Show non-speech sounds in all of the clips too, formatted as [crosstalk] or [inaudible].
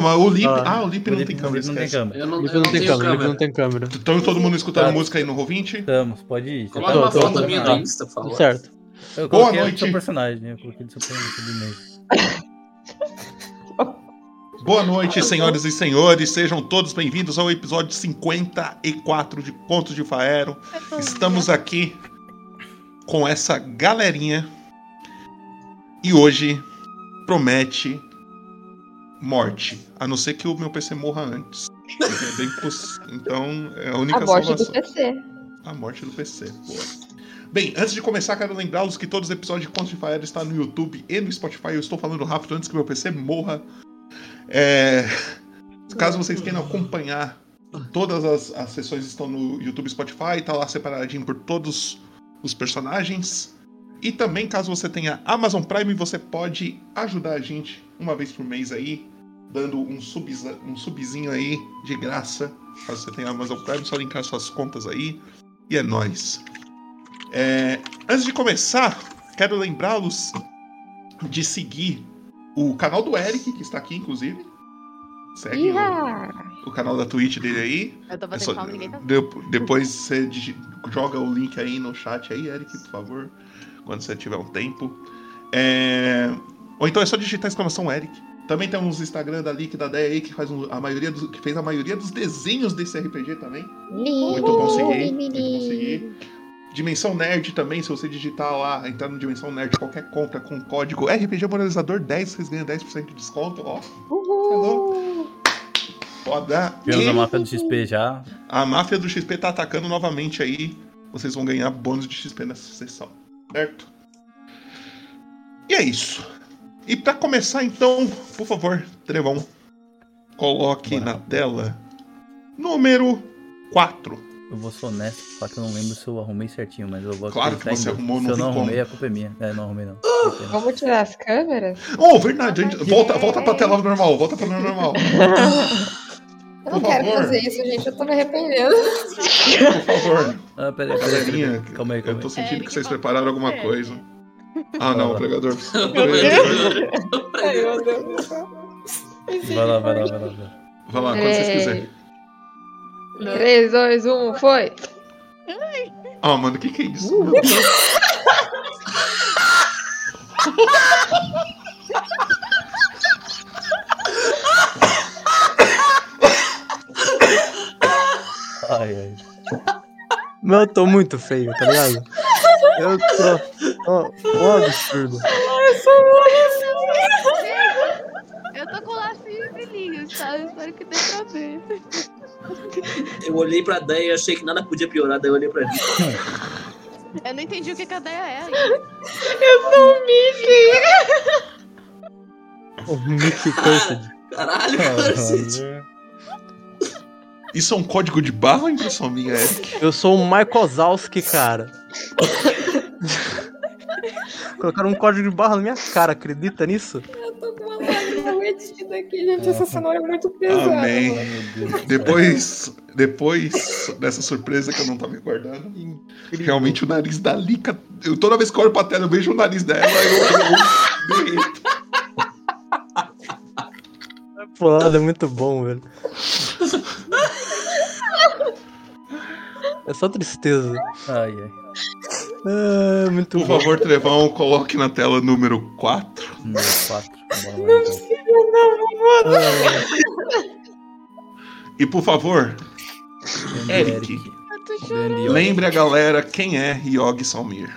Mas o Lip. Ah, Ah, o Lip não Lip tem não, câmera. não tem câmera. Eu não, não tem tenho câmera, Lipe não tem câmera. Então todo mundo escutando Tá. música aí no Roll20? Estamos, pode ir. Coloca tá- uma tô, foto minha tô. no Insta, por Tudo favor. certo. Eu Boa coloquei noite. o seu personagem, eu coloquei do seu personagem. [laughs] Boa noite, senhoras e senhores. Sejam todos bem-vindos ao episódio 54 de Contos de Faero. Estamos aqui com essa galerinha. E hoje promete morte. A não ser que o meu PC morra antes. É bem poss- Então é a única A morte do salvação. PC. A morte do PC. Boa. Bem, antes de começar, quero lembrá-los que todos os episódios de Contos de Faero estão no YouTube e no Spotify. Eu estou falando rápido antes que meu PC morra. É, Caso vocês queiram acompanhar, todas as, as sessões estão no YouTube e Spotify, tá lá separadinho por todos os personagens. E também, caso você tenha Amazon Prime, você pode ajudar a gente uma vez por mês aí, dando um, subza- um subzinho aí de graça. Caso você tenha Amazon Prime, só linkar suas contas aí. E é nóis. É, antes de começar, quero lembrá-los de seguir o canal do Eric, que está aqui, inclusive. Segue o, o canal da Twitch dele aí. Eu tô É só- tá de- depois você joga o link aí no chat aí, Eric, por favor. Quando você tiver um tempo. É, Ou então é só digitar exclamação Eric. Também temos o Instagram da Lick da Deia aí, que, faz um- a maioria dos- que fez a maioria dos desenhos desse RPG também. Muito bom seguir. Muito bom seguir. Dimensão Nerd também, se você digitar lá, entrar no Dimensão Nerd, qualquer compra com o código RPG Moralizador 10, vocês ganham 10% de desconto, ó. Uhul! Foda. E a máfia do XP já. a máfia do XP tá atacando novamente aí. Vocês vão ganhar bônus de XP nessa sessão, certo? E é isso. E pra começar então, por favor, Trevão, coloque Bora. na tela número 4. Eu vou ser honesto, só que eu não lembro se eu arrumei certinho, mas eu vou Claro que em você Deus. arrumou, Se não eu não tem como. arrumei, a culpa é minha. É, não arrumei não. Vamos tirar as câmeras? Oh, verdade, a gente- volta, volta pra tela normal, volta pra tela normal. [laughs] Eu não Por quero favor. fazer isso, gente. Eu tô me arrependendo. Por favor. Ah, peraí, peraí, peraí. Galerinha, Calma aí, eu calma tô aí. sentindo Eric que vocês prepararam alguma Eric. coisa. Ah, não, o pregador. [laughs] Ai, meu Deus do céu. Vai lá, vai lá, vai lá. Vai lá. Vai lá, quando vocês quiserem. 3, 2, 1, foi! Ah, mano, o que que é isso? Uh. Ai, ai. Mas eu tô muito feio, tá ligado? Eu tô. Ó, ó, absurdo. Eu tô com lacinho e brilhinho, sabe? Espero que dê pra ver. Eu olhei pra Deia e achei que nada podia piorar, daí eu olhei pra mim. Eu não entendi o que que a ideia é. O Mickey Cursed. Caralho, cacete. Isso é um código de barra ou impressão minha, Eric? Eu sou o Mike Kozowski, cara. Colocaram um código de barra na minha cara, acredita nisso? Eu tô com uma lágrima metida aqui, gente. Essa cenoura é muito pesada. Amém. Depois, depois dessa surpresa que eu não tava me guardando, realmente o nariz da Lica. Eu, toda vez que eu olho pra tela, eu vejo o nariz dela e eu, eu derreto. Foda, é muito bom, velho. É só tristeza. Ai, ai. É, muito Por bom. favor, Trevão, coloque na tela número 4. Número 4. Bora lá, então. E por favor, Grande Eric, Eu tô chorando. Grande Yogi. lembre a galera quem é Yogi Salmir.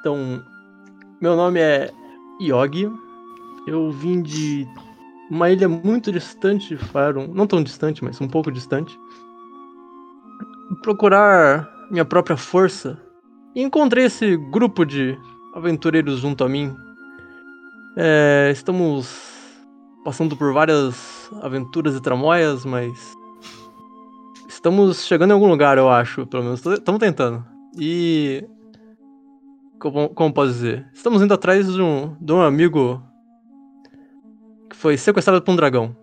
Então, meu nome é Yogi. Eu vim de uma ilha muito distante de Faerun, não tão distante, mas um pouco distante. Procurar minha própria força. E encontrei esse grupo de aventureiros junto a mim. É, estamos passando por várias aventuras e tramóias, mas estamos chegando em algum lugar, eu acho, pelo menos. Estamos tentando. E como, como posso dizer? Estamos indo atrás de um, de um amigo que foi sequestrado por um dragão.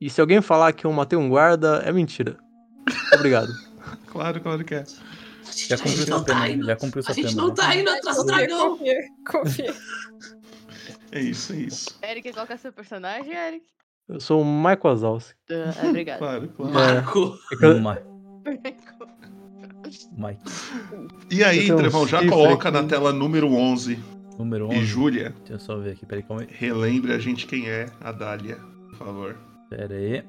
E se alguém falar que eu matei um guarda, é mentira. Obrigado. [laughs] Claro, claro que é. Já cumpriu A gente sua não tá indo. já cumpriu A sua gente pena. não né? tá indo atrás do dragão. Confia, confia. [laughs] É isso, é isso. Eric, qual que é o seu personagem, Eric? Eu sou o Michael Wazowski. Ah, obrigado. Claro, claro. Marco. É que eu- Ma- Mike. E aí, um Trevão, já coloca aqui. na tela número 11. Número E 11. Júlia, Deixa eu só ver aqui, peraí, calma aí. relembre a gente quem é a Dália, por favor. Pera aí.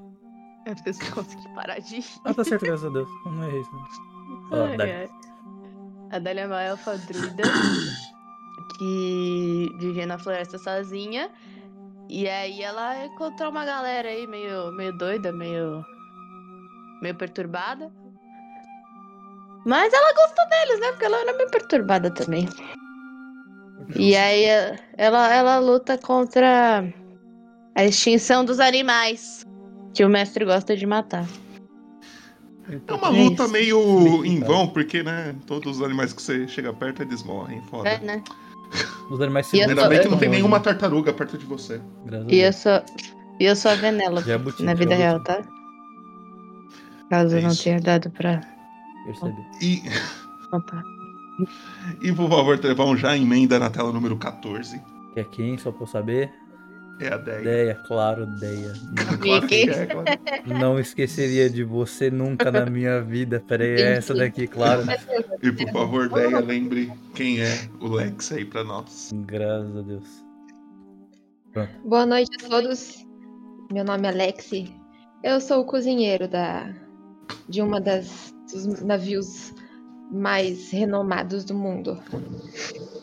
Eu preciso conseguir parar de rir. Ah, tá certo, graças a Deus. Eu Não errei isso. não. Ai, Dali. ai. A Dália é uma elfa druida que vivia na floresta sozinha. E aí ela encontrou uma galera aí meio, meio doida, meio. meio perturbada. Mas ela gostou deles, né? Porque ela era meio perturbada também. E aí eh, ela, ela luta contra a extinção dos animais. Que o mestre gosta de matar. É uma É luta isso. meio em vão, porque, né, todos os animais que você chega perto, eles morrem, foda. É, né? Os animais E eu Ainda bem que não tem nenhuma tartaruga perto de você. E eu sou. E eu sou a Venela Jabuti, na vida jabuti. real, tá? Caso É eu não isso. tenha dado pra Percebi. E, contar. [laughs] e por favor, Trevão, já emenda na tela número 14. Que é quem, só pra eu saber? É a Deia. Deia, claro, Deia. É. Não esqueceria de você nunca na minha vida. Pera aí, é essa daqui, claro. E por favor, Deia, lembre quem é o Lex aí pra nós. Graças a Deus. Boa noite a todos. Meu nome é Alexi. Eu sou o cozinheiro da de uma das dos navios mais renomados do mundo.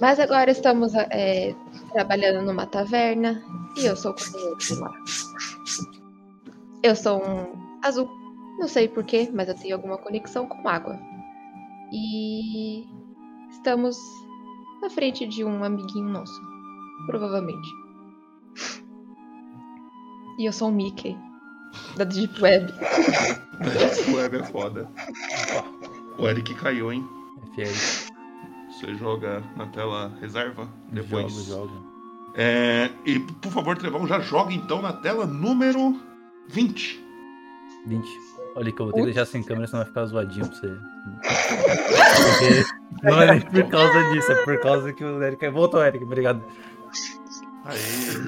Mas agora estamos é, trabalhando numa taverna e eu sou cozinheiro lá. Eu sou um azul. Não sei porquê, mas eu tenho alguma conexão com água. E estamos na frente de um amiguinho nosso. Provavelmente. E eu sou o Mickey. Da Deep Web. [laughs] O web é foda. O Eric caiu, hein? FL. Você joga na tela reserva depois. Jogo, jogo. É, e por favor, Trevão, já joga então na tela número 20. 20. Olha que eu vou ter que deixar sem câmera, senão vai ficar zoadinho pra você. Porque [laughs] não é nem por causa disso, é por causa que o Eric. Voltou, Eric, obrigado.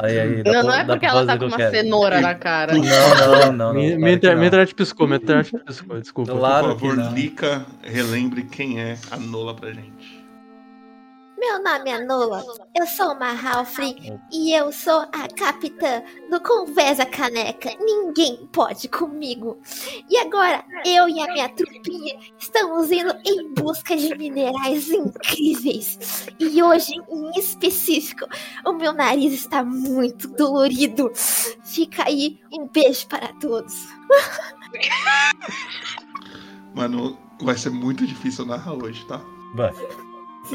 Aí, aí. Não, pra- não é porque ela tá com uma quero. cenoura na [laughs] cara. Não, não, não. internet piscou, internet piscou, desculpa. Claro por favor. Lika, relembre quem é a Nola pra gente. Meu nome é Nola, eu sou uma Halfling e eu sou a capitã do Conversa Caneca. Ninguém pode comigo. E agora, eu e a minha trupinha estamos indo em busca de minerais incríveis. E hoje, em específico, o meu nariz está muito dolorido. Fica aí um beijo para todos. [laughs] Mano, vai ser muito difícil narrar hoje, tá? Vai.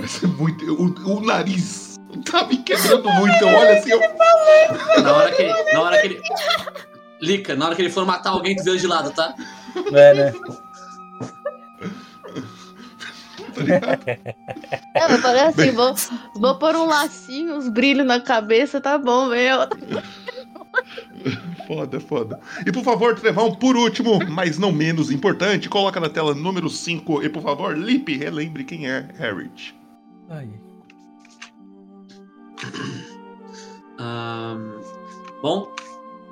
Ser muito. O, o nariz tá me quebrando muito. Eu olho assim, eu. Na hora que ele. Na hora que ele. Lica, na hora que ele for matar alguém, tu vira de lado, tá? É, né? Não, eu falei assim, vou, vou pôr um lacinho, uns brilhos na cabeça, tá bom, meu. Foda, foda. E por favor, Trevão, por último, mas não menos importante, coloca na tela número 5. E por favor, Lipe, relembre quem é Harriet. Ai, Ahn, bom,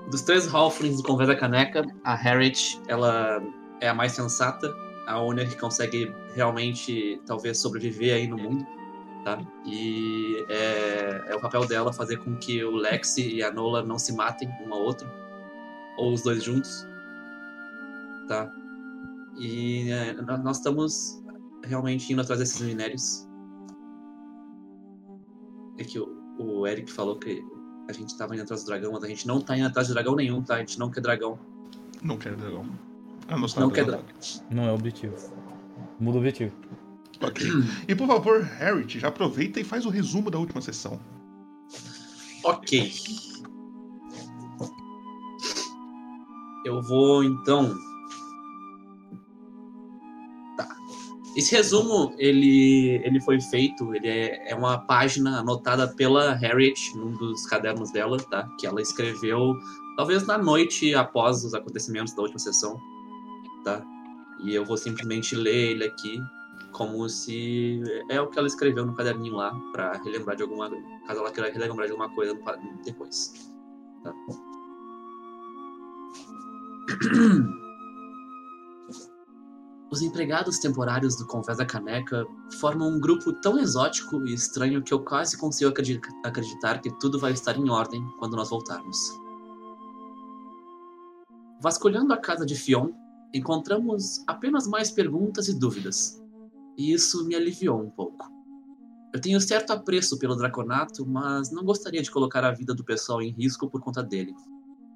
dos três Halflings do Conversa Caneca, a Harriet, ela é a mais sensata, a única que consegue realmente, talvez, sobreviver aí no mundo, tá? E é, é o papel dela fazer com que o Lexi e a Nola não se matem um ao outro, ou os dois juntos, tá? E é, nó- nós estamos realmente indo atrás desses minérios. É que o, o Eric falou que a gente tava indo atrás do dragão, mas a gente não tá indo atrás de dragão nenhum, tá? A gente não quer dragão. Não quer dragão. Ah, não, Não quer dragão. não é o objetivo. Muda o objetivo. Ok. [clears throat] E por favor, Harriet, já aproveita e faz o resumo da última sessão. Ok. Eu vou então. Esse resumo ele, ele foi feito, ele é, é uma página anotada pela Harriet num dos cadernos dela, tá? Que ela escreveu talvez na noite após os acontecimentos da última sessão, tá? E eu vou simplesmente ler ele aqui Como se é o que ela escreveu no caderninho lá, pra relembrar de alguma. Caso ela queira relembrar de alguma coisa depois. Tá? [clears throat] [clears throat] Os empregados temporários do Convés da Caneca formam um grupo tão exótico e estranho que eu quase consigo acredi- acreditar que tudo vai estar em ordem quando nós voltarmos. Vasculhando a casa de Fion, encontramos apenas mais perguntas e dúvidas. E isso me aliviou um pouco. Eu tenho certo apreço pelo Draconato, mas não gostaria de colocar a vida do pessoal em risco por conta dele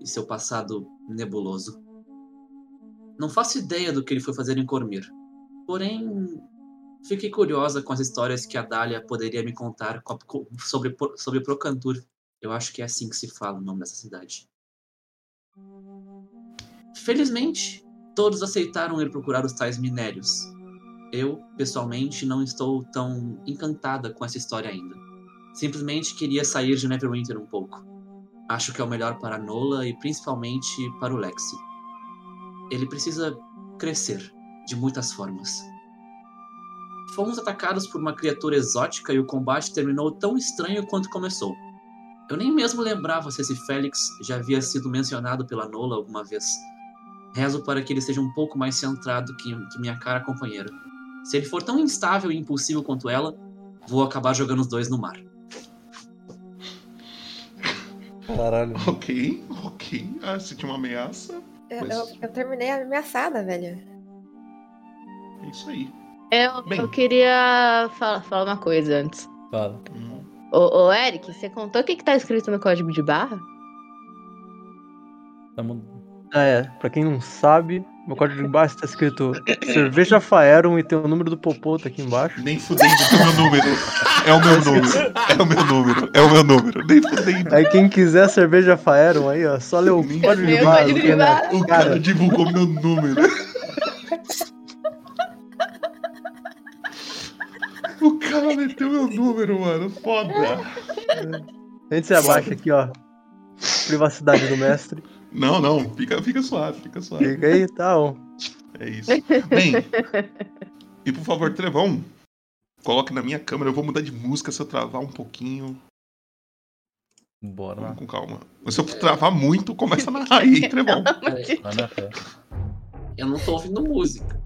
e seu passado nebuloso. Não faço ideia do que ele foi fazer em Cormir. Porém, fiquei curiosa com as histórias que a Dália poderia me contar co- co- sobre, sobre Procantur. Eu acho que é assim que se fala o nome dessa cidade. Felizmente, todos aceitaram ir procurar os tais minérios. Eu, pessoalmente, não estou tão encantada com essa história ainda. Simplesmente queria sair de Neverwinter um pouco. Acho que é o melhor para Nola e principalmente para o Lexi. Ele precisa crescer de muitas formas. Fomos atacados por uma criatura exótica e o combate terminou tão estranho quanto começou. Eu nem mesmo lembrava se esse Félix já havia sido mencionado pela Nola alguma vez. Rezo para que ele seja um pouco mais centrado que, que minha cara companheira. Se ele for tão instável e impulsivo quanto ela, vou acabar jogando os dois no mar. Caralho. Ok, ok. Ah, senti uma ameaça. Eu, Mas- eu- eu terminei ameaçada, velho. É isso aí. Eu, Bem. eu queria falar, falar uma coisa antes. Fala. Hum. Ô, ô, Eric, você contou o que, que tá escrito no código de barra? Tamo... Ah, é. Pra quem não sabe, meu código de baixo tá escrito cerveja Faeron e tem o número do Popoto aqui embaixo. Nem fudendo é o meu número. É o meu número. É o meu número. É o meu número. Nem fudendo. Aí quem quiser cerveja Faeron aí, ó, só lê o código de Meu barra. código de porque, né. O cara Cara, divulgou meu número. O cara meteu meu número, mano. Foda. a gente se abaixa aqui, ó. Privacidade do mestre. Não, não. Fica, fica suave, fica suave. Fica aí, tá. É isso. Bem, e por favor, Trevão, coloque na minha câmera. Eu vou mudar de música se eu travar um pouquinho. Bora lá. Vamos com calma. Se eu travar muito, começa a narrar aí, hein, [laughs] Trevão. Vai na fé. Eu não tô ouvindo música.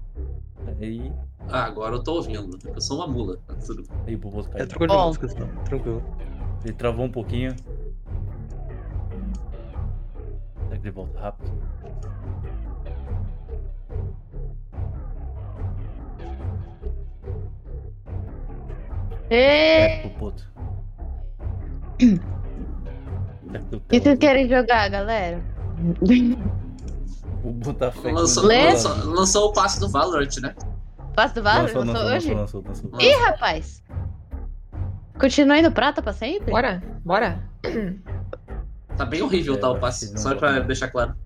Aí, Ah, agora eu tô ouvindo. Eu sou uma mula. Tá tudo aí o Boboto É trocou de música, tá? tranquilo. Ele travou um pouquinho. Ele volta rápido? É. Será que o O vocês querem jogar, galera? O Boboto tá feio. Lançou, lançou, lançou o passe do Valorant, né? Passo do Valor? Lançou, Lançou lançou, hoje? lançou, lançou, lançou. Ih, rapaz! Continua indo prata pra sempre? Bora, bora. Tá bem horrível É, tá, o passe. Só pra não. deixar claro.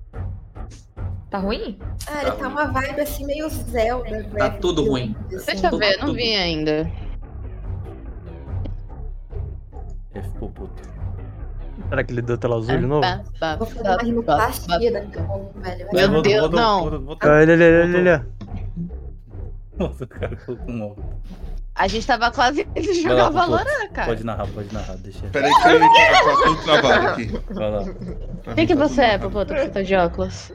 Tá ruim? Ah, Tá ele tá uma vibe assim meio Zelda. Tá tudo ruim. Assim. Deixa eu ver, eu não vi ainda. F Boboto. Será que ele deu tela azul de novo? Pá, pá, Vou fazer pá, uma rinoplastia pá, daqui a pouco, velho. Meu Deus, não. Olha, olha, olha, olha. Nossa, o cara colocou um óculos. A gente tava quase indo jogar. Valorant, cara. Pode narrar, pode narrar, deixa. Peraí que eu tá tudo travado aqui. Vai lá. Quem que você é, Popoto, que você tá de óculos?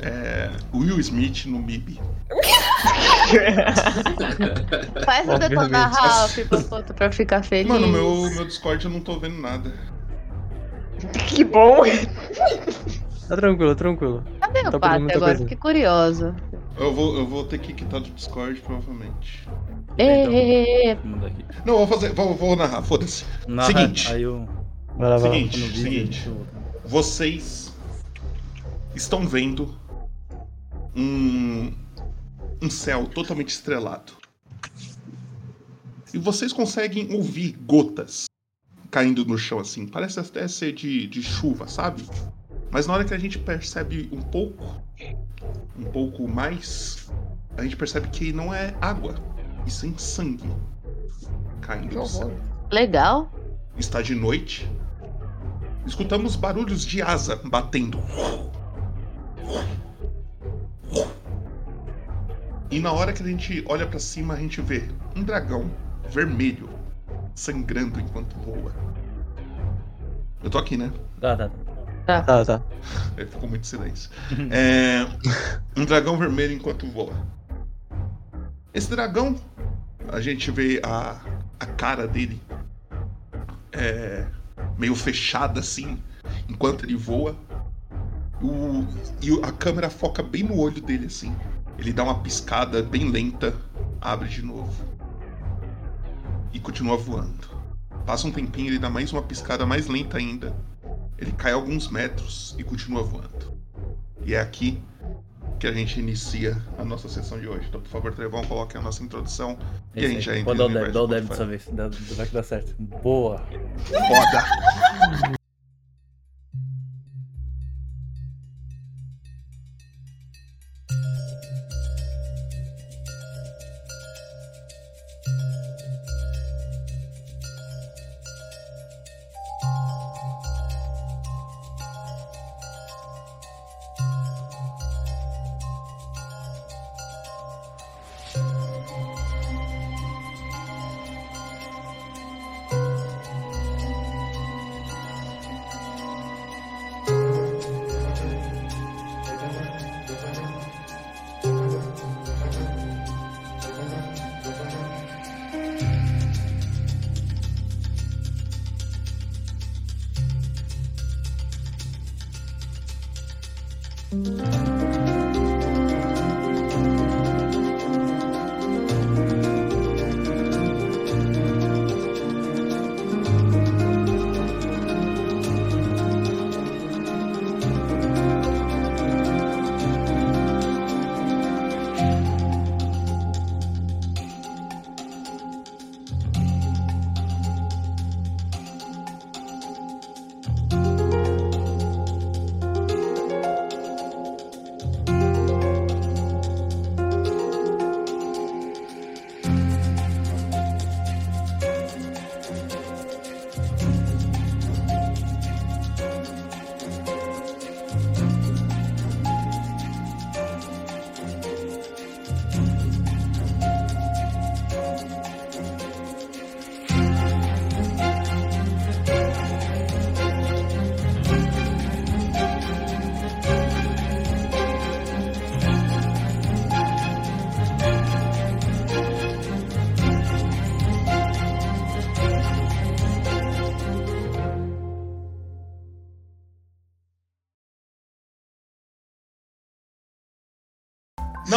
É. Will Smith no MIB. [laughs] Faz o Obviamente. detona Ralph, Popoto, pra ficar feliz. Mano, meu, meu Discord eu não tô vendo nada. Que bom! Tá tranquilo, tranquilo. Cadê o Tá perdendo Pato agora? coisa. Fiquei curioso. Eu vou, eu vou ter que quitar do Discord, provavelmente. Aqui. Não, vou fazer. Vou, vou narrar, foda-se. Narra, Seguinte. Aí eu. Vai lá, vai lá. Seguinte, seguinte. Vocês estão vendo um, um céu totalmente estrelado. E vocês conseguem ouvir gotas caindo no chão assim. Parece até ser de, de chuva, sabe? Mas na hora que a gente percebe um pouco, um pouco mais, a gente percebe que não é água, e sim sangue caindo do céu. legal. Está de noite. Escutamos barulhos de asa batendo. E na hora que a gente olha pra cima, a gente vê um dragão vermelho sangrando enquanto voa. Eu tô aqui, né? Tá, tá. Tá, tá. É, ficou muito silêncio. [laughs] É, um dragão vermelho enquanto voa. Esse dragão, a gente vê a, a cara dele é, meio fechada assim, enquanto ele voa. O- e a câmera foca bem no olho dele assim. Ele dá uma piscada bem lenta, abre de novo. E continua voando. Passa um tempinho, ele dá mais uma piscada mais lenta ainda. Ele cai alguns metros e continua voando. E é aqui que a gente inicia a nossa sessão de hoje. Então, por favor, Trevão, coloque a nossa introdução. E a gente já entra Pode dar o Spotify. dessa vez. Dá- Vai que dá certo. Boa. Foda!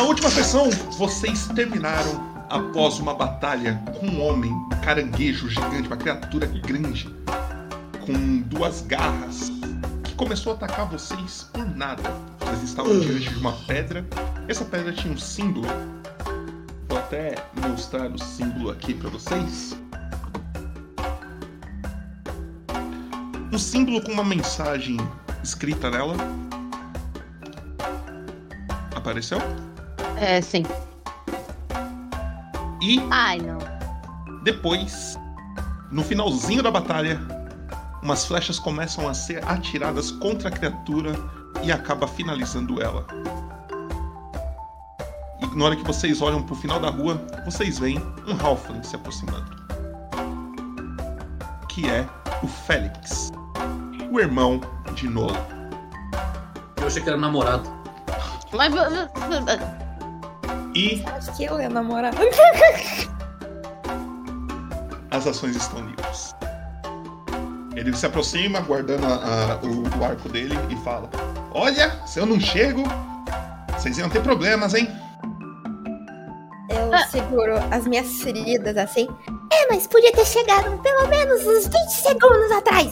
Última sessão, vocês terminaram após uma batalha com um homem caranguejo gigante, uma criatura grande, com duas garras, que começou a atacar vocês por nada. Vocês estavam diante de uma pedra. Essa pedra tinha um símbolo. Vou até mostrar o símbolo aqui pra vocês. Um símbolo com uma mensagem escrita nela. Apareceu? É, sim. E Ai, não. Depois, no finalzinho da batalha, umas flechas começam a ser atiradas contra a criatura e acaba finalizando ela. E na hora que vocês olham pro final da rua, vocês veem um Halfling se aproximando. Que é o Félix, o irmão de Nolo. Eu achei que era namorado. Mas. E Acho que eu ia namorar. as ações estão livres. Ele se aproxima, guardando a- a- o, o arco dele, e fala: Olha, se eu não chego, vocês iam ter problemas, hein? Eu seguro as minhas feridas assim. É, mas podia ter chegado pelo menos uns 20 segundos atrás.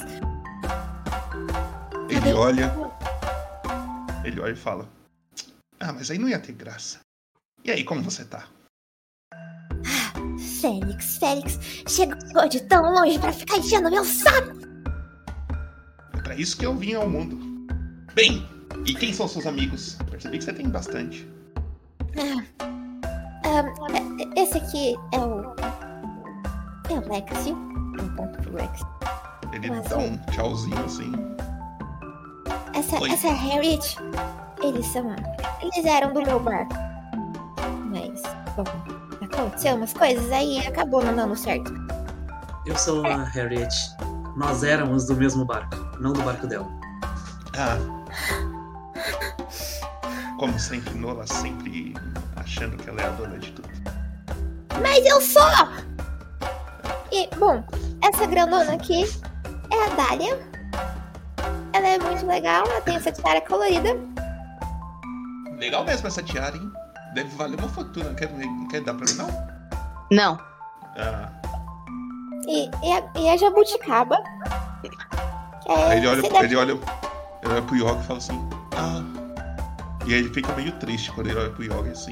Ele olha. Ele olha e fala: Ah, mas aí não ia ter graça. E aí, como você tá? Félix, Félix, chegou de tão longe pra ficar enchendo meu saco. É pra isso que eu vim ao mundo. Bem, e quem são seus amigos? Percebi que você tem bastante. Ahn, é- esse aqui é o. É o Lexio. Um ponto pro Lex. Ele Mas dá eu- um tchauzinho assim. Essa, Oi. essa é a Harriet. Eles são. Eles eram do meu barco. Mas. bom, aconteceu umas coisas aí e acabou não dando certo. Eu sou a Harriet. Nós éramos do mesmo barco, não do barco dela. Ah. Como sempre, Nola sempre achando que ela é a dona de tudo. Mas eu sou! E, bom, essa grandona aqui é a Dália. Ela é muito legal, ela tem essa tiara colorida. Legal mesmo essa tiara, hein? Deve valer uma fortuna. Não quer, não quer dar pra mim, não? Não. Ah. E, e, a, e a jabuticaba. é- Aí ele olha, deve- ele olha, ele olha pro Yoga e fala assim, ah. E aí ele fica meio triste quando ele olha pro Yoga assim.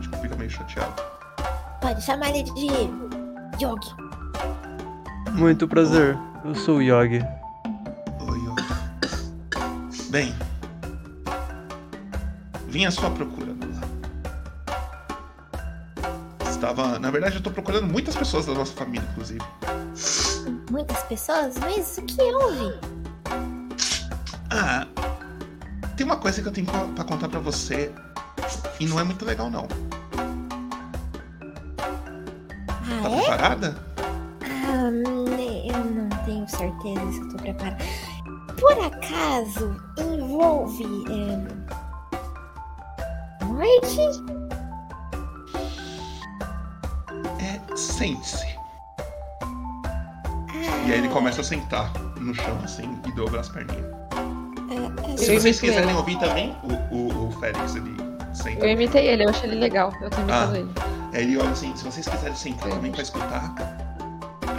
Tipo, fica meio chateado. Pode chamar ele de Yogi. Muito prazer. Eu sou o Yogi. Oi, Yoga. Bem. Vim à sua procura, Estava. Na verdade, eu tô procurando muitas pessoas da nossa família, inclusive. Muitas pessoas, mas o que houve? Ah. Tem uma coisa que eu tenho pra pra contar pra você. E não é muito legal, não. Tá Ah, é? preparada? Ah, ne- eu não tenho certeza se eu tô preparada. Por acaso envolve. É... Morte? Sente-se. E aí ele começa a sentar no chão, assim, e dobra as perninhas. É, Se Eu vocês quiserem ele. ouvir também, o, o, o Félix, ele senta. Eu imitei ele, eu achei ele legal. Eu tô imitando Ah. ele. Aí ele olha assim, se vocês quiserem sentar também pra escutar,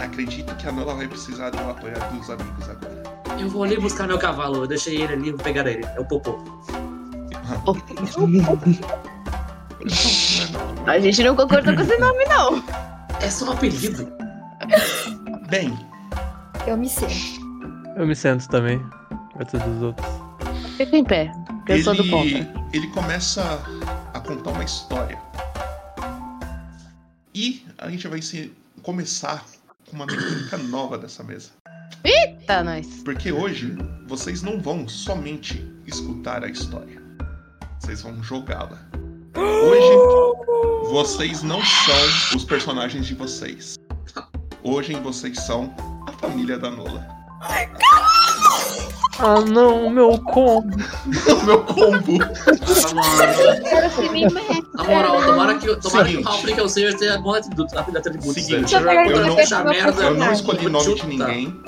acredito que a Nola vai precisar do apoio dos amigos agora. Eu vou ali buscar meu cavalo, eu deixei ele ali, vou pegar ele. É o Popô. [laughs] A gente não concordou com esse nome, não. É só um apelido. Bem, eu me sei. Eu me sento também. Perto dos outros. Fica em pé. Eu sou do contra. ele, ele começa a contar uma história. E a gente vai se, começar com uma mecânica nova dessa mesa. Tá, nós. Porque hoje vocês não vão somente escutar a história. Vocês vão jogá-la. Hoje vocês não são os personagens de vocês. Hoje vocês são a família da Nola. Ah não, meu combo. [laughs] O meu combo. Que. Na moral, tomara que, tomara que Seguinte. o Ralph que eu seja tenha bom atributo, atributos, Seguinte, eu Quando não- Eu não eu escolhi nome de ninguém.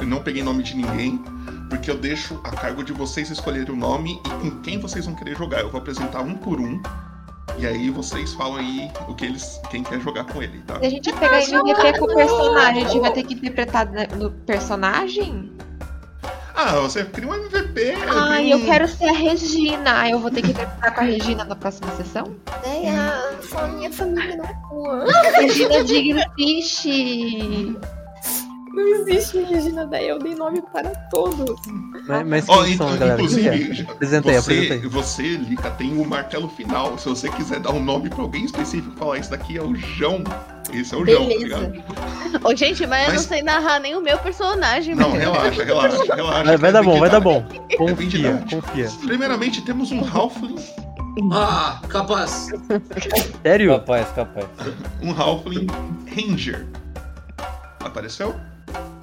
Eu não peguei nome de ninguém. Porque eu deixo a cargo de vocês escolherem o nome e com quem vocês vão querer jogar. Eu vou apresentar um por um. E aí vocês falam aí o que eles. quem quer jogar com ele, tá? Se a gente pegar MVP com o personagem, a gente vai ter que interpretar no personagem? Ah, você cria um MVP. Ai, cria eu quero ser a Regina. Aí eu vou ter que interpretar com a Regina na próxima sessão? Daí a só a minha família não rua. [laughs] Regina Dignifish. Não existe Regina, daí eu dei nome para todos. Mas, mas Ó, quem são, galera? Que é? inclusive, Apresentei, você, apresentei. você, Lica, tem o martelo final. Se você quiser dar um nome pra alguém específico, falar isso daqui é o João. Esse é o João, tá Beleza. ligado? Ô, gente, mas, eu Mas- não sei narrar nem o meu personagem, Não, relaxa, relaxa, [laughs] relaxa. Vai, vai É dar bom, vai dar bom. É Confia, verdade. confia. Primeiramente, temos um Halfling. Ah, capaz. Sério? Capaz, capaz. Um Halfling Ranger. Apareceu?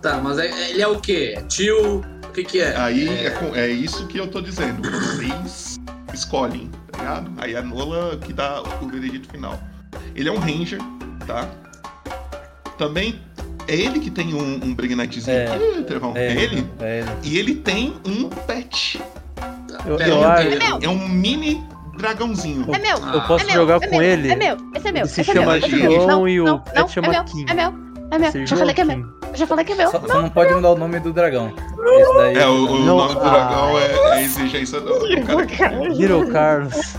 Tá, mas é- ele é o quê? É Tio? O que que é? Aí é, com- é isso que eu tô dizendo. Vocês escolhem, tá ligado? Aí a Nola que dá o veredito final. Ele é um Ranger, tá? Também é ele que tem um, um Bregnitezinho É. aqui, Trevão. É, ele? É ele. E ele tem um pet. Eu, Pera, eu acho- quê? É um mini dragãozinho. É meu. Eu posso é meu, jogar é com meu, ele. É meu, esse é meu. Ele se esse é chama meu, é meu. João Não, e o não, pet não, chama é meu, Kim. É meu, é meu. Já falei que é Joaquim. Já falei que é meu. Só, só não pode mudar o nome do dragão. Esse daí. É, o, o Não. nome do dragão é, é a exigência do, do cara. Little Carlos.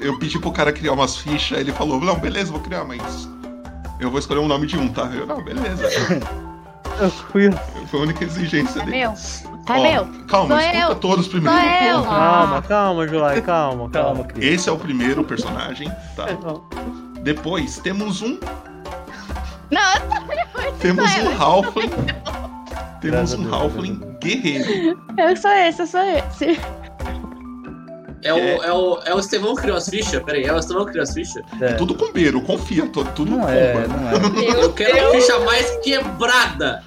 O Eu pedi pro cara criar umas fichas, ele falou, não, beleza, vou criar, mas eu vou escolher um nome de um, tá? Eu, não, beleza. [laughs] Tranquilo. Foi a única exigência É dele. meu. Tá Ó, meu. Calma, Sou escuta eu. todos primeiro. Sou eu. Calma, calma, Julai, calma, Calma, calma. Cris. Esse é o primeiro personagem, tá? Depois temos um. Não, Temos um Halfling. [laughs] Temos um Halfling guerreiro. eu sou esse, eu sou esse. É o, é, o, é o Estevão que criou as fichas? Peraí, é o Estevão que criou as fichas? É. Tudo com beiro, confia, tô- tudo Não com é, não é. [laughs] Eu quero a ficha mais quebrada.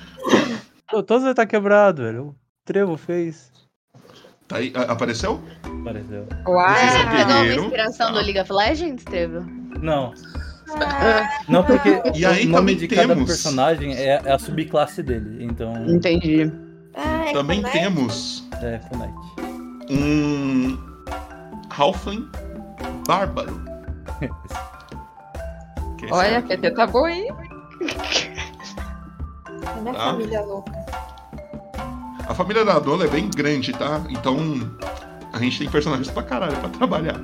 Pô, Todos ele tá quebrado, velho. O Trevo fez. Tá aí, a- apareceu? Pareceu. Uau! Vocês são Pegou uma inspiração Tá. do League of Legends, Trevo? Não. Não, porque E aí o nome também de cada temos- personagem é, é a subclasse dele. Então, Entendi. Ah, é Também é? temos é Funite. um Halfling bárbaro. Que Olha, a aqui. PT tá boa, hein? É minha Tá. família louca. A família da Dona é bem grande, tá? Então a gente tem personagens pra caralho pra trabalhar.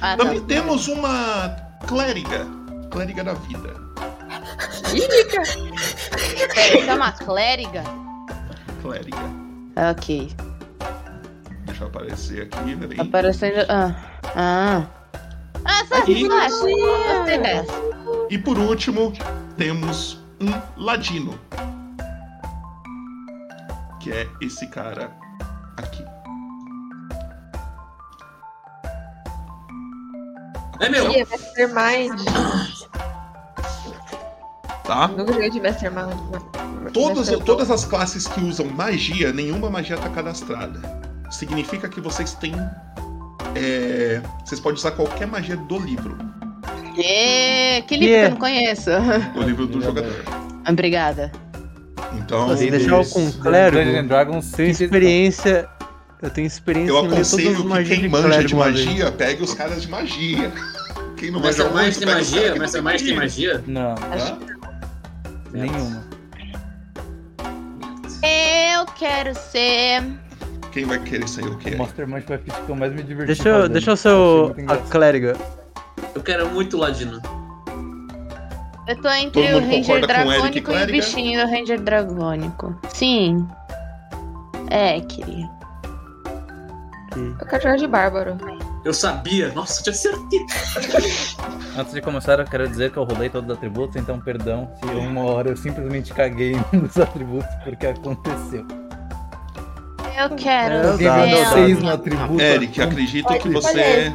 Ah, tá. Também temos uma clériga. Clériga da vida. É uma clériga? Clériga. Ok. Deixa eu aparecer aqui, peraí. Aparecendo. Ah. Ah. Ah, dessa. E por último, temos um ladino. Que é esse cara aqui. É meu. Mastermind. Tá? Nunca joguei de Mastermind. Todas, todas as classes que usam magia, nenhuma magia tá cadastrada. Significa que vocês têm. é, vocês podem usar qualquer magia do livro. Ê, que livro que Yeah. eu não conheço. [laughs] O livro do jogador. Obrigada. Então. Você deixar o com. Dungeons and Dragons experiência. Eu tenho experiência Eu aconselho que quem de manja de magia, pegue os caras de magia. Quem não Master manja muito, Mind tem pega os magia? que Master não Mind tem magia? Não, Hã? Nenhuma. Eu quero ser. Quem vai querer sair o quê? O Mastermind foi a ficha que eu mais me diverti. Deixa eu, fazendo. deixa eu ser Achei o, muito a engraçado. clériga. Eu quero muito Ladino. Eu tô entre Todo o mundo Ranger concorda com o Eric Dragônico e o Clériga? bichinho do Ranger Dragônico. Sim. É, queria. Eu quero jogar de Bárbaro. Eu sabia. Nossa, eu tinha certeza. Antes de começar, eu quero dizer que eu rolei todos os atributos, então perdão se uma hora eu simplesmente caguei nos atributos porque aconteceu. Eu quero Eu dado. seis no atributo. Eric, acredito que você.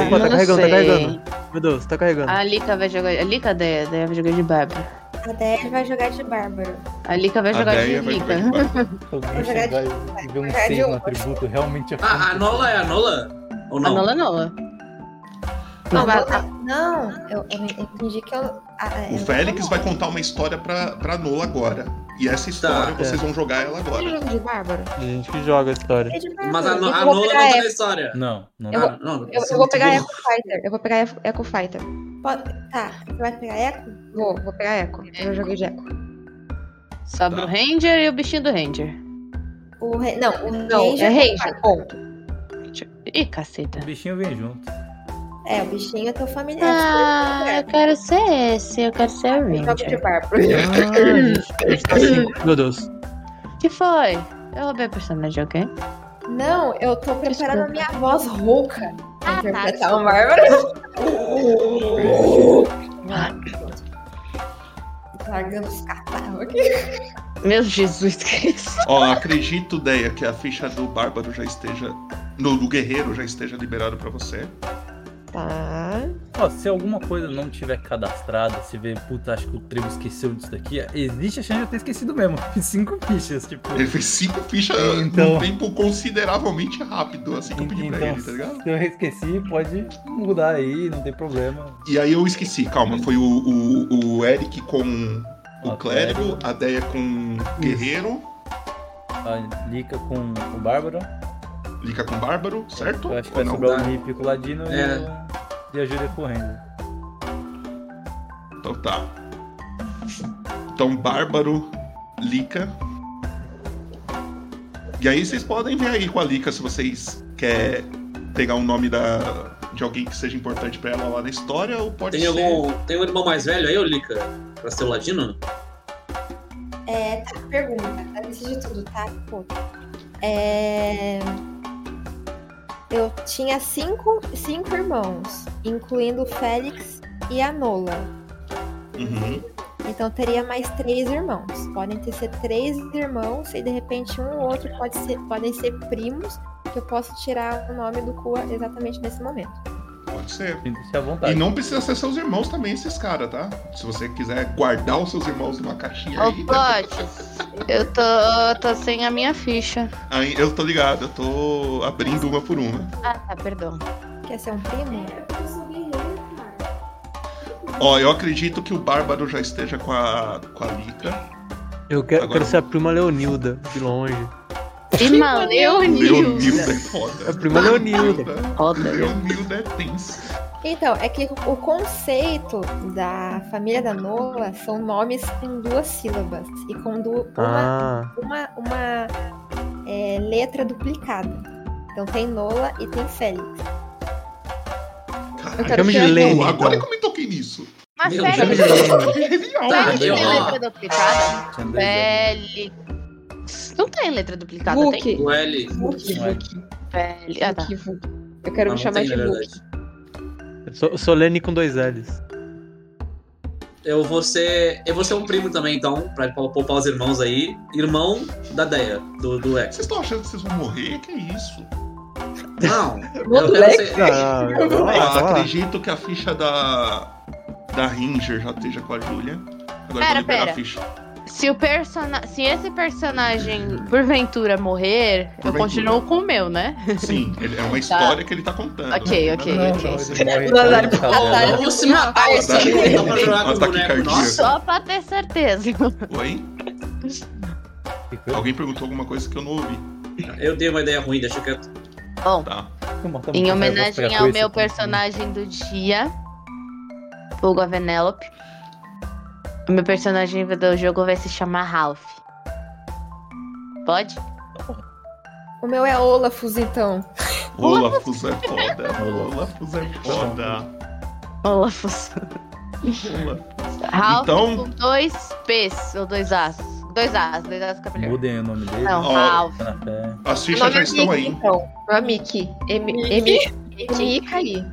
Opa, tá carregando, tá carregando. Meu Deus, tá carregando. A Lika vai jogar. A Lika Deia vai jogar de Bárbara. A Deia vai jogar de Bárbaro. A Lika vai A jogar de Deia vai Lika. jogar de [laughs] Vou e ver um jogar de 6 no atributo realmente Ah, a aconteceu. Nola é a Nola? Ou A não? Nola Nola. Não, Não, mas- não, eu, eu entendi que eu. ah, O Félix vai contar uma história pra, pra Nola agora. E essa história Tá. vocês vão jogar ela agora. jogo de Bárbaro. A gente que joga a história. É. Mas a, No- a vou Nola não tá na história. Não, não Eu. Ah, não, Eu, eu é vou muito pegar. Eco Fighter. Eu vou pegar Eco Fighter. Pode- Tá, você vai pegar Eco? Vou, vou pegar Eco. Eu joguei de Eco. Sobra Tá. o Ranger e o bichinho do Ranger. O re... Não, o Não, Ranger. é Ranger, ponto. Ih, caceta. O bichinho vem junto. É, o bichinho é teu familiar. Ah, eu quero ser esse, eu quero ser o Eu jogo de Ranger. Bárbaro. Ah, [laughs] gente tá cinco. Meu Deus. que foi? Eu roubei a personagem de alguém? Não, eu tô preparando a minha voz rouca pra Ah, tá, interpretar o Bárbaro. Largando os catarros aqui. Meu Jesus Cristo. Ó, acredito, Deia, que a ficha do Bárbaro já esteja. No, do Guerreiro já esteja liberado pra você. Tá. Ó, se alguma coisa não tiver cadastrada, se vê, puta, acho que o Trevo esqueceu disso daqui, existe a chance de eu ter esquecido mesmo. [laughs] Fiz cinco fichas, tipo. Ele fez cinco fichas Então- num tempo consideravelmente rápido, assim que eu pedi pra Então, ele, tá ligado? se eu esqueci, pode mudar aí, não tem problema. E aí eu esqueci, calma, foi o, o, o Eric com o Ah, Clérigo, a Deia com o Guerreiro, A Lika com o Bárbaro. Lica com o Bárbaro, certo? Eu acho que Ou vai não? sobrar o Nip com o Ladino É. e, e a Júlia correndo. Então tá. Então, Bárbaro, Lica. E aí vocês podem ver aí com a Lica se vocês querem pegar o nome da, de alguém que seja importante pra ela lá na história ou pode Tem ser. algum. Tem um irmão mais velho aí, ô Lica? Pra ser o Ladino? É, tá, pergunta, antes de tudo, tá? Pô, É... Eu tinha cinco, cinco irmãos, incluindo o Félix e a Nola. Uhum. Então teria mais três irmãos. Podem ter ser três irmãos e de repente um ou outro pode ser, podem ser primos que eu posso tirar o nome do Kua exatamente nesse momento. Pode ser. Deixa à vontade. E não precisa ser seus irmãos também, esses caras, tá? Se você quiser guardar os seus irmãos numa caixinha Ô, aí. Eu tô, tô sem a minha ficha. aí. Eu tô ligado, eu tô abrindo uma por uma. Ah, tá, perdão. Quer ser um primo? Ó, eu acredito que o Bárbaro já esteja com a, com a Lica. Eu quero, Agora- quero ser a prima Leonilda, de longe. Prima Leonilda Leonilda. é foda. A prima Leonilda. Roda. Leonilda é tenso. Então, é que o conceito da família da Nola são nomes com duas sílabas e com du- uma, Ah, uma, uma é, letra duplicada. Então tem Nola e tem Félix. Eu quero chame de tirar- Lene, agora então. que eu me toquei nisso. Mas Meu Félix, Félix eu- ó. letra duplicada? Félix. Não tem letra duplicada, tem? Vuki. O L. Ué. Vuki. Félix. Ah, tá. Vuki. Eu quero Não, me não chamar tem, de eu sou, sou Lene com dois L's. Eu vou ser. Eu vou ser um primo também, então, pra poupar os irmãos aí. Irmão da Deia, do, do X. Vocês estão achando que vocês vão morrer? Que isso? Não, [laughs] eu quero ser. Ah, [laughs] lá, Ah, acredito que a ficha da. Da Ranger já esteja com a Julia. Agora eu vou Pera, liberar pera. a ficha. Se, o persona... Se esse personagem, porventura, morrer, eu Porventura. continuo com o meu, né? Sim, ele- é uma história que ele tá contando. Ok, ok, Não, ok. não, ele morre Nazário, com a Nazário. tabela. Vamos se matar esse Ataque- dá pra jogar com o ataque boneco cardíaco. nosso. Só pra ter certeza. Oi? Alguém perguntou alguma coisa que eu não ouvi. Eu dei uma ideia ruim, deixa quieto. Bom, Tá. Em homenagem ao meu aqui. personagem do dia, Fogo a Venelope, o meu personagem do jogo vai se chamar Ralph. Pode? O meu é Olafus, então. [laughs] Olafus é foda. Olafus. É foda. Olafus. Olafus. Ralph Então- com dois P's ou dois As. Dois As, dois As capilhar. Mudem o nome dele. Não, Ó, Ralph. Tá na fé. As fichas já é estão Mickey, aí. então. Meu é Mickey. M-I-K-I.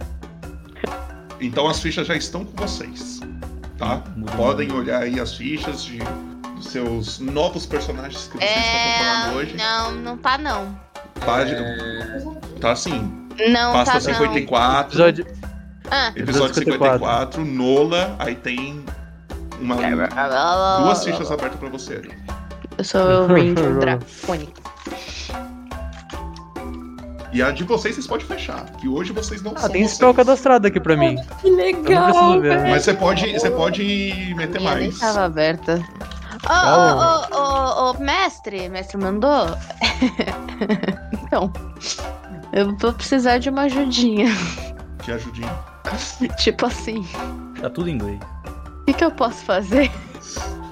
Então as fichas já estão com vocês. Tá? Podem olhar aí as fichas de, dos seus novos personagens que vocês estão comprando É. hoje. Não, não tá não. Página. É, Tá assim. Não Pasta tá não. 54. Episódio. Ah. Episódio 54. Nola. Aí tem uma, duas fichas abertas pra você. Eu sou o Ranger Dracônico. [laughs] E a de vocês vocês podem fechar. Que hoje vocês não Ah, são tem vocês. spell cadastrado aqui pra mim. Que Eu não preciso legal. Mas você pode, você pode meter mais. tava aberta. Ô, ô, ô, ô, ô, mestre, mestre mandou? [laughs] então, eu vou precisar de uma ajudinha. Que ajudinha. [laughs] tipo assim, Tá tudo em inglês. o que, que eu posso fazer?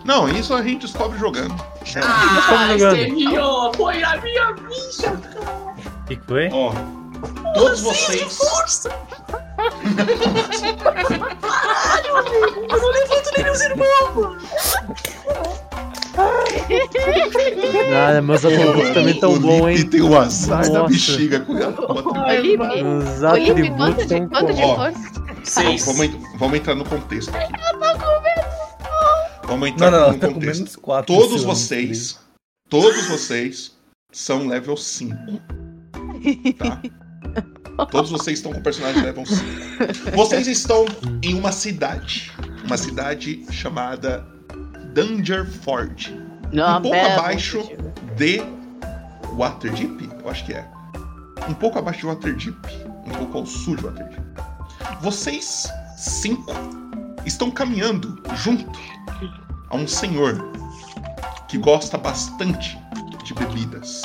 Não, isso a gente descobre jogando. Ah, jogando. Foi a minha ficha! O que que foi? Ó, todos vocês. Força! Caralho, amigo! Eu não levanto nem meus irmãos, mano! Ah, meus atributos também tão o bom, Lipe hein? tem o azar da Nossa. bexiga com com Os Felipe, quanto atributos de, tão força? Seis. Vamos, vamos entrar no contexto aqui. Vamos entrar Não, não, no tá com contexto. menos 4. Todos vocês, todos vocês são level 5. Tá? [laughs] Todos vocês estão com personagem level 5. Vocês estão em uma cidade. Uma cidade chamada Dangerford. Não, um pouco bela abaixo de Waterdeep, eu acho que é. Um pouco abaixo de Waterdeep, um pouco ao sul de Waterdeep. Vocês cinco estão caminhando junto a um senhor que gosta bastante de bebidas.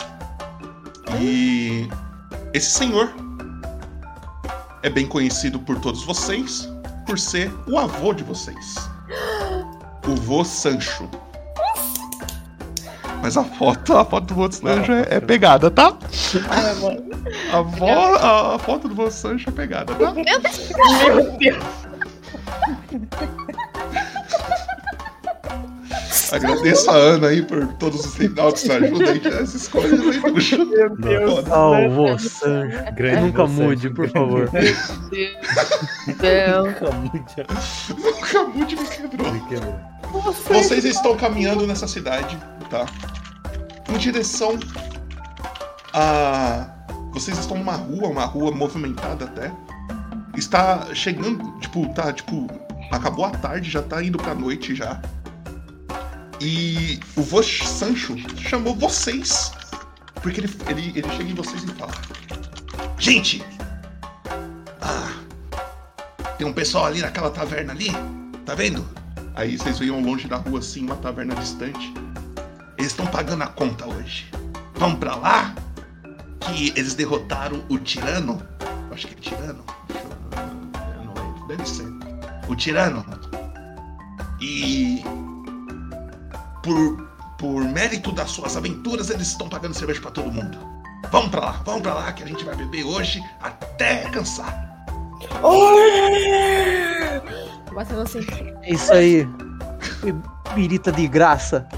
E esse senhor é bem conhecido por todos vocês por ser o avô de vocês. O vô Sancho. Mas a foto, a foto do vô Sancho é, é pegada, tá? A, vo, a, a foto do vô Sancho é pegada, tá? [laughs] Agradeço a Ana aí por todos os internautas que ajudam aí nas escolhas aí, puxa. Meu Deus. Salvo, Sancho. Grande Nunca você, mude, por favor. Deus. Nunca mude. Nunca mude me quebrou. Me quebrou. Vocês estão caminhando nessa cidade, tá? Em direção a vocês estão numa rua, uma rua movimentada até. Está chegando, tipo, tá, tipo, acabou a tarde, já tá indo pra noite já. E o vô Sancho chamou vocês. Porque ele, ele, ele chega em vocês e fala: Gente! Ah! Tem um pessoal ali naquela taverna ali, tá vendo? Aí vocês ao longe da rua assim, uma taverna distante. Eles estão pagando a conta hoje. Vamos pra lá? Que eles derrotaram o tirano. Acho que é tirano. Não lembro. Deve ser. O tirano. E. Por, por mérito das suas aventuras, eles estão pagando cerveja pra todo mundo. Vamos pra lá, vamos pra lá que a gente vai beber hoje até cansar. Batendo assim. É isso aí. Birita de graça.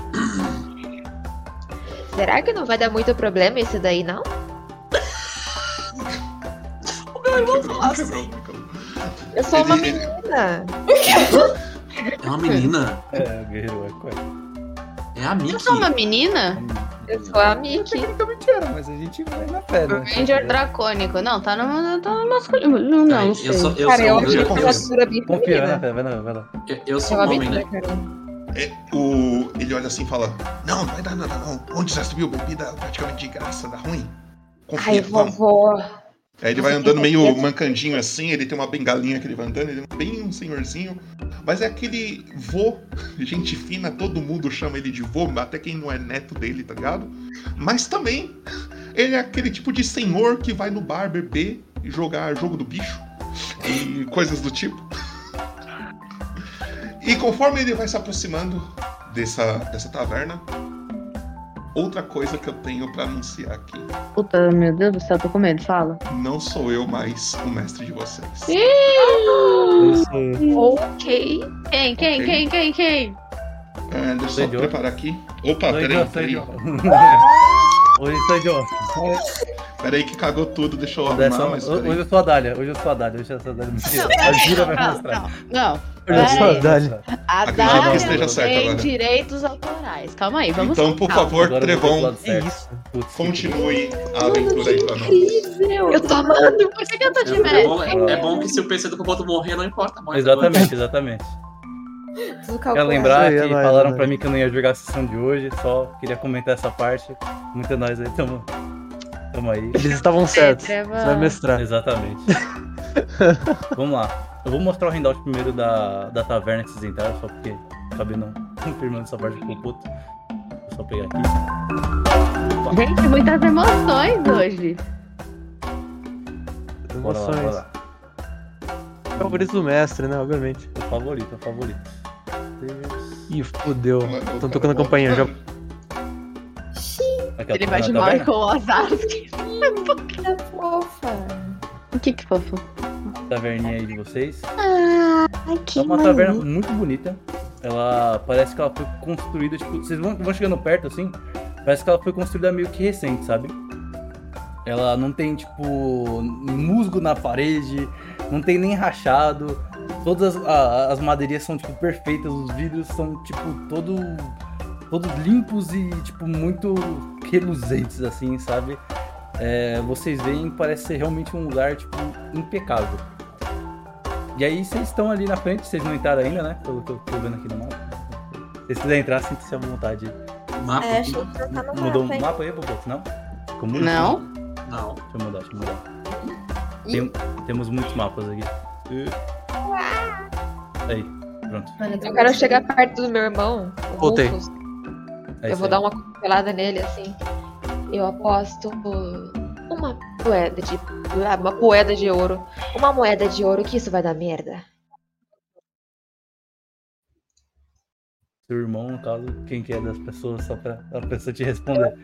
Será que não vai dar muito problema isso daí, não? [laughs] Eu sou uma menina. É uma menina. É, o guerreiro é É a Mickey. Eu sou uma menina? Eu sou a Mickey. Tecnicamente era, mas a gente vai na fé, né? Ranger dracônico. Não, tá no, tá no masculino. Não, não, Peraí, sei. eu sou, eu Cara, eu sou, acho eu, que eu, a criatura bem Confia, fé, vai lá, vai lá. eu, eu É sou uma um homem, menina, né? É, o, ele olha assim e fala: Não, não vai dar nada não. Onde já se viu bebida praticamente de graça, dá ruim? Confia, Ai, vamos. vovó. Aí ele vai andando meio mancandinho assim, ele tem uma bengalinha que ele vai andando, ele é bem um senhorzinho. Mas é aquele vô, [laughs] gente fina, todo mundo chama ele de vô, até quem não é neto dele, tá ligado? Mas também, ele é aquele tipo de senhor que vai no bar beber e jogar jogo do bicho e coisas do tipo. E conforme ele vai se aproximando dessa, dessa taverna, outra coisa que eu tenho pra anunciar aqui. Puta, meu Deus do céu, tô com medo. Fala. Não sou eu mais o mestre de vocês. Ok. Quem, quem, quem, quem, quem? É, deixa eu só preparar aqui. Opa, peraí, peraí. [laughs] eu. Oi, eu. Peraí que cagou tudo, deixa eu É arrumar, só- mas Hoje eu sou a Dália, hoje eu sou a Dália, hoje eu sou a Dália. Mentira, a Gira vai mostrar. Não, não. Olha só, Peraí. Dali. A Dália que esteja certo tem agora. direitos autorais. Calma aí, vamos Então, por calma. favor, Agora É isso. Putz, continue a aventura aí pra nós. Incrível. Eu tô amando. Por que, que eu tô de É, é bom, é, é bom que se o PC do Compoto morrer, não importa mais. Exatamente, exatamente. Quero lembrar que é falaram é pra mim que eu não ia jogar a sessão de hoje, só queria comentar essa parte. Muito nós aí, tamo, tamo aí. Eles estavam certos. Trevão. Você vai mestrar. Exatamente. [laughs] Vamos lá. Eu vou mostrar o handout primeiro da, da taverna que vocês entraram, só porque acabei não [laughs] confirmando essa parte com o puto. Vou só pegar aqui. Gente, muitas emoções hoje. Bora lá, bora Emoções. lá. Favorito do mestre, né? Obviamente. O favorito, o favorito. Ih, fodeu. Estão tocando a campainha já. Aqui, Ele vai de? Michael Ozarski. Que fofa. O que que fofo? Taverninha aí de vocês. Ai, que É uma taverna muito bonita. Ela parece que ela foi construída, tipo, vocês vão, vão chegando perto assim, parece que ela foi construída meio que recente, sabe? Ela não tem, tipo, musgo na parede, não tem nem rachado. Todas as, a- as madeirinhas são, tipo, perfeitas, os vidros são, tipo, todo, todos limpos e, tipo, muito reluzentes, assim, sabe? É, vocês veem, parece ser realmente um lugar, tipo, impecável. E aí vocês estão ali na frente, vocês não entraram ainda, né? Pelo que eu tô vendo aqui no mapa. Se vocês quiserem entrar, sinta-se à vontade. Mapa? É, deixa eu trocar no Mudou mapa, o hein? mapa aí, Bobo? Não? Não? Não. Deixa eu mudar, deixa eu mudar. Tem- temos muitos mapas aqui. Aí, pronto. Eu quero chegar perto do meu irmão. Voltei. É Eu vou dar uma cotovelada nele assim. Eu aposto uma moeda de uma moeda de ouro, uma moeda de ouro que isso vai dar merda. Seu irmão, no caso, quem que é das pessoas, só pra a pessoa te responder.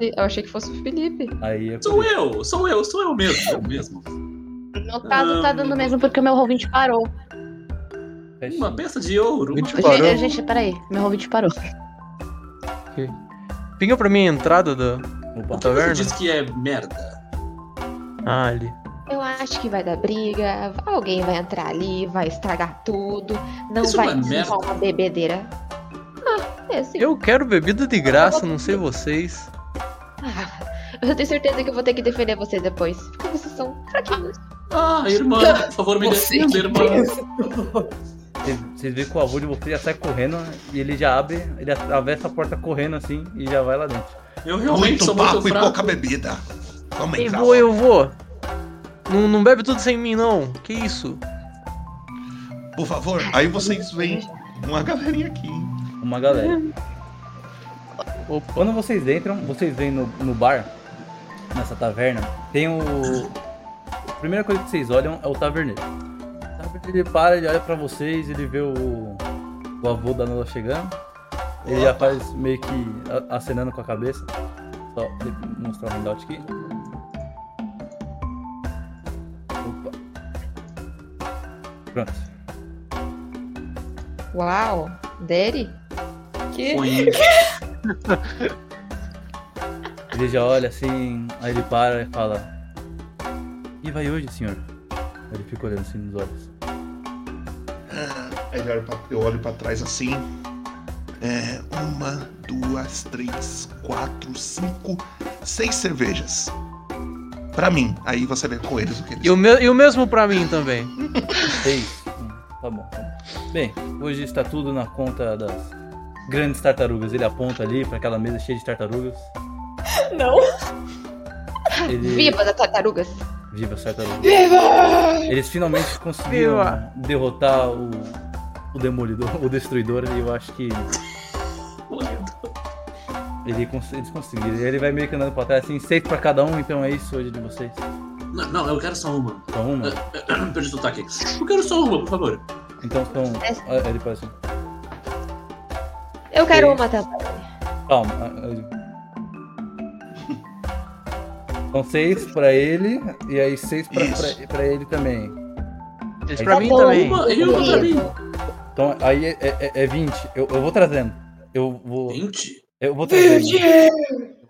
Eu achei que fosse o Felipe. Aí é Sou eu, sou eu, sou eu mesmo. Eu mesmo. No caso, tá dando mesmo porque o meu roll parou. Uma peça de ouro. uma- 20 parou. Gente, gente, peraí. Meu roll parou. Pinga pra mim a entrada da Opa. Você taverna. diz que é merda. Ah, ali. Eu acho que vai dar briga, alguém vai entrar ali, vai estragar tudo, não Isso vai é ser merda? só uma bebedeira. Ah, é assim. Eu quero bebida de graça, não sei vocês. Ah, Eu tenho certeza que eu vou ter que defender vocês depois. Porque vocês são fraquinhos. Ah, irmã, por favor, me Você defenda, que irmã. Vocês- veem que o avô de vocês já sai correndo e ele já abre, ele atravessa a porta correndo assim e já vai lá dentro. Eu realmente Muito sou papo muito e pouca bebida. Vamos Eu vou, eu vou. Não, não bebe tudo sem mim, não. Que isso? Por favor. Aí vocês veem uma galerinha aqui. hein? Uma galera. Opa. Quando vocês entram, vocês veem no, no bar, nessa taverna, tem o. A primeira coisa que vocês olham é o taverneiro. Ele para, ele olha pra vocês, ele vê o, o avô da Nola chegando. Ele já faz meio que acenando com a cabeça. Só mostrar o handout aqui. Opa. Pronto. Uau! Daddy? Que? [laughs] Ele já olha assim, aí ele para e fala: E vai hoje, senhor? Ele fica olhando assim nos olhos. Aí eu olho pra, eu olho pra trás assim. É. Uma, duas, três, quatro, cinco, seis cervejas. Pra mim. Aí você vê com eles o que eles E o, me- e o mesmo pra mim também. [laughs] Seis. Tá bom, tá bom. Bem, hoje está tudo na conta das grandes tartarugas. Ele aponta ali pra aquela mesa cheia de tartarugas. Não. Ele... Viva das tartarugas! Viva as tartarugas. Viva! Eles finalmente conseguiram Viva! derrotar o, o demolidor, o destruidor, e eu acho que ele, cons- eles conseguiram. Ele vai meio que andando pra trás assim, seis pra cada um, então é isso hoje de vocês. Não, não, eu quero só uma. Só uma? Perdi o sotaque. Eu quero só uma, por favor. Então são. Essa. Ah, Ele assim. Eu quero Seis. uma também. Calma. ah, ah. São seis pra ele, e aí seis pra, pra, pra ele também. Aí pra tá mim bom. também. Uma e uma pra mim. Então aí é, é, é 20. Eu, eu vou trazendo. Eu vou. 20? Eu vou trazendo.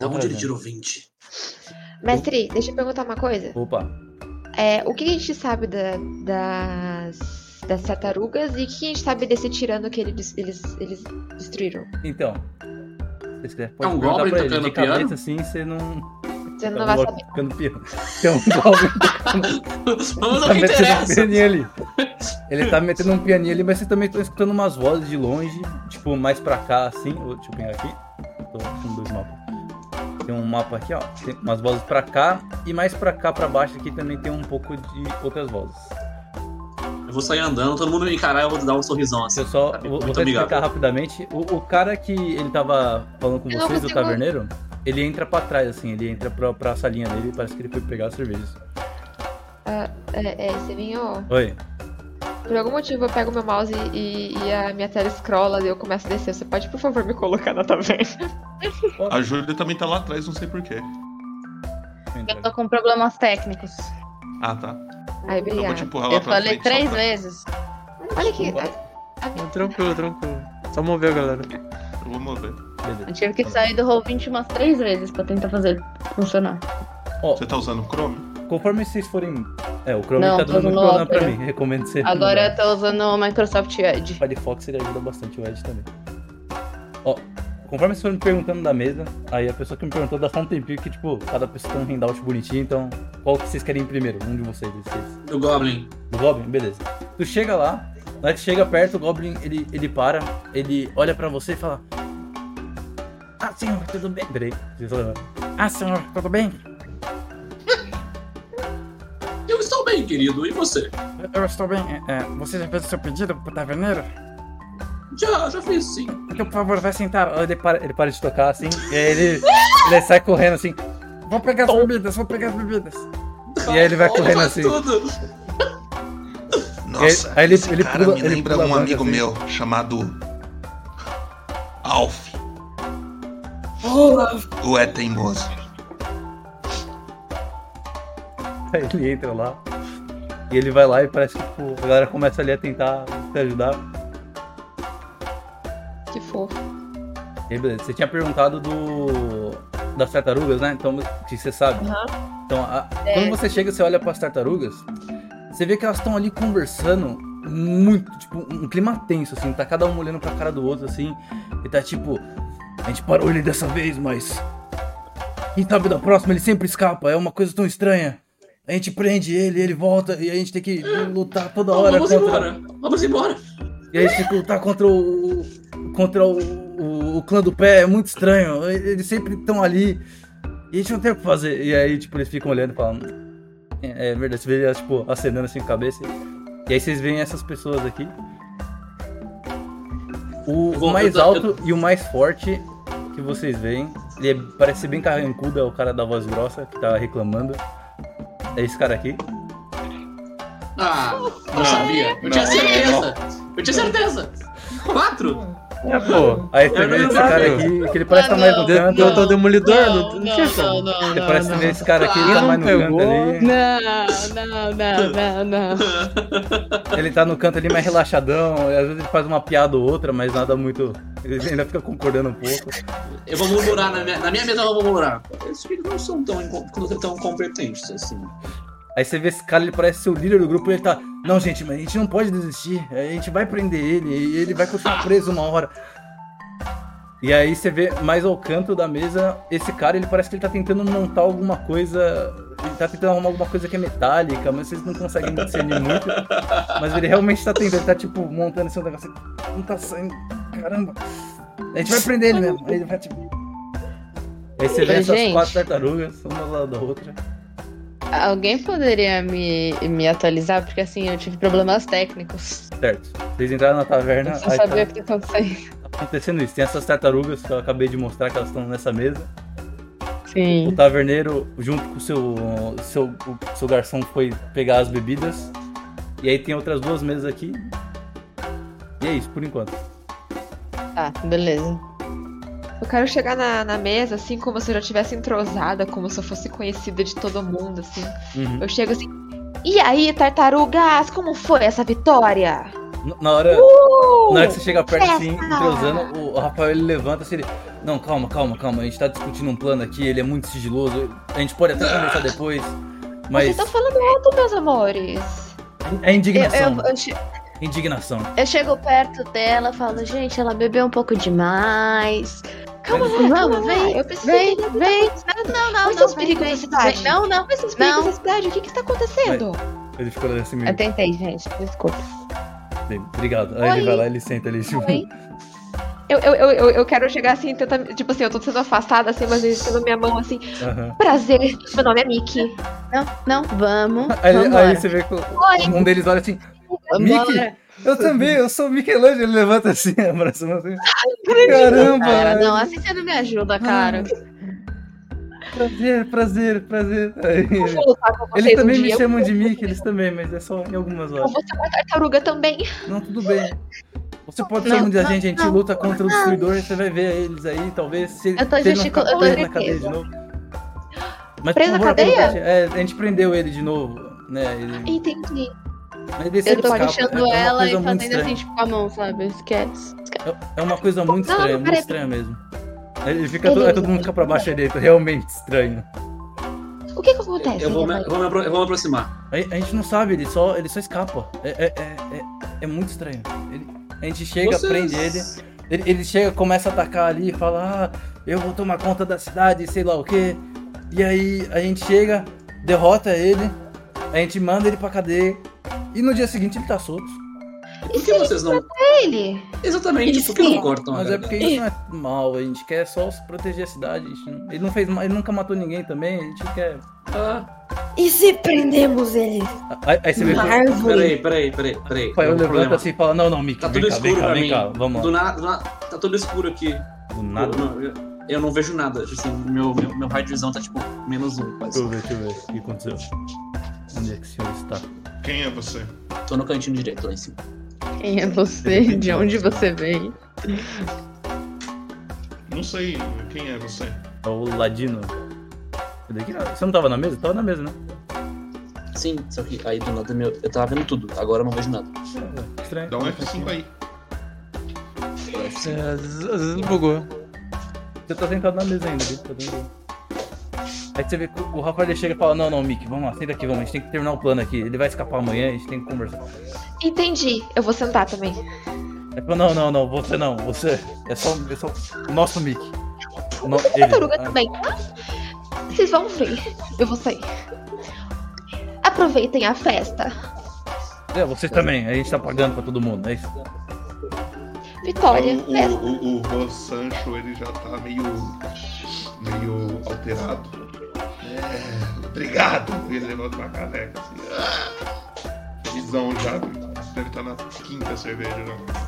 Da Vou onde ele tirou 20? Mestre, deixa eu perguntar uma coisa. Opa. É, o que a gente sabe da- das, das tartarugas e o que a gente sabe desse tirano que ele des- eles, eles destruíram? Então. Quiser, É um goblin pra ele. tocando De cabeça piano? assim, você não. Você não tá vai saber. tocando piano. Tem um goblin [laughs] Vamos tá ao que um interessa. ali. Ele tá metendo um pianinho ali, mas vocês também estão escutando umas vozes de longe, tipo, mais pra cá, assim. Deixa eu pegar aqui. Tô com dois mapas. Tem um mapa aqui, ó. Tem umas vozes pra cá. E mais pra cá, pra baixo aqui, também tem um pouco de outras vozes. Eu vou sair andando, todo mundo me encarar e eu vou dar um sorrisão assim. Eu só sabe? vou, vou explicar rapidamente. O, o cara que ele tava falando com vocês, o taverneiro, ele entra pra trás, assim, ele entra pra, pra salinha dele parece que ele foi pegar as cervejas. É, é, você vinho. Oi. Por algum motivo eu pego meu mouse e, e a minha tela scrolla e eu começo a descer. Você pode, por favor, me colocar na taverna? [laughs] A Júlia também tá lá atrás, não sei porquê. Eu tô com problemas técnicos. Ah, tá. Ai, Eu vou te obrigada. empurrar lá Eu falei frente. três pra- vezes. Olha aqui. Tranquilo, tranquilo. Só mover galera. Eu vou mover. Beleza. Eu tive que sair do Roll20 umas três vezes pra tentar fazer funcionar. Ó, Você tá usando o Chrome? Conforme vocês forem. É, o Chrome Não, tá dando muito problema pra mim. Recomendo você. Agora eu tô usando o Microsoft Edge. O Firefox ele ajuda bastante o Edge também. Ó, conforme vocês foram me perguntando da mesa, aí a pessoa que me perguntou dá só um tempinho que, tipo, cada pessoa tem um handout bonitinho, então qual que vocês querem ir primeiro? Um de vocês, vocês. Do Goblin. Do Goblin? Beleza. Tu chega lá, na hora que chega perto, o Goblin ele, ele para, ele olha pra você e fala: Ah, senhor, tudo bem? Peraí. Ah, senhor, tudo bem? Bem, querido. E você? Eu estou bem. É, você já fez o seu pedido pro taverneiro? Já, já fiz sim. Então, por favor, vai sentar. Ele para, ele para de tocar assim, e aí ele, [laughs] ele sai correndo assim. Vou pegar as bebidas, vou pegar as bebidas. E aí ele vai correndo assim. tudo. Nossa, aí ele- esse ele cara pula- me lembra pula um amigo assim. meu chamado Alf. O é teimoso. Aí ele entra lá. E ele vai lá e parece que tipo, a galera começa ali a tentar te ajudar. Que fofo. E aí, beleza. Você tinha perguntado do. das tartarugas, né? Então, que você sabe. Aham. Então, a- É. quando você chega, você olha pras tartarugas, você vê que elas estão ali conversando muito, tipo, um clima tenso, assim, tá cada um olhando pra cara do outro, assim, e tá tipo, a gente parou ele dessa vez, mas quem sabe da próxima ele sempre escapa, é uma coisa tão estranha. A gente prende ele, ele volta e a gente tem que lutar toda hora Vamos contra. embora. Vamos embora. E a gente tem que lutar contra o. contra o, o, o clã do pé, é muito estranho. Eles sempre estão ali. E a gente não tem o que fazer. E aí, tipo, eles ficam olhando e falam. É, é verdade, você vê elas, tipo, acenando assim com a cabeça. E aí vocês veem essas pessoas aqui. O, Eu o mais eu tô- alto e o mais forte que vocês veem, ele é- parece ser bem carrancudo, é o cara da voz grossa que tá reclamando. É esse cara aqui. Ah, não, Não, sabia. Eu não, tinha não, certeza. Eu tinha certeza. Quatro? É, pô. Aí você vê esse cara aqui, que ele parece Ah, estar mais no canto. Eu tô demolidor, Não, não, não, não tinha Você não, parece ver esse cara aqui, ele Ah, tá mais no canto ali. Não, não, não, não, não. Ele tá no canto ali mais relaxadão, às vezes ele faz uma piada ou outra, mas nada muito. Ele ainda fica concordando um pouco. Eu vou murmurar na minha, na minha mesa, eu vou murmurar. Esses filhos não são tão, tão competentes assim. Aí você vê esse cara, ele parece ser o líder do grupo e ele tá. Não, gente, mas a gente não pode desistir. A gente vai prender ele e ele vai continuar preso uma hora. E aí você vê mais ao canto da mesa, esse cara, ele parece que ele tá tentando montar alguma coisa. Ele tá tentando arrumar alguma coisa que é metálica, mas vocês não conseguem discernir muito. Mas ele realmente tá tentando, ele tá tipo montando esse negócio. Não tá saindo. Caramba. A gente vai prender ele mesmo. Aí ele vai tipo. Aí você vê essas gente. quatro tartarugas, uma do lado da outra. Alguém poderia me, me atualizar? Porque assim, eu tive problemas técnicos. Certo. Vocês entraram na taverna. Eu aí sabia tá- o que tá acontecendo. acontecendo isso. Tem essas tartarugas que eu acabei de mostrar que elas estão nessa mesa. O Sim. taverneiro, junto com o seu, seu, o seu garçom, foi pegar as bebidas. E aí tem outras duas mesas aqui. E é isso, por enquanto. Tá, beleza. Eu quero chegar na, na mesa, assim, como se eu já tivesse entrosada, como se eu fosse conhecida de todo mundo, assim. Uhum. Eu chego assim. E aí, tartarugas, como foi essa vitória? Na hora, Uh! na hora que você chega perto assim, entrosando, o Rafael ele levanta assim, ele. Não, calma, calma, calma. A gente tá discutindo um plano aqui, ele é muito sigiloso. A gente pode até conversar depois. Vocês Mas estão falando alto, meus amores. é Eu, indignação. eu, eu, che- Indignação. eu chego perto dela falo, gente, ela bebeu um pouco demais. Calma lá, Vamos, calma lá. vem, eu preciso Vem, entender. vem. Não, não, Quais não. são os vem, perigos vem, da cidade? vem. Não, não. Quais são os perigos Não. da cidade? O que que está acontecendo? Ele ficou assim Eu meio. tentei, gente. Desculpa. Bem, Obrigado. Aí ele Oi. vai lá ele senta ali. Tipo, Oi. Eu, eu, eu, eu, eu quero chegar assim, tentar, tipo assim, eu tô sendo afastada, assim, mas ele tendo minha mão assim. aham. Prazer, meu nome é Mickey. Não, não, vamos. Aí, aí você vê que Oi. um deles olha assim, Mickey. Eu também, eu sou o Michelangelo. Ele levanta assim, [laughs] abraçando assim. Caramba! Cara, não, assim você não me ajuda, cara. Prazer, prazer, prazer. Aí, Eu vou lutar com vocês eles um também me dia. chamam de Mickey, eles também, mas é só em algumas Eu horas. vou ser uma tartaruga também. Não, tudo bem. Você pode Não, ser um de a não, gente, a gente não, luta contra o destruidor, você vai ver eles aí, talvez. Se, Eu tô se ele não gesticul- ficar eu tô preso na cadeia de novo. Mas, Presa por na cadeia? É, a gente prendeu ele de novo, né? Ele, Entendi. Mas ele Eu tô escapa. puxando é ela e fazendo assim, estranha. tipo, com a mão, sabe? Esquece. É uma coisa muito Não, estranha, não, muito estranha mesmo. Ele fica, to- Beleza. aí todo mundo fica pra baixo direito, realmente estranho. O que que acontece? Eu vou, me, eu vou, me, eu vou me aproximar. A, a gente não sabe, ele só, ele só escapa. É, é, é, é, é muito estranho. Ele- a gente chega, Vocês- prende ele, ele. Ele chega, começa a atacar ali, fala, ah, eu vou tomar conta da cidade, sei lá o quê. E aí a gente chega, derrota ele, a gente manda ele pra cadeia. E no dia seguinte ele tá solto. Por que vocês não. Ele. Exatamente, por que não cortam Mas é porque isso não é mal, a gente quer só proteger a cidade. a gente não- ele não fez mal, ele nunca matou ninguém também, a gente quer. Ah, E se prendemos ele? Aí, aí você vê peraí, peraí, peraí, peraí. Um levanta problema. assim e fala, não, não, Mickey, Tá tudo cá, vem escuro cá, vem cá, vamos Do lá. nada, do nada- tá tudo escuro aqui. Do nada. Eu, não- eu- eu não vejo nada. Assim, meu, meu, meu raio de visão tá tipo menos um, quase. Deixa eu ver, deixa eu ver o que aconteceu. Onde é que o senhor está? Quem é você? Tô no cantinho direito lá em cima. Quem é você? De onde você vem? Não sei quem é você. É o Ladino. Você não tava na mesa? Tava na mesa, né? Sim, só que aí do nada meu, eu tava vendo tudo, agora eu não vejo nada. Estranho. Dá um F5 aí. É, às vezes, bugou. Você tá sentado na mesa ainda, viu? Tá dentro. Aí você vê que o Rafael chega e fala, não, não, Mickey, vamos lá, senta aqui, vamos, a gente tem que terminar o plano aqui. Ele vai escapar amanhã, a gente tem que conversar. Entendi. Eu vou sentar também. Ele fala, não, não, não, você não, você é só, é só o nosso Mickey. No, ele. Tartaruga Ah, também. Vocês vão ver. Eu vou sair. Aproveitem a festa. É, vocês também, a gente tá pagando pra todo mundo, é isso. Vitória, o, festa. o, o, o Juan Sancho ele já tá meio. meio alterado. É, obrigado! Ele levanta uma caneca assim. Ah, felizão já. Deve estar na quinta cerveja já.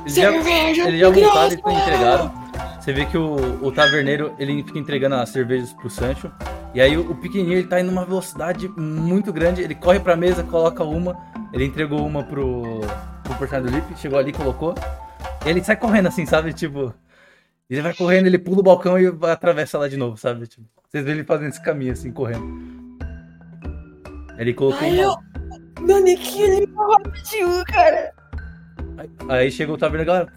Eles já, eles já voltaram e estão entregaram. Você vê que o, o taverneiro ele fica entregando as cervejas pro Sancho. E aí o, o pequenininho ele tá indo numa velocidade muito grande. Ele corre pra mesa, coloca uma. Ele entregou uma pro, pro personagem do Lip, chegou ali, colocou. E ele sai correndo assim, sabe? Tipo. Ele vai correndo, ele pula o balcão e atravessa lá de novo, sabe? Tipo, vocês veem ele fazendo esse caminho assim, correndo. Ele colocou. Ai, eu... Manequim, ele me rapidinho, cara. Aí, aí chegou o taverneiro, galera,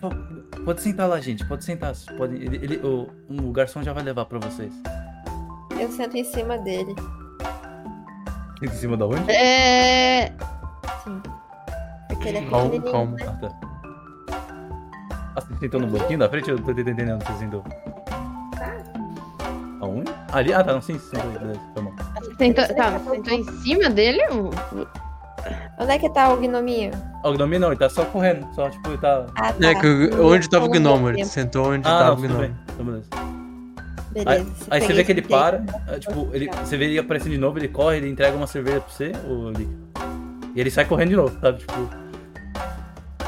pode sentar lá, gente, pode sentar. Pode, ele, ele- o, o garçom já vai levar pra vocês. Eu sento em cima dele. Em cima da onde? É. Porque ele é Calma, pequenininho. calma. Ah, tá. Ah, você sentou no banquinho da frente? Eu tô entendendo você sentou. Ali? Ah, tá, não, sim, sim, beleza, foi mal. Sentou, tá, sentou em cima dele? Onde é que tá o gnominho? Ah, o Gnominho não, ele tá só correndo, só, tipo, ele tá... Ah, tá. É que onde tava o gnomo? Ele sentou onde Ah, tava não, o tudo gnomo. bem, então beleza. Aí, Beleza. aí você peguei vê que ele para, ah, tipo, ele, você vê ele aparecendo de novo, ele corre, ele entrega uma cerveja pra você, ou ele... E ele sai correndo de novo, sabe, tipo...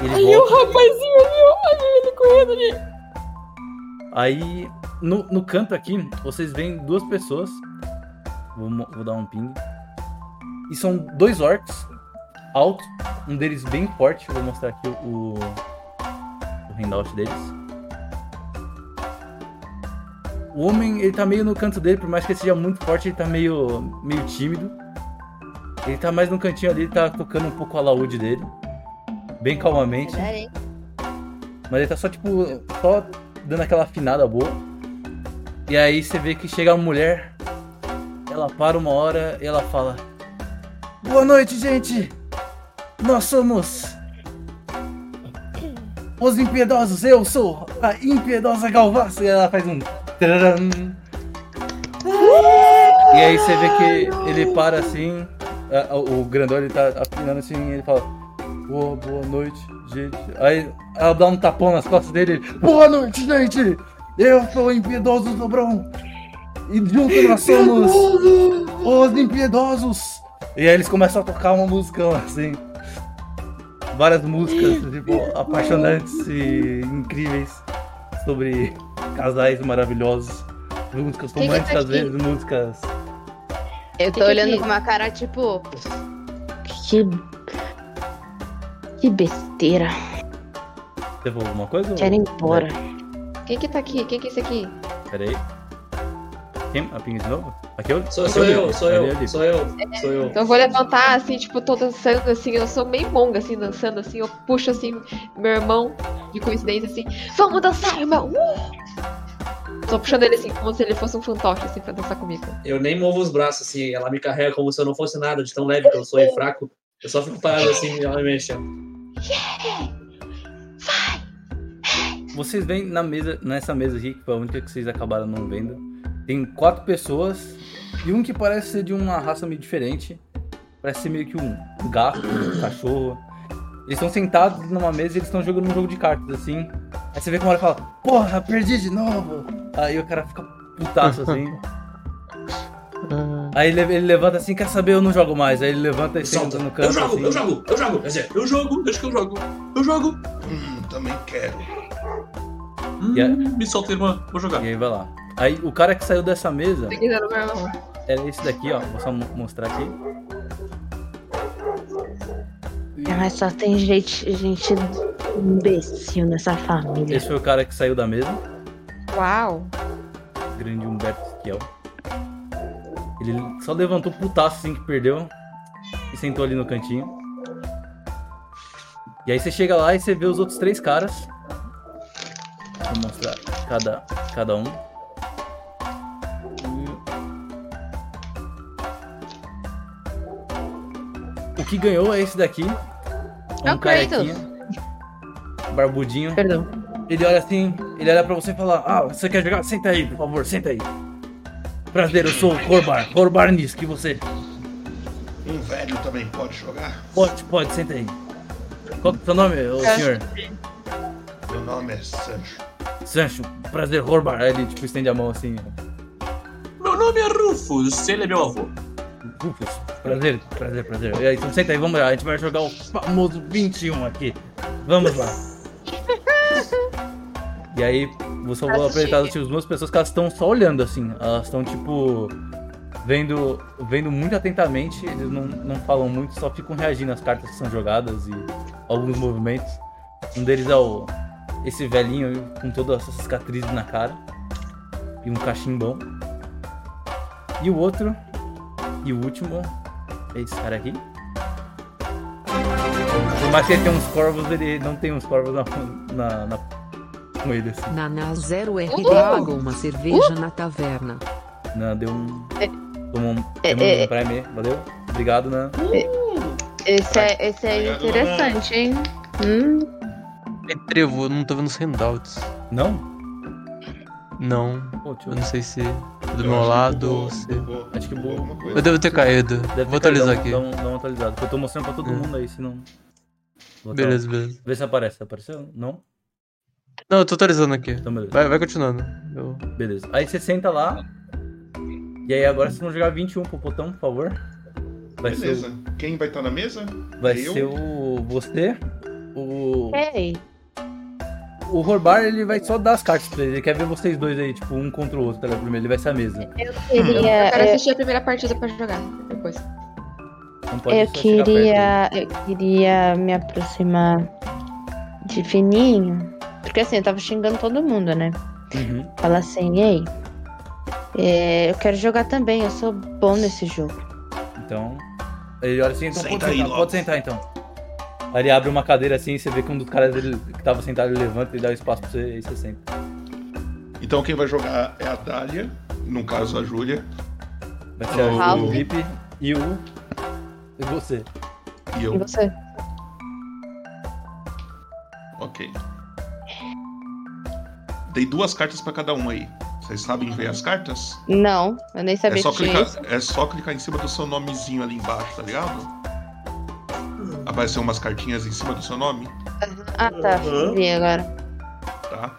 Ele Ali volta... o rapazinho ali. Olha ele correndo ali. Aí, no, no canto aqui, vocês veem duas pessoas. Vou, vou dar um ping. E são dois orcs altos. Um deles bem forte. Vou mostrar aqui o, o handout deles. O homem, ele tá meio no canto dele, por mais que ele seja muito forte, ele tá meio, meio tímido. Ele tá mais no cantinho ali, ele tá tocando um pouco o alaúde dele. Bem calmamente. Mas ele tá só, tipo, só dando aquela afinada boa. E aí você vê que chega a mulher, ela para uma hora e ela fala: Boa noite, gente! Nós somos os impiedosos, eu sou a impiedosa Galvaça. E ela faz um. E aí você vê que ele para assim, o grandão ele tá afinando assim, ele fala: Boa, boa noite, gente. Aí ela dá um tapão nas costas dele. ele, Boa noite, gente! Eu sou o impiedoso Dobrão. E juntos nós somos os impiedosos. E aí eles começam a tocar uma música assim. Várias músicas, tipo, apaixonantes e incríveis. Sobre casais maravilhosos. Músicas tá românticas, às vezes, músicas. Eu tô que olhando que- com uma cara tipo. Que. Que besteira. Falou alguma coisa? ou- Quero ir embora. Quem que tá aqui? Quem que é esse aqui? Pera aí. Quem? A pinga de novo? Aqui eu? Sou, sou eu, sou eu, li. sou eu, sou eu. Então eu vou levantar, assim, tipo, tô dançando, assim, eu sou meio monga, assim, dançando, assim, eu puxo, assim, meu irmão, de coincidência, assim, vamos dançar, irmão! Uh! Tô puxando ele, assim, como se ele fosse um fantoche, assim, pra dançar comigo. Eu nem movo os braços assim, ela me carrega como se eu não fosse nada, de tão leve que eu sou e fraco. Eu só fico parado assim e ela me Vocês veem na mesa, nessa mesa aqui, que foi a única que vocês acabaram não vendo. Tem quatro pessoas e um que parece ser de uma raça meio diferente. Parece ser meio que um gato, um cachorro. Eles estão sentados numa mesa e eles estão jogando um jogo de cartas, assim. Aí você vê uma hora fala, porra, perdi de novo. Aí o cara fica putaço assim. [laughs] Aí ele, ele levanta assim, quer saber, eu não jogo mais. Aí ele levanta e Solta. senta no canto. Eu jogo, assim. eu jogo, eu jogo. Quer dizer, eu jogo, deixa que eu jogo. Eu jogo. Hum, também quero. Hum, Yeah. Me solta, irmã. Vou jogar. E aí vai lá. Aí o cara que saiu dessa mesa era esse daqui, ó. Vou só mo- mostrar aqui. Mas só tem gente, gente imbecil nessa família. Esse foi o cara que saiu da mesa. Uau! Grande Humberto Esquiel. Ele só levantou putaço assim que perdeu. E sentou ali no cantinho. E aí você chega lá e você vê os outros três caras. Vou mostrar cada, cada um. O que ganhou é esse daqui. É Um o Kratos. carequinha. Barbudinho. Perdão. Ele olha assim, ele olha pra você e fala, ah, você quer jogar? Senta aí, por favor, senta aí. Prazer, eu sou o Corbar. Corbar Nisk, e você? Um velho também pode jogar? Pode, pode, senta aí. Qual que é o seu nome, ô senhor? Meu nome é Sancho. Sancho, prazer, Corbar. Aí ele, tipo, estende a mão assim. Meu nome é Rufus, ele é meu avô. Rufus, prazer, prazer, prazer. E aí, então senta aí, vamos lá. A gente vai jogar o famoso 21 aqui. Vamos lá. E aí, você vou Nossa, apresentar as duas pessoas que elas estão só olhando, assim. Elas estão, tipo, vendo, vendo muito atentamente. Eles não, não falam muito, só ficam reagindo às cartas que são jogadas e alguns movimentos. Um deles é o esse velhinho com todas essas cicatrizes na cara. E um cachimbão. E o outro, e o último, é esse cara aqui. Por mais que ele tenha uns corvos, ele não tem uns corvos na, na, na- com ele, assim. Naná 0RD pagou uma cerveja na taverna. Não, deu um. É. Tomou um. É, é. um Prime, valeu? Obrigado, Nan. Esse é, esse é Obrigado, interessante, hein? Hum, É trevo, eu não tô vendo os handouts. Não? Não, Pô, eu eu não sei se é do Eu meu lado ou se. Acho que bugou. alguma coisa. Eu devo ter caído. Deve Vou ter atualizar caído, aqui. Dá um, dá um atualizado. porque Eu tô mostrando pra todo mundo aí, senão. Vou dar- Beleza, beleza. Vê se aparece. Apareceu? Não? Não, eu tô atualizando aqui. Então, beleza. Vai, vai continuando. Eu... Beleza. Aí você senta lá. E aí agora vocês vão jogar 21 pro botão, por favor. Vai Beleza. ser, Quem vai estar na mesa? o, vai Eu? ser o. Você. O. ei. O Horbar, ele vai só dar as cartas pra ele. Ele quer ver vocês dois aí, tipo, um contra o outro, tá ligado? Primeiro, ele vai ser a mesa. Eu Eu queria. quero eu- assistir a primeira partida pra jogar depois. Não pode Eu queria, eu queria me aproximar de fininho. Porque assim, eu tava xingando todo mundo, né? Uhum. Fala assim, ei, é, eu quero jogar também, eu sou bom nesse jogo. Então. Ele olha assim, então Senta pode aí sentar, pode sentar então. Aí ele abre uma cadeira assim, você vê que um dos caras dele, que tava sentado ele levanta e dá espaço pra você e você senta. Então quem vai jogar é a Dália, no caso a Júlia, Vai ser O- a o Felipe e o. E você. e E eu. você? Ok. Dei duas cartas pra cada um aí. Vocês sabem ver as cartas? Não, eu nem sabia É só, que tinha clicar, isso. é só clicar em cima do seu nomezinho ali embaixo, tá ligado? Apareceu umas cartinhas em cima do seu nome, Ah, tá. Vi agora. tá?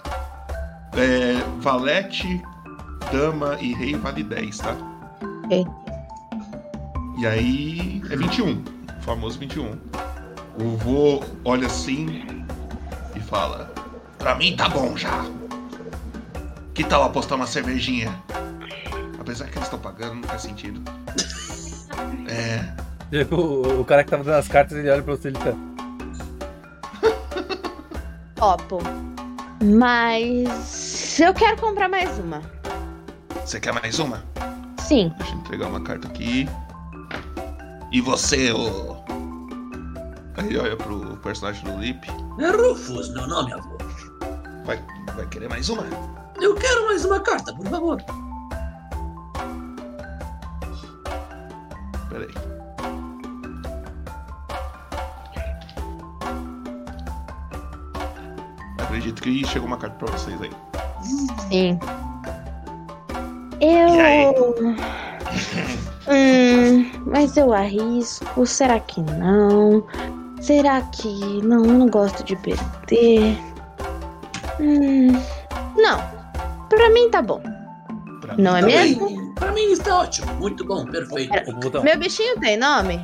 É, valete, dama e rei vale 10, tá? Ok. E aí é 21, o famoso 21. O vô olha assim e fala: Pra mim tá bom já. Que tal apostar uma cervejinha? Apesar que eles estão pagando, não faz sentido. [laughs] É. O, o cara que tava dando as cartas, ele olha pra você e ele tá. [laughs] Topo. Mas eu quero comprar mais uma. Você quer mais uma? Sim. Deixa eu entregar uma carta aqui. E você, ô. Aí olha pro personagem do Lip. É Rufus, meu nome, avô. Vai, vai querer mais uma? Eu quero mais uma carta, por favor. Pera aí. Acredito que chegou uma carta pra vocês aí. Sim. Eu. [laughs] hum, mas eu arrisco. Será que não? Será que. Não, eu não gosto de perder. Hum. Não. Pra mim tá bom. Pra Não mim é tá bem. mesmo? Pra mim está ótimo, muito bom, perfeito. O botão. Meu bichinho tem nome?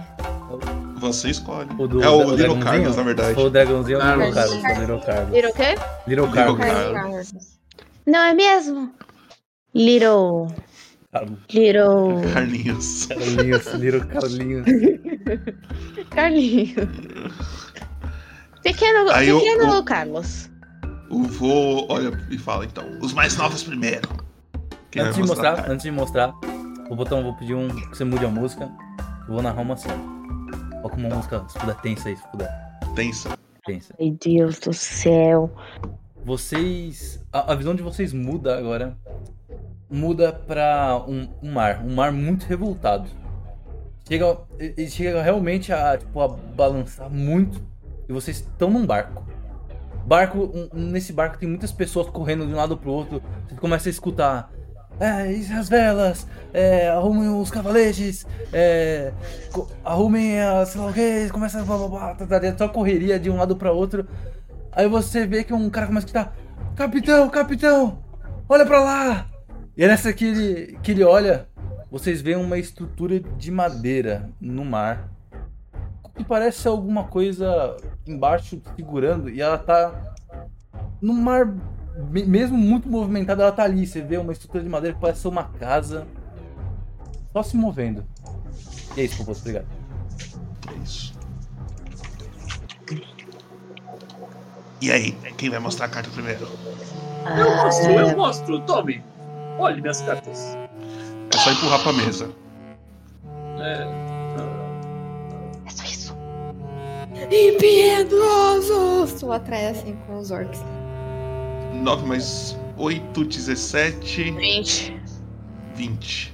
Você escolhe. O do, é o do Little? Carlos, na verdade. O dragãozinho é o Little Carlos. O Little Carlos. Little o quê? Little Little Carlos. Não é mesmo? Little. Little. Carlinhos. Carlinhos. Little Carlinhos. [laughs] Carlinho. Pequeno, Aí eu- pequeno o- Carlos. O vô olha e fala então: os mais novos primeiro. Quem Antes de mostrar mostrar, antes de mostrar, o botão eu vou pedir um que você mude a música. Eu vou narrar uma cena. Coloca uma música, se puder, tensa aí, se puder. Tensa. Tensa. Ai, Deus do céu. Vocês. A, a visão de vocês muda agora. Muda pra um, um mar. Um mar muito revoltado. Chega, ele chega realmente a, tipo, a balançar muito. E vocês estão num barco. Barco. nesse barco tem muitas pessoas correndo de um lado pro outro. Você começa a escutar. é, e as velas, é, arrumem os cavaletes, é, arrumem a sei começa a blá blá blá, tá, tá, tá, só correria de um lado pra outro. Aí você vê que um cara começa a gritar: Capitão, capitão, olha pra lá! E é nessa que ele, que ele olha, vocês veem uma estrutura de madeira no mar. Que parece ser alguma coisa embaixo segurando e ela tá no mar me- mesmo muito movimentada, ela tá ali. Você vê uma estrutura de madeira que parece ser uma casa. Só se movendo. E é isso que eu posso explicar. É isso. E aí, quem vai mostrar a carta primeiro? Eu mostro, eu mostro. Tome. Olhe minhas cartas. É só empurrar pra mesa. É, É Impiedosos! Sou atrás assim com os orcs. 9 mais 8, 17, Gente. 20.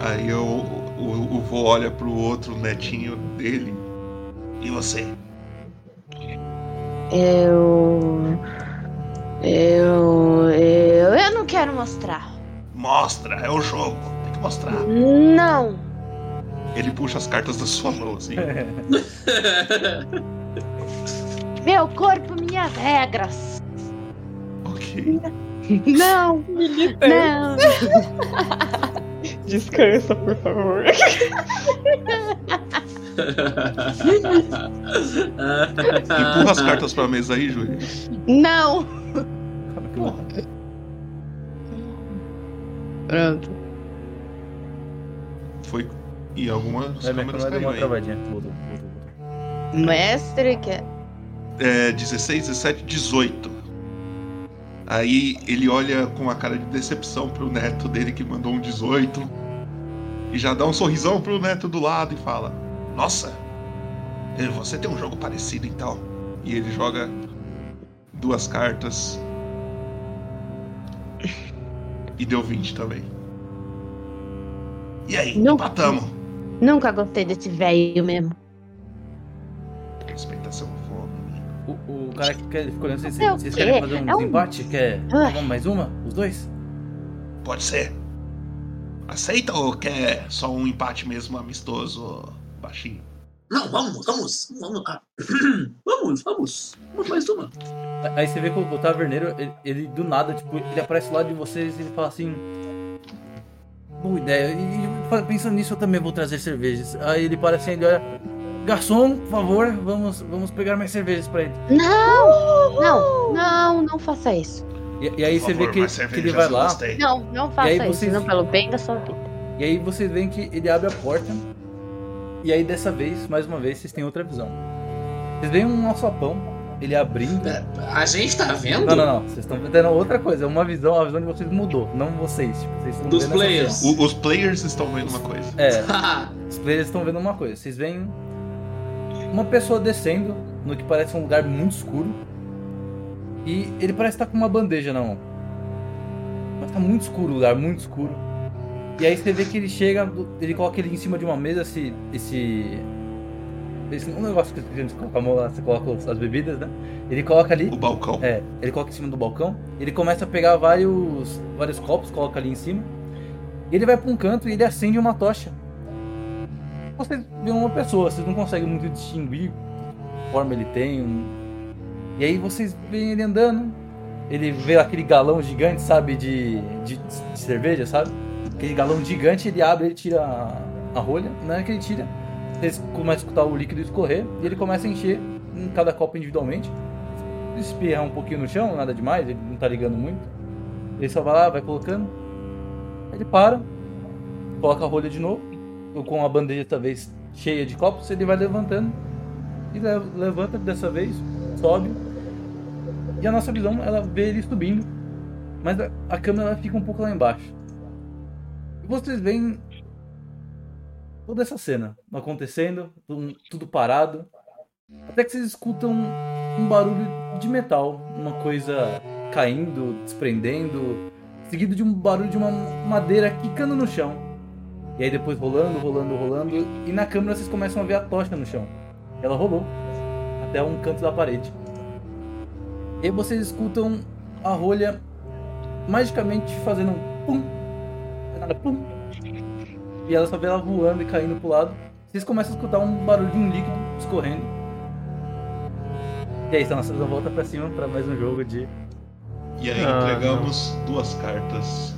Aí eu, o, o vô olha pro outro netinho dele. E você? Eu. Eu. Eu. Eu não quero mostrar. Mostra, é o jogo. Tem que mostrar. Não! Ele puxa as cartas da sua mão, assim. [laughs] Meu corpo, minhas regras! ok. Não! Não! [laughs] Descansa, por favor. [laughs] Empurra as cartas pra mesa aí, Júlia. Não! Pronto. Foi. E algumas É, câmeras câmera deu caiu uma aí. travadinha. Voltou, voltou, voltou. Mestre, que. É, 16, 17, 18. Aí ele olha com uma cara de decepção pro neto dele que mandou um 18. E já dá um sorrisão pro neto do lado e fala: Nossa, eh, você tem um jogo parecido então. E ele joga duas cartas. E deu 20 também. E aí, Não. empatamos. Nunca gostei desse velho mesmo. Respeita seu avô, menino. O, o cara que quer ficou olhando, vocês, vocês querem fazer um É um- desempate? Quer Ai. vamos mais uma? Os dois? Pode ser. Aceita ou quer só um empate mesmo amistoso, baixinho? Não, vamos, vamos, vamos. [clears throat] Vamos, vamos. Vamos mais uma. Aí você vê que o, o taverneiro, ele, ele, do nada, tipo, ele aparece lá de vocês e ele fala assim. Boa ideia. E, pensando nisso, eu também vou trazer cervejas. Aí ele para assim, ele olha. Garçom, por favor, vamos, vamos pegar mais cervejas pra ele. Não! Não, não, não faça isso. E, e aí Por você favor, vê que, que ele vai lá. Não, não faça aí isso, vocês- não pelo bem da sua vida. E aí vocês veem que ele abre a porta. E aí dessa vez, mais uma vez, vocês têm outra visão. Vocês veem um alçapão, ele abrindo. É, A gente tá vendo? Não, não, não. Vocês estão vendo outra coisa. É uma visão, a visão de vocês mudou. Não vocês. Tipo, vocês estão Dos vendo players. O- os players estão vendo uma coisa. É, [laughs] os players estão vendo uma coisa. Vocês veem uma pessoa descendo no que parece um lugar muito escuro. E ele parece estar com uma bandeja na mão. Mas tá muito escuro o lugar, muito escuro. E aí você vê que ele chega, ele coloca ele em cima de uma mesa, esse. esse. Esse um negócio que a gente coloca a você coloca as bebidas, né? Ele coloca ali. O balcão. É, ele coloca em cima do balcão, ele começa a pegar vários, vários copos, coloca ali em cima, e ele vai pra um canto e ele acende uma tocha. Vocês vê uma pessoa, vocês não conseguem muito distinguir que forma ele tem. um- E aí vocês veem ele andando, ele vê aquele galão gigante, sabe, de, de, de cerveja, sabe? Aquele galão gigante, ele abre, ele tira a, a rolha, na hora que ele tira, vocês começam a escutar o líquido escorrer, e ele começa a encher em cada copo individualmente espirra um pouquinho no chão, nada demais, ele não tá ligando muito. Ele só vai lá, vai colocando. Ele para, coloca a rolha de novo, com a bandeja talvez cheia de copos, ele vai levantando. E le- levanta dessa vez, sobe. E a nossa visão, ela vê ele subindo. Mas a, a câmera fica um pouco lá embaixo. E vocês veem toda essa cena acontecendo, tudo, parado. Até que vocês escutam um barulho de metal, uma coisa caindo, desprendendo, seguido de um barulho de uma madeira quicando no chão. E aí depois rolando, rolando, rolando, e na câmera vocês começam a ver a tocha no chão. Ela rolou até um canto da parede. E vocês escutam a rolha magicamente fazendo um pum. Do nada, pum. E ela só vê ela voando e caindo pro lado. Vocês começam a escutar um barulho de um líquido escorrendo. E aí, então, nós volta pra cima pra mais um jogo de. E aí Ah, entregamos duas cartas.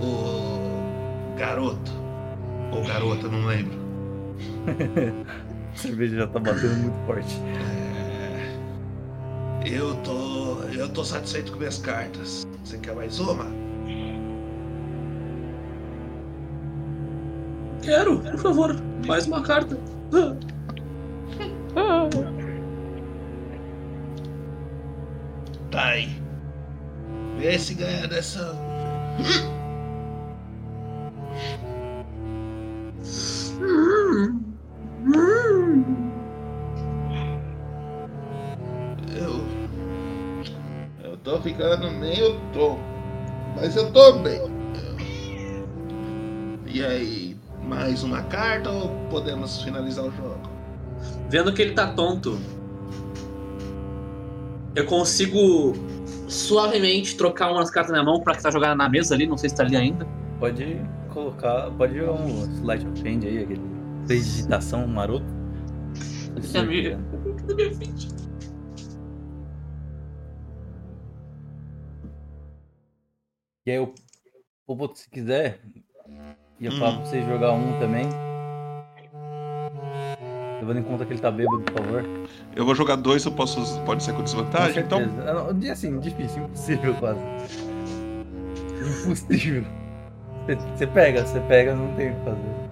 O garoto. Ou garota, não lembro. A [laughs] cerveja já tá batendo muito forte. É, Eu tô. Eu tô satisfeito com minhas cartas. Você quer mais uma? Quero, por favor, mais uma carta. Tá aí. Vê se ganha dessa. Ficando meio tonto. Mas eu tô bem. E aí, mais uma carta ou podemos finalizar o jogo? Vendo que ele tá tonto, eu consigo suavemente trocar umas cartas na mão pra que tá jogada na mesa ali, não sei se tá ali ainda. Pode colocar. Pode jogar um slide of hand aí, aquele digitação maroto. A minha- a minha E aí, o Popoto, se quiser, ia Hum. falar pra você jogar um também. Levando em conta que ele tá bêbado, por favor. Eu vou jogar dois, eu posso. Pode ser com Com desvantagem? Então. certeza. Ah, Assim, difícil, impossível quase. Impossível. Você- Você pega, você pega, não tem o que fazer.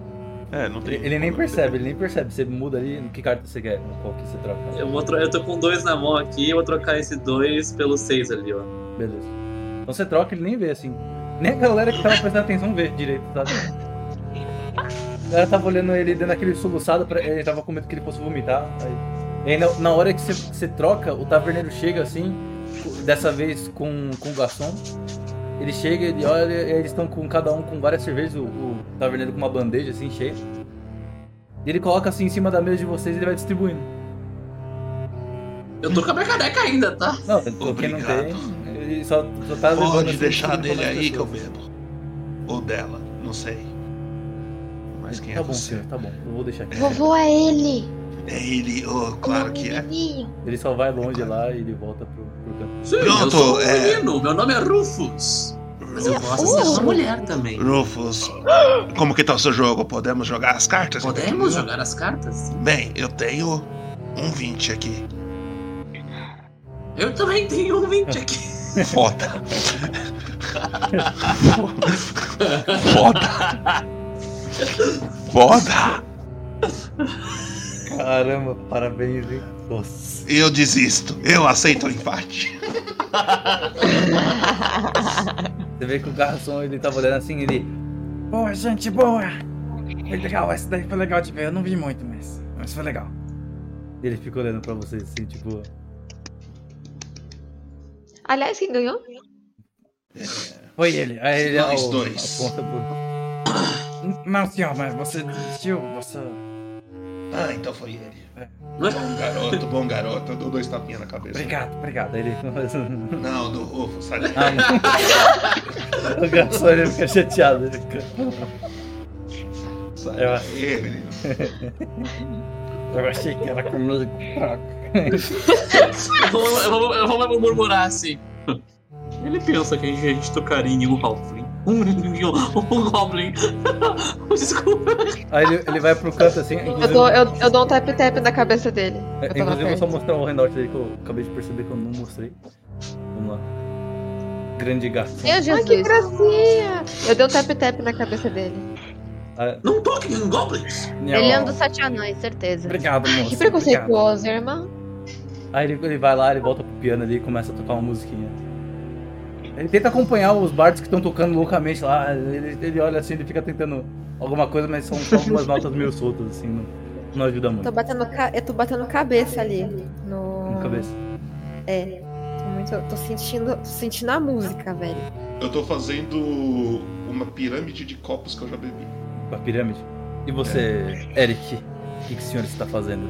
É, não tem. Ele, ele nem percebe, ele nem percebe. Você muda ali, que carta você quer, qual que você troca. Eu, vou tro- eu tô com dois na mão aqui, eu vou trocar esse dois pelo seis ali, ó. Beleza. Então você troca, ele nem vê assim. Nem a galera que tava prestando atenção vê direito, sabe? A galera tava olhando ele dando aquele soluçado, pra... ele tava com medo que ele fosse vomitar. Aí, e aí na, na hora que você, você troca, o taverneiro chega assim, dessa vez com, com o garçom. Ele chega, ele olha, e eles estão com cada um com várias cervejas, o, o taverneiro com uma bandeja assim cheia. E ele coloca assim em cima da mesa de vocês e ele vai distribuindo. Eu tô com a minha caneca ainda, tá? Não, quem não tem, Ele só, só tá levando Pode assim, deixar dele aí que eu pessoas. bebo. Ou dela, não sei. Mas quem Tá é bom, você? senhor, tá bom. Eu vou deixar aqui. Vovô é ele. É ele, oh, claro que é. Menininho. Ele só vai longe lá e ele volta pro, pro canto. Sim, eu Pronto, sou um é. menino, meu nome é Rufus. Mas eu gosto de ser uma mulher também. Rufus, como que tá o seu jogo? Podemos jogar as cartas? Podemos jogar as cartas? Bem, eu tenho um 20 aqui. Eu também tenho um 20 [laughs] aqui. Foda. Foda. Foda. Caramba, parabéns, hein? Nossa. Eu desisto. Eu aceito o empate. Você vê que o garçom ele tava olhando assim, ele. Boa, gente, boa! Foi legal, essa daí foi legal de ver. Eu não vi muito, mas, mas foi legal. E ele fica olhando pra vocês assim, tipo. Aliás, quem ganhou? Foi ele. Aí ele Nós ó, dois. aponta pro. [coughs] Não, senhor, mas você desistiu, você. Ah, então foi ele. É. Bom garoto, bom garoto. Eu dou dois tapinhas na cabeça. Obrigado, obrigado. Ele. [laughs] Não, do Rufus, sai daí. Ah, [laughs] o garçom ele fica chateado. Ele fica... Sai Eu- daí, menino. Eu achei que era comigo. Eu vou, eu vou- eu vou murmurar assim. Ele pensa que a gente, a gente tocaria em um Halfling. Um, um Goblin. [laughs] Desculpa. Aí ele, ele vai pro canto assim. Eu dou, eu, eu dou um tap-tap na cabeça dele. é, inclusive eu vou só mostrar o handout dele que eu acabei de perceber que eu não mostrei. Vamos lá. Grande garçom. Meu Ai, Jesus. que gracinha! Eu dei um tap-tap na cabeça dele. Ah, Não toquem em Goblins. Ele anda dos sete anões, certeza. Obrigado, moço. Que preconceituoso, irmão. Aí ele, ele vai lá, ele volta pro piano ali e começa a tocar uma musiquinha. Ele tenta acompanhar os bardos que estão tocando loucamente lá. Ele, ele olha assim, ele fica tentando alguma coisa, mas são só algumas notas meio soltas, assim, não, não ajuda muito. Tô batendo, ca- eu tô batendo cabeça ali. No. Na cabeça. É. Tô, muito, tô sentindo, tô sentindo a música, velho. Eu tô fazendo uma pirâmide de copos que eu já bebi. Com a pirâmide. E você, Eric, o que, que o senhor está fazendo?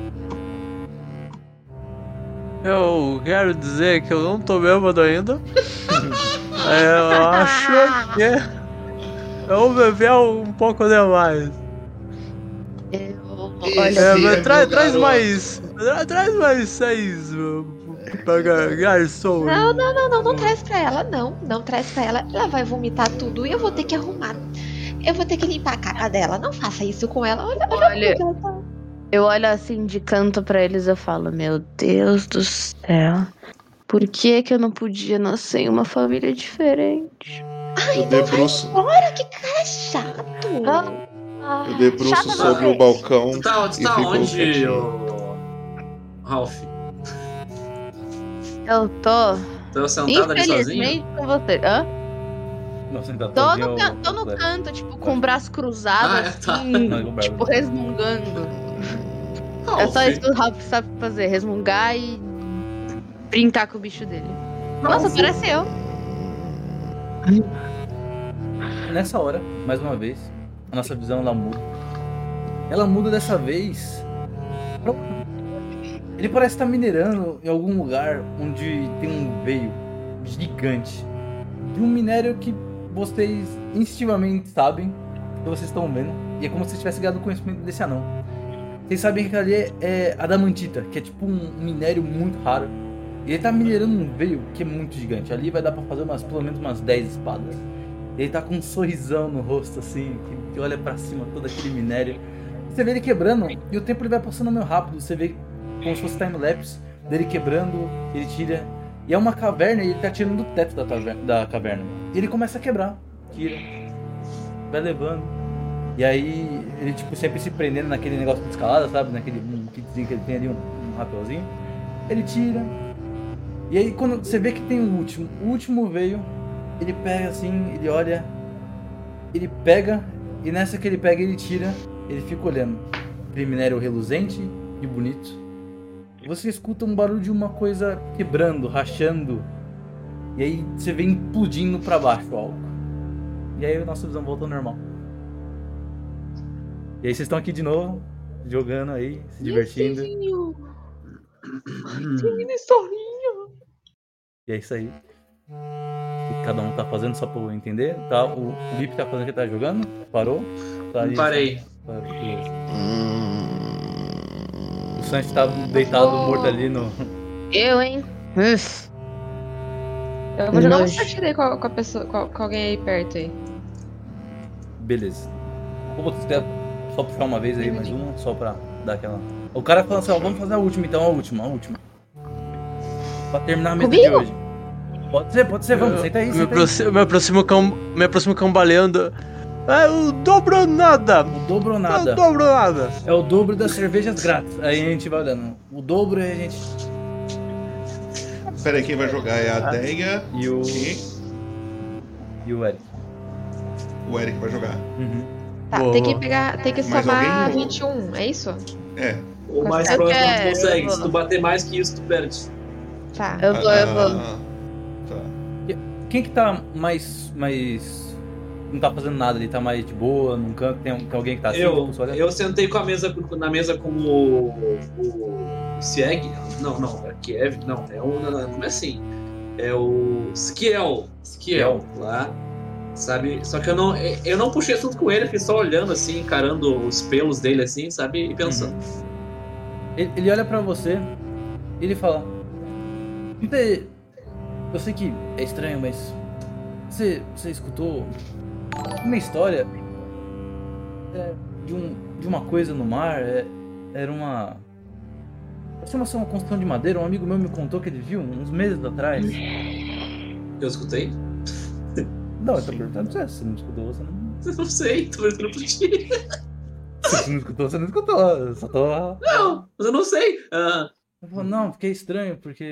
Eu quero dizer que eu não tô bêbado ainda. [laughs] É, eu acho que eu bebi um pouco demais. Eu, olha, É, é tra- traz mais. tra- Traz mais seis pra garçom. Não, não, não, não, não traz pra ela, não. Não traz pra ela. Ela vai vomitar tudo e eu vou ter que arrumar. Eu vou ter que limpar a cara dela. Não faça isso com ela. Olha, olha, Olha. ela tá. Eu olho assim de canto pra eles e falo, meu Deus do céu. Por que que eu não podia nascer em uma família diferente? Eu debruço, Olha que cara chato. Ah, eu debruço chata sobre o balcão. Tu tá, tu E tá onde, ô... Ralph? Eu tô, Tô sentado ali sozinho? infelizmente, com você. Hã? Nossa, ainda Tô no, can- tô no canto, tipo, com o braço cruzado, Ah, é, tá. assim, Não, eu tipo, resmungando. Ralph, É só isso que o Ralph sabe fazer, resmungar e brincar com o bicho dele. Nossa, Ralph, parece eu. Nessa hora, mais uma vez, a nossa visão ela muda. Ela muda dessa vez. Ele parece estar minerando em algum lugar onde tem um veio gigante de um minério que vocês instintivamente sabem que vocês estão vendo. E é como se tivesse ganhado conhecimento desse anão. Vocês sabem que ali é, adamantita, que é tipo um minério muito raro. Ele tá minerando um veio que é muito gigante. Ali vai dar pra fazer umas, pelo menos umas 10 espadas. Ele tá com um sorrisão no rosto, assim, que, olha pra cima todo aquele minério. Você vê ele quebrando, e o tempo ele vai passando meio rápido. Você vê como se fosse time-lapse dele quebrando, ele tira. E é uma caverna e ele tá tirando do teto da, da caverna. E ele começa a quebrar, tira, vai levando. E aí ele, tipo, sempre se prendendo naquele negócio de escalada, sabe? Naquele um kitzinho que ele tem ali, um, um rapelzinho. Ele tira. E aí quando você vê que tem o último, o último veio, ele pega assim, ele olha, ele pega, e nessa que ele pega, ele tira, ele fica olhando. Aquele minério reluzente e bonito. Você escuta um barulho de uma coisa quebrando, rachando. E aí você vê implodindo pra baixo algo. E aí a nossa visão volta ao normal. E aí vocês estão aqui de novo, jogando aí, se divertindo. Menina historinha. E é isso aí. O que cada um tá fazendo só pra eu entender. Tá, o, Lip tá fazendo o que tá jogando? Parou? Tá aí- Parei. Tá, beleza. O Sanji tá deitado morto ali no. Eu, hein? Uf. Eu vou jogar um Nojo. sorteio com, a- com a pessoa, com, a- com alguém aí perto aí. Beleza. Vou botar- quer só puxar uma vez aí, mais uma, só pra dar aquela. O cara falou assim, ó, vamos fazer a última então, a última, a última. Pra terminar a mesa de Comigo? hoje. Pode ser, pode ser, vamos, senta aí, me, senta aí. me aproximo cam, me aproximo cambaleando. É o dobro nada! O dobro ou É nada? o dobro nada! É o dobro das cervejas grátis. Aí a gente vai olhando. O dobro é a gente. Pera aí, quem vai jogar é a Deia E o. e E o Eric. o Eric vai jogar. Uhum. Tá, Boa. tem que pegar, tem que somar alguém? 21, é isso? É. O mais Eu próximo quero, tu consegue. Se tu bater mais que isso, tu perde. Tá. Eu vou, eu vou. Ah, tá. Quem que tá mais. mais. não tá fazendo nada, ele tá mais de boa, num canto, tem, tem alguém que tá assim, Eu, tipo, eu sentei com a mesa, na mesa com o, o Sieg. Não, não, é Kiev. Não, é o. Não, não, como é assim? É o Skiel. Skiel, lá. Sabe? Só que eu não, eu não puxei assunto com ele, fiquei só olhando assim, encarando os pelos dele assim, sabe? E pensando. Ele, ele olha pra você e ele fala. Você. Eu sei que é estranho, mas. Você, você escutou uma história é, de, um, de uma coisa no mar? é, era uma. Parecia uma, uma construção de madeira. Um amigo meu me contou que ele viu uns meses atrás. Eu escutei? Não, eu tô perguntando pra você. Se não escutou, você não. [laughs] Eu não sei, tô perguntando por ti. Se você não escutou, você não escutou. Eu só tô. Não, mas eu não sei. Ah, Ele falou, não, fiquei estranho, porque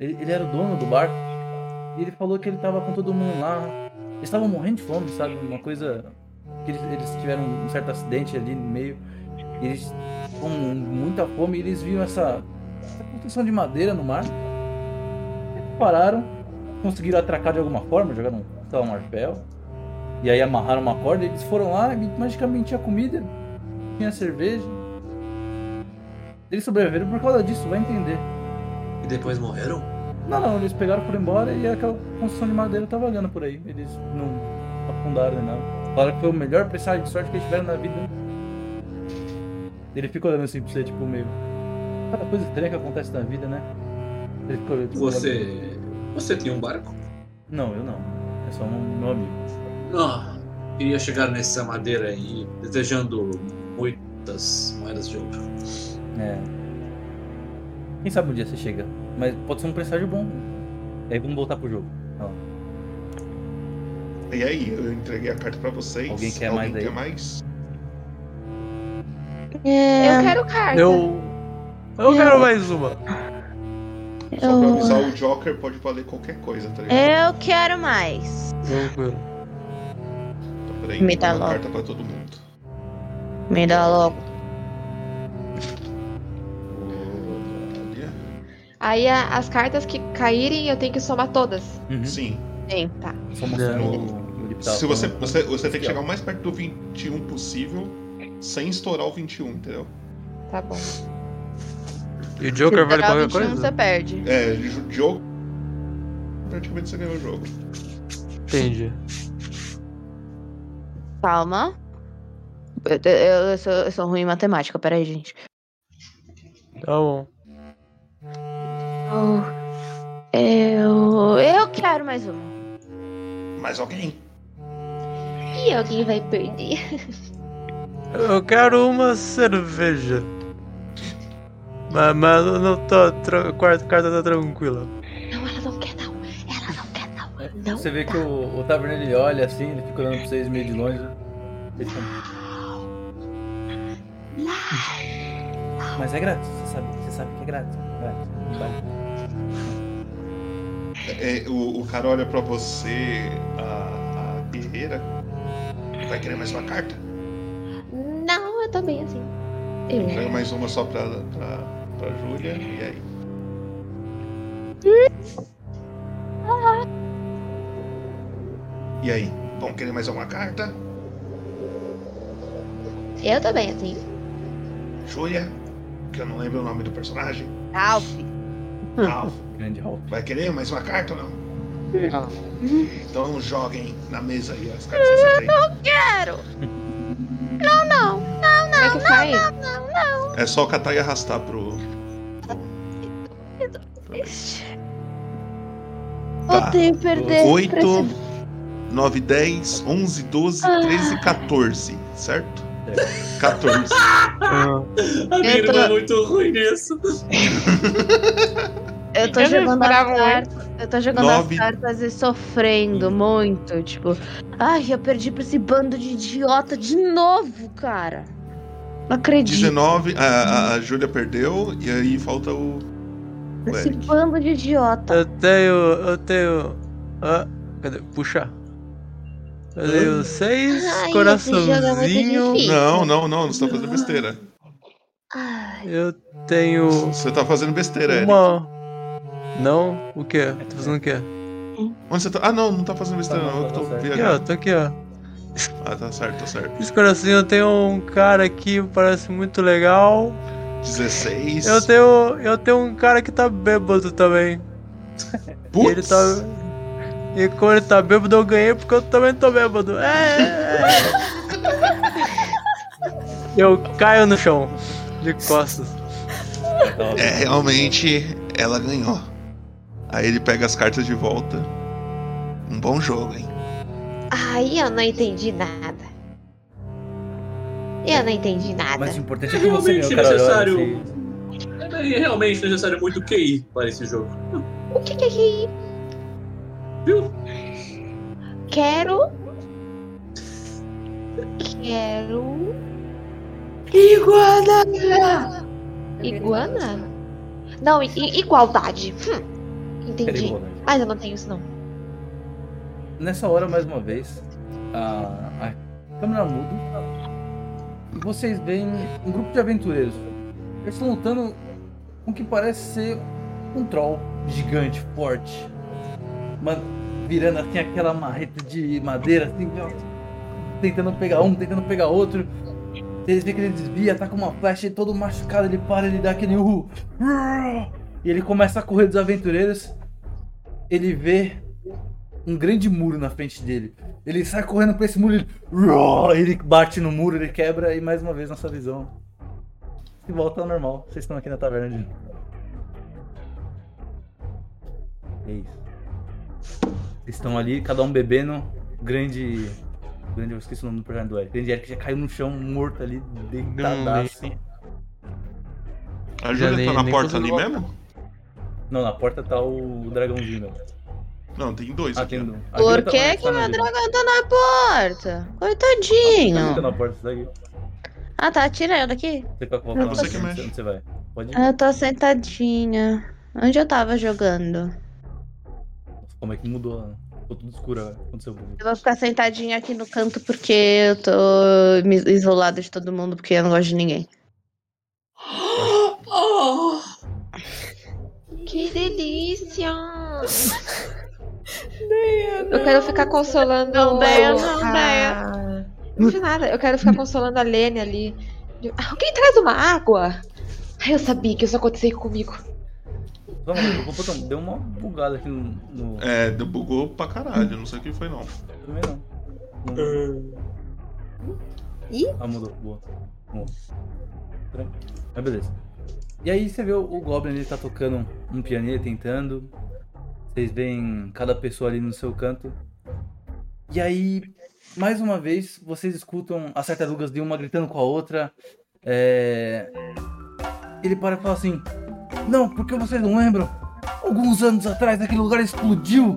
ele, ele era o dono do barco. E ele falou que ele tava com todo mundo lá. Eles estavam morrendo de fome, sabe? Uma coisa. que eles, eles tiveram um certo acidente ali no meio. E eles com muita fome e eles viram essa, essa construção de madeira no mar. Eles pararam, conseguiram atracar de alguma forma, jogaram sei lá, um arpel. E aí amarraram uma corda, eles foram lá e magicamente tinha comida, tinha cerveja. Eles sobreviveram por causa disso, vai entender. E depois morreram? Não, não, eles pegaram por embora e aquela construção de madeira tá vagando por aí. Eles não afundaram nem nada. Falaram que foi o melhor presságio de sorte que eles tiveram na vida. Ele fica olhando assim pra você, tipo, meio. Cada coisa estranha que acontece na vida, né? Ele ficou olhando, tipo, Você. Você tinha um barco? Não, eu não. É só um amigo. Ah, queria chegar nessa madeira aí, desejando muitas moedas de ouro. É. Quem sabe um dia você chega. Mas pode ser um presságio bom. Aí vamos voltar pro jogo. Ó. E aí, eu entreguei a carta pra vocês. Alguém quer Alguém mais aí? quer mais? É, Eu quero carta. Eu. Eu quero mais uma. Só pra eu, avisar, o Joker pode valer qualquer coisa, tá ligado? eu quero mais. Tranquilo. Então, peraí, Me dá logo. carta pra todo mundo. Me dá logo. Aí a- as cartas que caírem, eu tenho que somar todas. Uhum. Sim. Sim. Tá. Só mostrando Não. o, o Lip tava Se você, você, você tem que chegar o mais perto do 21 possível, sem estourar o 21, entendeu? Tá bom. E o Joker vale qualquer 21 coisa? Você perde. É, jo- jogo. Praticamente você ganhou o jogo. Entendi. Calma. Eu, eu- eu sou, eu sou ruim em matemática, peraí, gente. Tá bom. Eu, eu, eu quero mais uma. Mais alguém? E alguém vai perder. [laughs] Eu quero uma cerveja. Mas, mas eu não tô. Tra... A quarta carta tá tranquila. Não, ela não quer não. Ela não quer não. Não. Você vê que o, o Taverna ele olha assim, ele fica olhando pra vocês meio de longe. Ele fica... Mas é grátis, você sabe, você sabe que é grátis. grátis. não vale. É, o, o cara olha pra você, a, a guerreira. Vai querer mais uma carta? Não, eu tô bem assim. Eu. Pega mais uma só pra, pra, pra Júlia, e aí? E aí? Vão querer mais uma carta? Eu tô bem assim. Júlia, que eu não lembro o nome do personagem. Ralph. Ralph, [laughs] Grande Hulk. vai querer mais uma carta ou não? Então joguem na mesa aí as cartas que você tem. Quero! [laughs] Como é que faz? É só catar e arrastar pro. Tá. Odeio perder. 8, Preciso- 9, 10, 11, 12, 13, 14, certo? 14. Ah, A minha Eu tô- irmã é muito ruim nisso. [laughs] Eu tô Eu jogando as cartas. Eu tô jogando Nove. as cartas e sofrendo muito. Tipo, ai, eu perdi pra esse bando de idiota de novo, cara. Não acredito. 19, a, a, a Júlia perdeu, e aí falta o. Esse bando de idiota. eu tenho. Eu tenho. Ah, cadê? Puxa. Eu tenho seis Ai, coraçãozinho. é difícil. Não, não, não, você tá fazendo besteira. Ai, Eu tenho Você tá fazendo besteira, Eric. uma. Não? O quê? Tô fazendo o quê? Onde você tá? Ah, não, não tá fazendo besteira, Tá, não. Eu tá tô certo. Aqui, ó, viajando. tô aqui, ó. Ah, tá certo, tá certo. Esse coração eu tenho um cara aqui, parece muito legal. 16. Eu tenho. Eu tenho um cara que tá bêbado também. Putz! E ele tá. E quando ele tá bêbado eu ganhei porque eu também tô bêbado. É. [laughs] Eu caio no chão. De costas. É, realmente, ela ganhou. Aí ele pega as cartas de volta. Um bom jogo, hein? Ai, eu não entendi nada. Eu não entendi nada. Mas o importante É é que você realmente ganhou, olha, necessário. assim, É realmente necessário muito QI para esse jogo. O que que é que Viu? quero? Quero. Iguana! Iguana? Não, igualdade. Hum, entendi. Mas eu não tenho isso não. Nessa hora, mais uma vez, a, a câmera muda e vocês veem um grupo de aventureiros. Eles estão lutando com o que parece ser um troll gigante, forte. Mano, virando assim aquela marreta de madeira, assim, ó, tentando pegar um, tentando pegar outro. Vocês veem que ele desvia, tá com uma flecha e todo machucado, ele para, ele dá aquele urro. E ele começa a correr dos aventureiros. Ele vê um grande muro na frente dele. Ele sai correndo pra esse muro, ele, ele bate no muro, ele quebra e mais uma vez nossa visão. E volta ao normal. Vocês estão aqui na taverna de. É isso. Vocês estão ali, cada um bebendo. Grande. Grande, eu esqueci o nome do personagem do Eric. Grande Eric já caiu no chão morto ali, deitadaço. A Júlia tá na porta ali mesmo? Não, na porta tá o dragãozinho, meu. Não, tem dois Ah, aqui. tem. A Por Júlia tá- que que tá na meu dragão tá na porta? Tá Coitadinho. na porta, tá aqui. Ah, tá, tira eu daqui. Você quer colocar Você que mexe. Onde você vai? Pode ir. Eu tô sentadinha. Onde eu tava jogando? Como é que mudou? Ficou tudo escuro agora. Aconteceu com Eu vou ficar sentadinha aqui no canto porque eu tô isolada de todo mundo porque eu não gosto de ninguém. [gasps] Oh! Que delícia! [laughs] Eu quero ficar consolando. Não, Deia, não, a- Deia. Não fiz nada. Eu quero ficar consolando a Lene ali. Ah, Alguém traz uma água? Ai, eu sabia que isso acontecia comigo. Computador deu uma bugada aqui no. no... É, deu- bugou pra caralho, não sei o que foi não. Também não. não. Ih? Ah, mudou. Boa. Boa. Tranquilo. Mas beleza. E aí você vê o, o Goblin, ele tá tocando um pianinho, tentando. Vocês veem cada pessoa ali no seu canto. E aí, mais uma vez, vocês escutam as tartarugas de uma gritando com a outra. É... Ele para e fala assim: Não, porque vocês não lembram? Alguns anos atrás aquele lugar explodiu.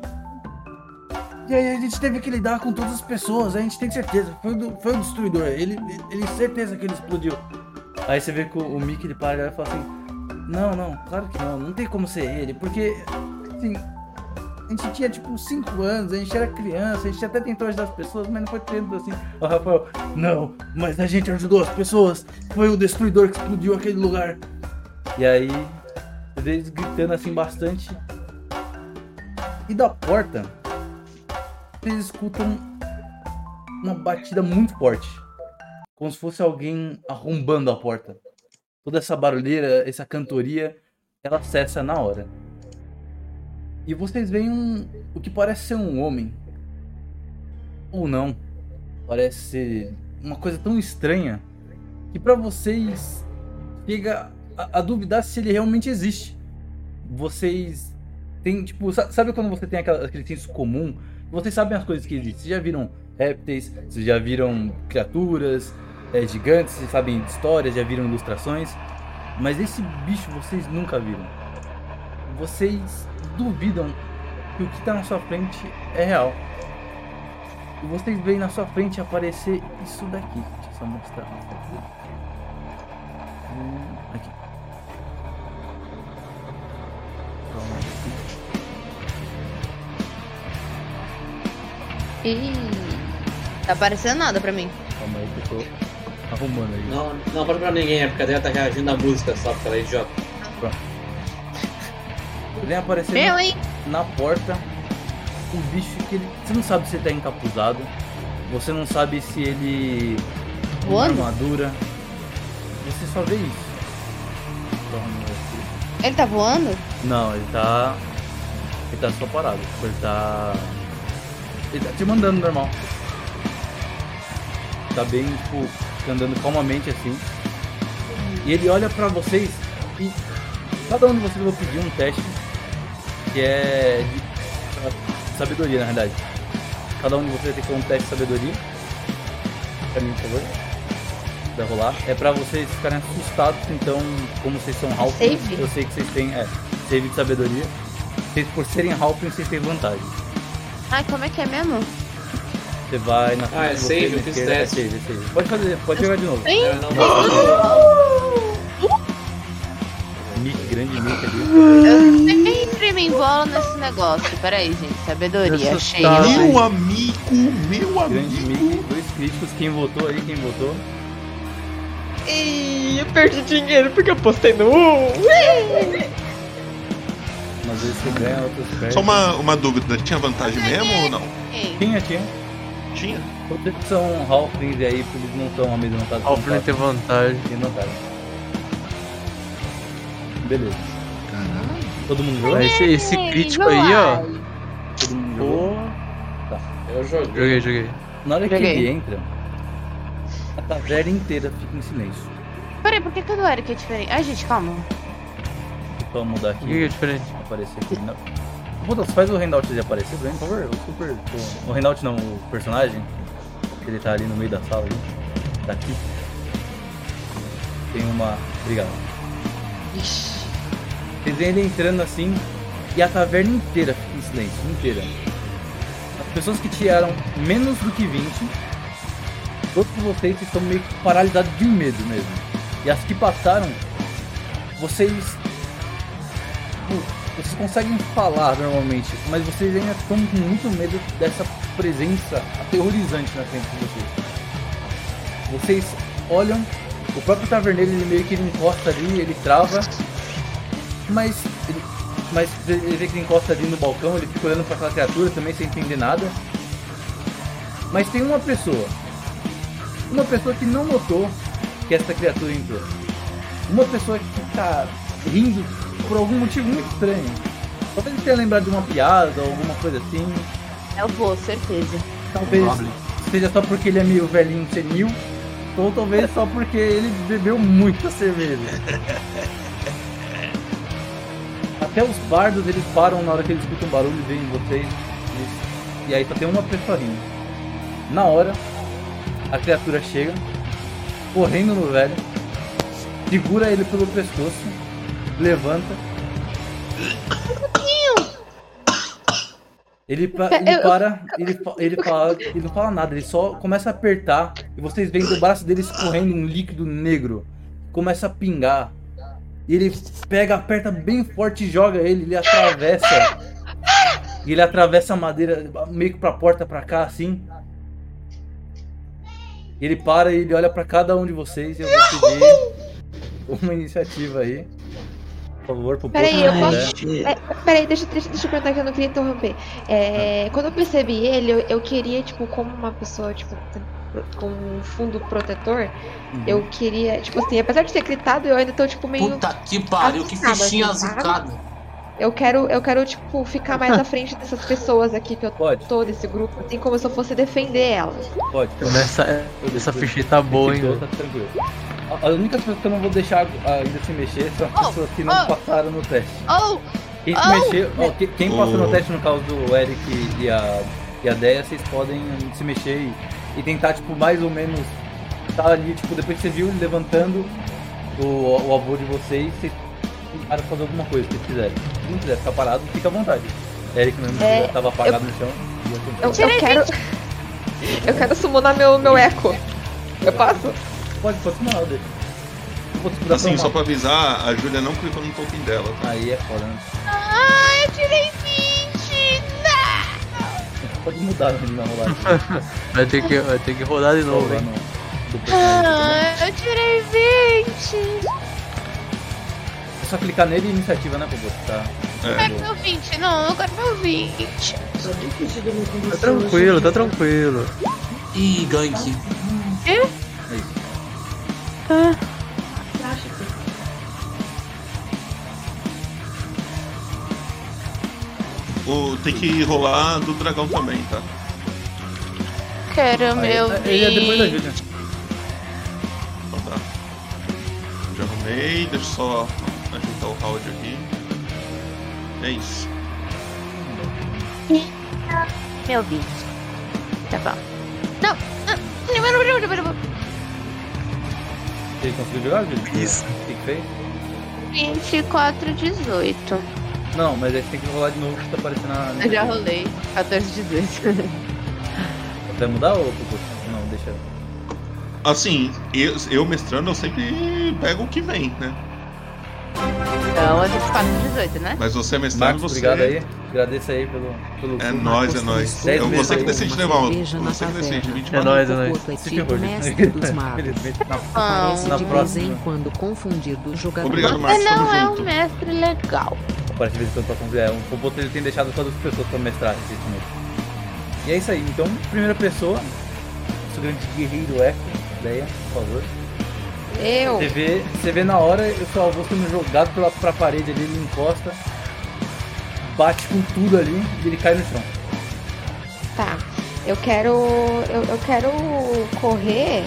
E aí a gente teve que lidar com todas as pessoas, a gente tem certeza. Foi do- foi o destruidor, ele, ele certeza que ele explodiu. Aí você vê que o, o Mickey ele para e fala assim: Não, não, claro que não, não tem como ser ele, porque assim, gente tinha tipo 5 anos, a gente era criança, a gente até tentou ajudar as pessoas, mas não foi tanto assim. O Rafael, não, mas a gente ajudou as pessoas, foi o destruidor que explodiu aquele lugar. E aí, eles gritando assim bastante. E da porta, vocês escutam uma batida muito forte. Como se fosse alguém arrombando a porta. Toda essa barulheira, essa cantoria, ela cessa na hora. E vocês veem um, o que parece ser um homem. Ou não. Parece ser uma coisa tão estranha que pra vocês chega a, a duvidar se ele realmente existe. Vocês têm, tipo, sa- sabe quando você tem aquela, aquele senso comum? Vocês sabem as coisas que existem. Vocês já viram répteis, vocês já viram criaturas é, gigantes, vocês sabem de histórias, já viram ilustrações. Mas esse bicho vocês nunca viram. Vocês duvidam que o que está na sua frente é real. E vocês veem na sua frente aparecer isso daqui. Deixa eu só mostrar. Hum, Aqui. Ih, tá aparecendo nada pra mim. Calma aí que eu tô arrumando aí. Não, não pode pra ninguém, é porque a Deia tá reagindo à música só porque ela é idiota. Vem aparecendo na porta um bicho que ele. Você não sabe se ele tá encapuzado. Você não sabe se ele. Voando? armadura. Você só vê isso. Aqui. Ele tá voando? Não, ele tá. Ele tá só parado. Ele tá. Ele tá te mandando normal. Tá bem, tipo, andando calmamente assim. E ele olha pra vocês e cada um de vocês vou pedir um teste que é de sabedoria na verdade. Cada um de vocês ter que fazer um teste de sabedoria. Pra mim, por favor. Vai rolar. É pra vocês ficarem assustados, então, como vocês são halflings, Save? eu sei que vocês têm. É, save de sabedoria. Vocês, por serem halflings, vocês têm vantagem. Ai, como é que é mesmo? Você vai na Ah, é save, eu fiz é teste. save, é save. Pode fazer, pode jogar de novo. Hein? É, não, grande Mick ali. Eu sempre me embolo nesse negócio. Peraí, gente. Sabedoria, achei. Eu Meu amigo, meu Grande amigo. Mick, dois críticos. Quem votou aí, quem votou? Ih, eu perdi dinheiro porque eu postei no 1. Às vezes você ganha, outros perdem. Só uma, uma dúvida, tinha vantagem mesmo ou não? Tinha, tinha. Tinha? Vocês são halflings e aí, eles não estão amedrontados. Alfred tem vantagem. Tem vantagem. Beleza. Caralho. Todo mundo jogou? Esse, esse crítico aí, ó. Todo mundo jogou? Pô. Eu joguei. Joguei, joguei. Na hora que Joguei. ele entra, a taverna inteira fica em silêncio. Peraí, por que que o do Eric é diferente? Ai, gente, calma. Eu mudar O que que é aqui, diferente? aparecer aqui. Não. Puta, faz o handout de aparecer pra mim, por favor? O super. O, o handout não, o personagem. que Ele tá ali no meio da sala ali. Tá aqui. Tem uma. Obrigado. Vocês veem ele entrando assim e a taverna inteira fica em silêncio, inteira. As pessoas que tiraram menos do que 20, todos vocês estão meio que paralisados de medo mesmo. E as que passaram, vocês. tipo, Vocês conseguem falar normalmente, mas vocês ainda estão com muito medo dessa presença aterrorizante na frente de vocês. Vocês olham, o próprio taverneiro ele meio que ele encosta ali, ele trava, mas ele, mas ele vê que ele encosta ali no balcão, ele fica olhando para aquela criatura também sem entender nada. Mas tem uma pessoa, uma pessoa que não notou que essa criatura entrou. Uma pessoa que tá rindo por algum motivo muito estranho. Talvez ele tenha lembrado de uma piada ou alguma coisa assim. Eu vou, certeza. Talvez seja só porque ele é meio velhinho senil. Ou talvez só porque ele bebeu muita cerveja. Até os bardos eles param na hora que eles escutam barulho e veem vocês. E aí só tem uma pessoa rindo. Na hora, a criatura chega, correndo no velho, segura ele pelo pescoço, levanta. Ele, pa- [laughs] ele para, [laughs] ele, ele fala, ele não fala nada, ele só começa a apertar e vocês veem do braço dele escorrendo um líquido negro, começa a pingar. E ele pega, aperta bem forte e joga ele, ele atravessa. E ele atravessa a madeira meio que pra porta pra cá assim. Ele para e ele olha pra cada um de vocês e eu vou pedir [laughs] uma iniciativa aí. Por favor, pro Peraí, eu posso-. É, peraí, deixa, deixa, deixa eu perguntar que eu não queria interromper. É, quando eu percebi ele, eu, eu queria, tipo, como uma pessoa, tipo, com um fundo protetor, Uhum. eu queria, tipo assim, apesar de ter gritado, eu ainda tô, tipo, meio. Puta que pariu, que assustada, fichinha assim, azucada. Eu quero, eu quero, tipo, ficar mais à [laughs] frente dessas pessoas aqui que eu Pode, tô, desse grupo, assim, como se eu fosse defender elas. pode. Nessa, essa ficha aí tá boa, hein? tá tranquilo. A- As únicas pessoas que eu não vou deixar ainda se mexer são as Oh, pessoas que não oh. passaram no teste. Oh! Quem se Oh. mexer, ó, que- quem passou no Oh. teste no caso do Eric e a, e a Deia, vocês podem se mexer e, e tentar, tipo, mais ou menos tá ali, tipo, depois que você viu ele levantando o, o avô de vocês, vocês tentaram fazer alguma coisa que vocês quiserem. Se não quiser ficar parado, fica à vontade. Eric mesmo É, tava apagado no chão. tentar. Eu, eu quero. Eu quero summonar meu, meu eco. Eu posso? Pode, te segurar Assim, só pra avisar, a Júlia não clicou no token dela, tá? Aí é foda, né? Ah, eu tirei 20! Não! Pode mudar na rolagem. [laughs] Vai ter que, vai ter que rodar de novo, hein? Ah, eu tirei 20! É só clicar nele e iniciativa, né, Bobo? Tá. É. Quero meu 20, não, eu quero meu 20. Tá tranquilo, tá tranquilo. Ih, gank. É isso. O, tem que rolar do dragão também, tá? Quero Aí, meu ele é depois da 20. Júlia. Então tá. Já arrumei, deixa eu só ajeitar o round aqui. É isso. Meu 20. Tá bom. Não! não, não, não, não, não, Ele conseguiu jogar, Júlia? Isso. O que que fez? 24, 18. Não, mas aí você tem que rolar de novo que tá aparecendo na. Eu já rolei. 14, 18. Vai mudar ou? Não, deixa. Assim, eu, eu mestrando, eu sempre pego o que vem, né? Então, eu 24, 18, né? Mas você mestrando, Marcos, você. obrigado aí. Agradeço aí pelo. pelo É nóis, é nóis. É você que decide uma levar o. cerveja na Você que decide, taverna. 20 É nóis, é nóis. é Se ferrou, mestre dos gente. magos. Felizmente, na, Parece na próxima. quando confundir do jogador. Obrigado, Você Marcos. não Tamo é um mestre legal. Aparece de vez em quando pra convidar. É, um Popoto ele tem deixado todas as pessoas pra mestrar recentemente. E é isso aí. Então, primeira pessoa, nosso grande guerreiro Echo, Leia, por favor. Eu. Você vê, você vê na hora o seu avô sendo jogado pela, pra parede ali, ele encosta. bate com tudo ali e ele cai no chão. Tá. Eu quero. Eu, eu quero correr.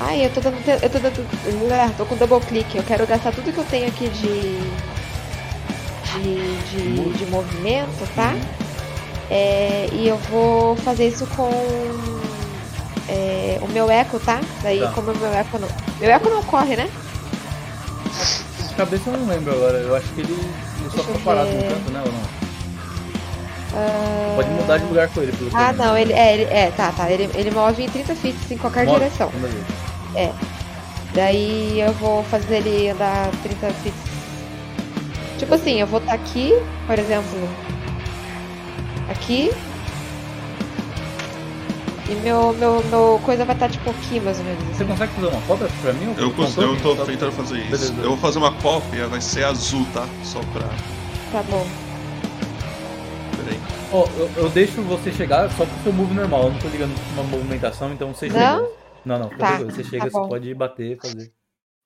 Ai, eu tô dando. Eu tô dando. Ah, Tô com double click. Eu quero gastar tudo que eu tenho aqui de. De, de, de movimento, tá? É, e eu vou fazer isso com é, o meu eco, tá? Daí, Tá. como o meu eco não. Meu eco não corre, né? De cabeça eu não lembro agora. Eu acho que ele, ele só ficou parado no canto, né? Ou não? Ah, Pode mudar de lugar com ele, pelo Ah, lembro. não, ele é, ele, é, tá, tá. Ele, ele move em 30 feet em qualquer Move, direção. É. Daí eu vou fazer ele andar 30 feet. Tipo assim, eu vou estar aqui, por exemplo. Aqui. E meu, meu, meu coisa vai estar tipo aqui, mais ou menos. Você consegue fazer uma cópia pra mim? Eu, cons- controle? eu tô tentando fazer isso. Beleza. Eu vou fazer uma cópia, vai ser azul, tá? Só pra. Tá bom. Peraí. Ó, eu, eu deixo você chegar só com o seu move normal. Eu não tô ligando com uma movimentação, então você Não? chega. Não, não, Tá, você chega, tá você pode bater, fazer.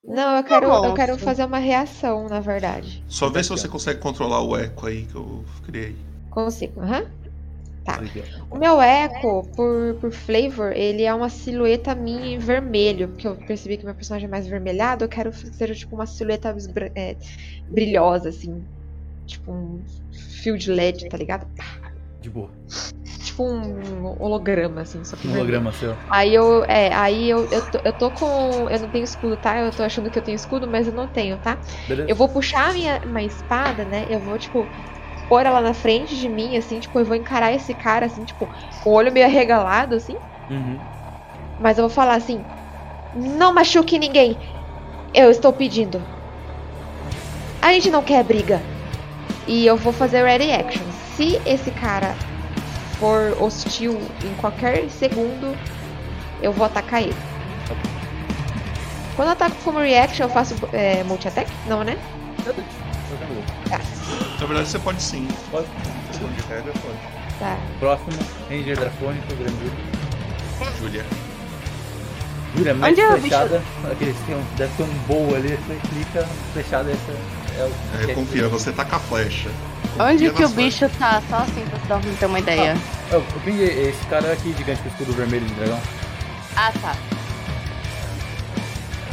Não, eu quero, eu quero fazer uma reação, na verdade. Só vê se você consegue controlar o eco aí que eu criei. Consigo, aham. Tá. O meu eco, por, por flavor, ele é uma silhueta minha em vermelho, porque eu percebi que meu personagem é mais vermelhado, eu quero que seja tipo uma silhueta é, brilhosa, assim. Tipo um fio de LED, tá ligado? Pá. De boa. Tipo um holograma, assim, só que Um vermelho. holograma seu. Aí eu, é, aí eu, eu, tô, eu tô com. Eu não tenho escudo, tá? Eu tô achando que eu tenho escudo, mas eu não tenho, tá? Beleza? Eu vou puxar a minha uma espada, né? Eu vou, tipo, pôr ela na frente de mim, assim, tipo, eu vou encarar esse cara, assim, tipo, com o olho meio arregalado, assim. Uhum. Mas eu vou falar assim: não machuque ninguém. Eu estou pedindo. A gente não quer briga. E eu vou fazer ready action. Se esse cara for hostil em qualquer segundo, eu vou atacar ele. Quando eu ataco como reaction, eu faço é, multi-attack? Não, né? Na verdade, você pode sim. Pode. De regra, pode. Tá. Próximo, Ranger Drafônico, Grande Júlia. Júlia, mais Onde é o bicho? flechada. Aqueles que tem um, deve ter um bowl ali, você clica, flechada, essa é o. É, confia, você tá com a flecha. Onde Confia que o bicho tá? Só assim pra dar ter uma ideia. Eu, eu pinguei esse cara aqui gigante com o escudo vermelho de dragão. Ah, tá.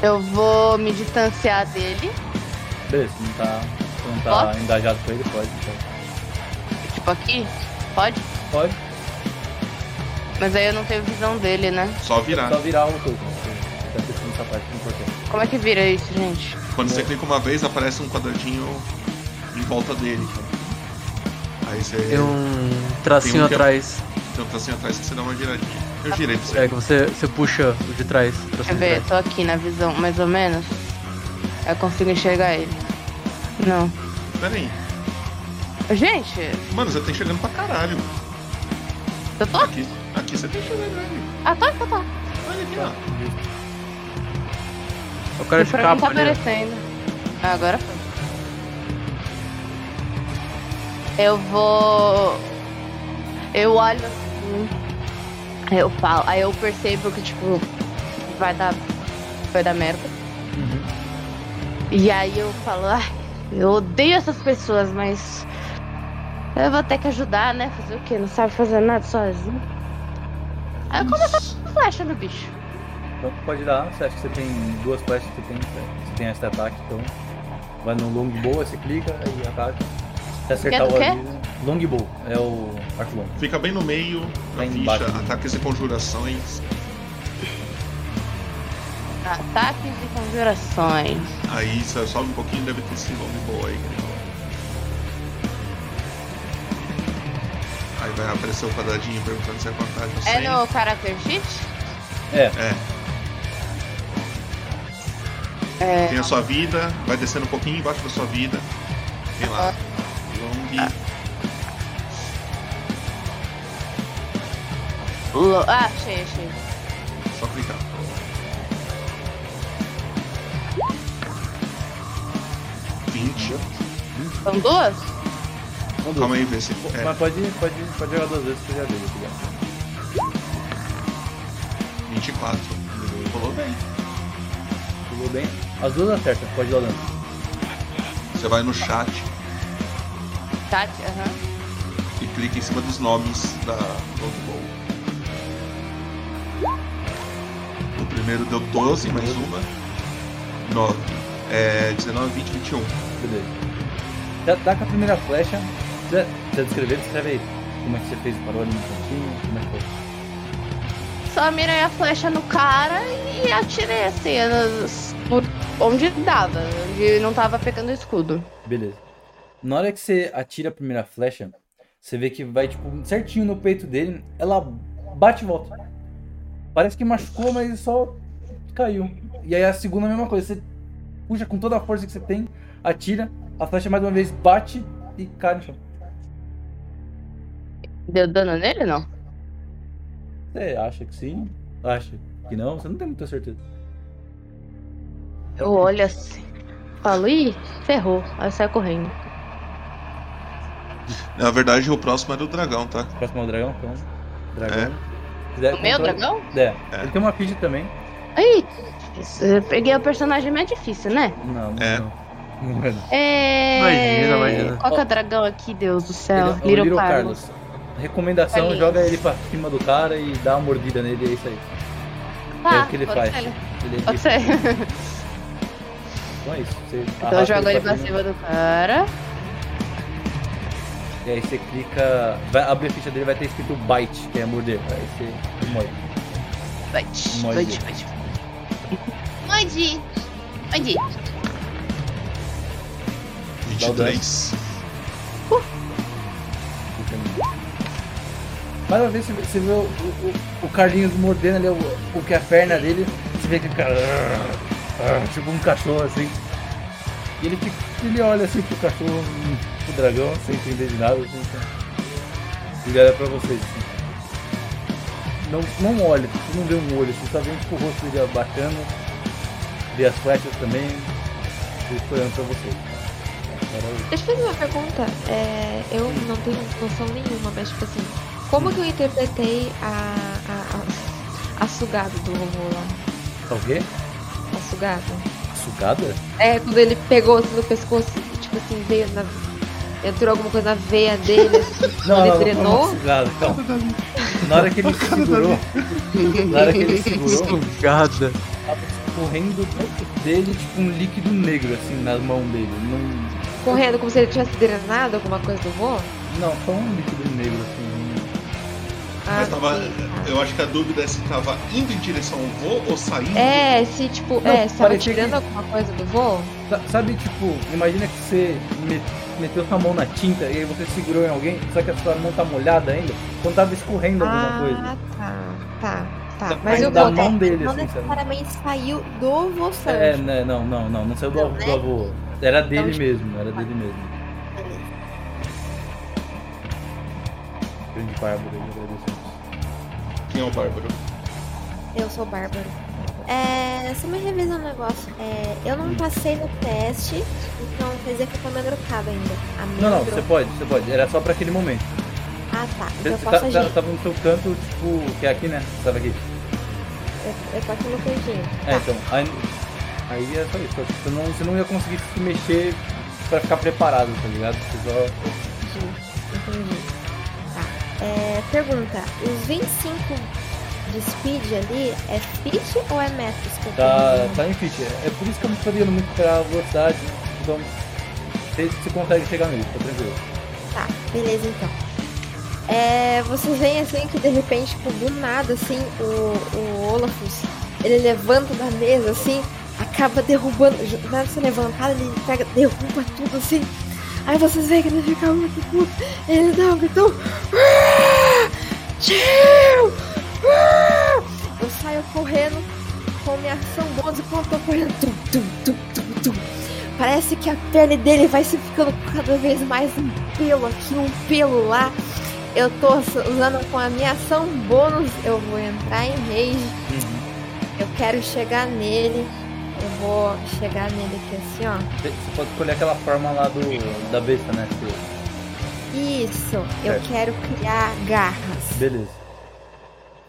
Eu vou me distanciar dele. Beleza, não tá, não tá Posso? engajado com ele, pode. Pode. Tipo aqui. Pode? pode. Mas aí eu não tenho visão dele, né? Só virar. Só virar o token. Tá essa parte que é importante. Como é que vira isso, gente? Quando você clica uma vez, aparece um quadradinho em volta dele. Aí você Tem um tracinho Tem um é- atrás. tem um tracinho atrás que você dá uma giradinha. Eu girei pra você. É que você, você puxa o de trás. Deixa eu ver, tô aqui na visão, mais ou menos. Eu consigo enxergar ele. Não. Pera aí. Gente, Mano, você tá enxergando pra caralho. eu tô. Aqui, aqui você tá enxergando ele. Ah, tá, tá, tá. Olha aqui, ó. O cara de capa tá ali. aparecendo. Ah, agora foi. Eu vou. Eu olho assim. Aí eu falo. Aí eu percebo que, tipo, vai dar. Vai dar merda. Uhum. E aí eu falo, ai, eu odeio essas pessoas, mas. Eu vou ter que ajudar, né? Fazer o quê? Não sabe fazer nada sozinho. Aí eu começo a flecha no bicho. Então pode dar, você acha que você tem duas flechas que você tem, você tem esse ataque, então vai no longbow, aí você clica e ataca. Se acertar o alívio. Longbow, é o arco longo. Fica bem no meio, Bem ficha, embaixo. ataques e conjurações. Ataques e conjurações. Aí sobe um pouquinho, deve ter esse nome bom aí. falou. Aí vai aparecer o quadradinho perguntando se é vantagem ou É no Character Sheet? É, É, É. tem a sua vida, vai descendo um pouquinho embaixo da sua vida. Tem lá. Long. Lo- Ah, achei, achei. Só clicar. Vinte. São duas? são duas. Calma aí, vê se. É, Mas pode, pode, pode jogar duas vezes que você já viu, tá ligado? 24. Rolou bem. Pulou bem. As duas acertam, pode dar o dano. Você vai no chat. Tati, aham. e clica em cima dos nomes da Longbow. O primeiro deu 12, mais uma. 9. É 19, 20, 21. Beleza. Já dá com a primeira flecha. Já, já descreveu? Descreve aí. Como é que você fez? Parou ali no cantinho? Como é que foi? Só mirei a flecha no cara e atirei assim, onde dava, onde não tava pegando escudo. Beleza. Na hora que você atira a primeira flecha, você vê que vai, tipo, certinho no peito dele, ela bate e volta. Parece que machucou, mas só caiu. E aí a segunda a mesma coisa, você puxa com toda a força que você tem, atira, a flecha mais uma vez bate e cai no chão. Deu dano nele não? Você acha que sim? Acha que não? Você não tem muita certeza. Eu olho assim, falo, ih, ferrou. Aí sai correndo. Na verdade, o próximo era o dragão, tá? Próximo ao dragão, então. Dragão. É. Se quiser O meu controlar- dragão? É. É. Ele tem uma ficha também. Aí, eu peguei o personagem mais difícil, né? Não, não. É. não. Mano. É... Imagina, imagina. Qual que é o dragão aqui, Deus do Ele céu? é o Little, Little Carlos. Carlos. Recomendação, Carlinhos. joga ele pra cima do cara e dá uma mordida nele, é isso aí. Tá, é o que ele faz. ser. Ele, Pode ser. Então é isso. Você Então jogo ele pra cima, do cara. E aí você clica. Vai abrir a ficha dele vai ter escrito bite, que é morder. Aí você morre. Bite, Morde. bite, bite. Morde. Morde. 23. Mais uma vez você vê, você vê o, o, o Carlinhos mordendo ali o, o que é a perna dele, você vê cara. ah, [laughs] tipo um cachorro assim. E ele, fica, ele olha assim pro cachorro, pro dragão, sem entender de nada, assim. então. E olha pra vocês. Assim. Não, não olha, você não vê um olho, você só vê tipo, o rosto dele abaixando, vê as flechas também, ele foi olhando pra vocês. Deixa eu fazer uma pergunta. É, eu não tenho noção nenhuma, mas tipo assim, como que eu interpretei a, a, a, a sugada do vovô lá? Tá o quê? A sugada? Sugada? É, quando ele pegou assim no pescoço e tipo assim, veio na. Entrou alguma coisa na veia dele, assim, [laughs] Não, ele não, não, drenou. não, sugada, calma. Na hora que ele segurou, na hora que ele segurou, Sugada. tava escorrendo dele tipo um líquido negro assim na mão dele. Não, Correndo como se ele tivesse drenado alguma coisa do vô. não, só um líquido negro assim. Ah, Mas tava. sim, tá. Eu acho que a dúvida é se tava indo em direção ao vô ou saindo. É, se tipo, Não, é, se tava tirando que- alguma coisa do. Sa- Sabe, tipo, imagina que você me- meteu sua mão na tinta e aí você segurou em alguém, só que a sua mão tá molhada ainda, quando tava escorrendo alguma coisa. Ah, tá, tá, tá. Da- Mas da o vô mão dele, Não assim, sabe? necessariamente saiu do você. É, né, não, não, não, não saiu do, Não, avô- né? do avô. Era dele Então, mesmo, era dele mesmo. Grande bárbaro, eu agradeço. Quem é o bárbaro? Eu sou bárbaro. É, só me revisar um negócio. É, eu não passei no teste, então quer dizer que eu tô meio grupado ainda. Não, não, você pode, você pode. Era só pra aquele momento. Ah, tá. Você, Então eu você posso tá- agir. tá- tava no seu canto, tipo, que é aqui, né? Você tava aqui. Eu, eu tô aqui no cantinho. É, Tá. então. Aí, aí é só isso. que Você não, você não ia conseguir se mexer pra ficar preparado, tá ligado? Você só. Entendi. Tá. É, pergunta: os 25 de speed ali é feet ou é metros que eu Tá, tenho? tá em fit. É por isso que eu não tô ligando muito pra velocidade. Então, você, você consegue chegar nele, tá tranquilo. Tá, beleza então. É, vocês veem assim que de repente, tipo, do nada, assim, o, o Olafus, ele levanta da mesa, assim, acaba derrubando, na hora de ser levantado, ele pega, derruba tudo, assim. Aí vocês veem que ele fica muito puto, ele dá um gritão, "Ah! Tio! Ah!" Eu saio correndo com minha ação bônus enquanto eu tô correndo, tum, tum, tum, tum, tum. Parece que a pele dele vai se ficando cada vez mais um pelo aqui, um pelo lá. Eu tô usando com a minha ação bônus, eu vou entrar em rage. Eu quero chegar nele. Eu vou chegar nele aqui assim, ó. Você pode escolher aquela forma lá do, da besta, né? Você- Isso, eu Certo. quero criar garras. Beleza.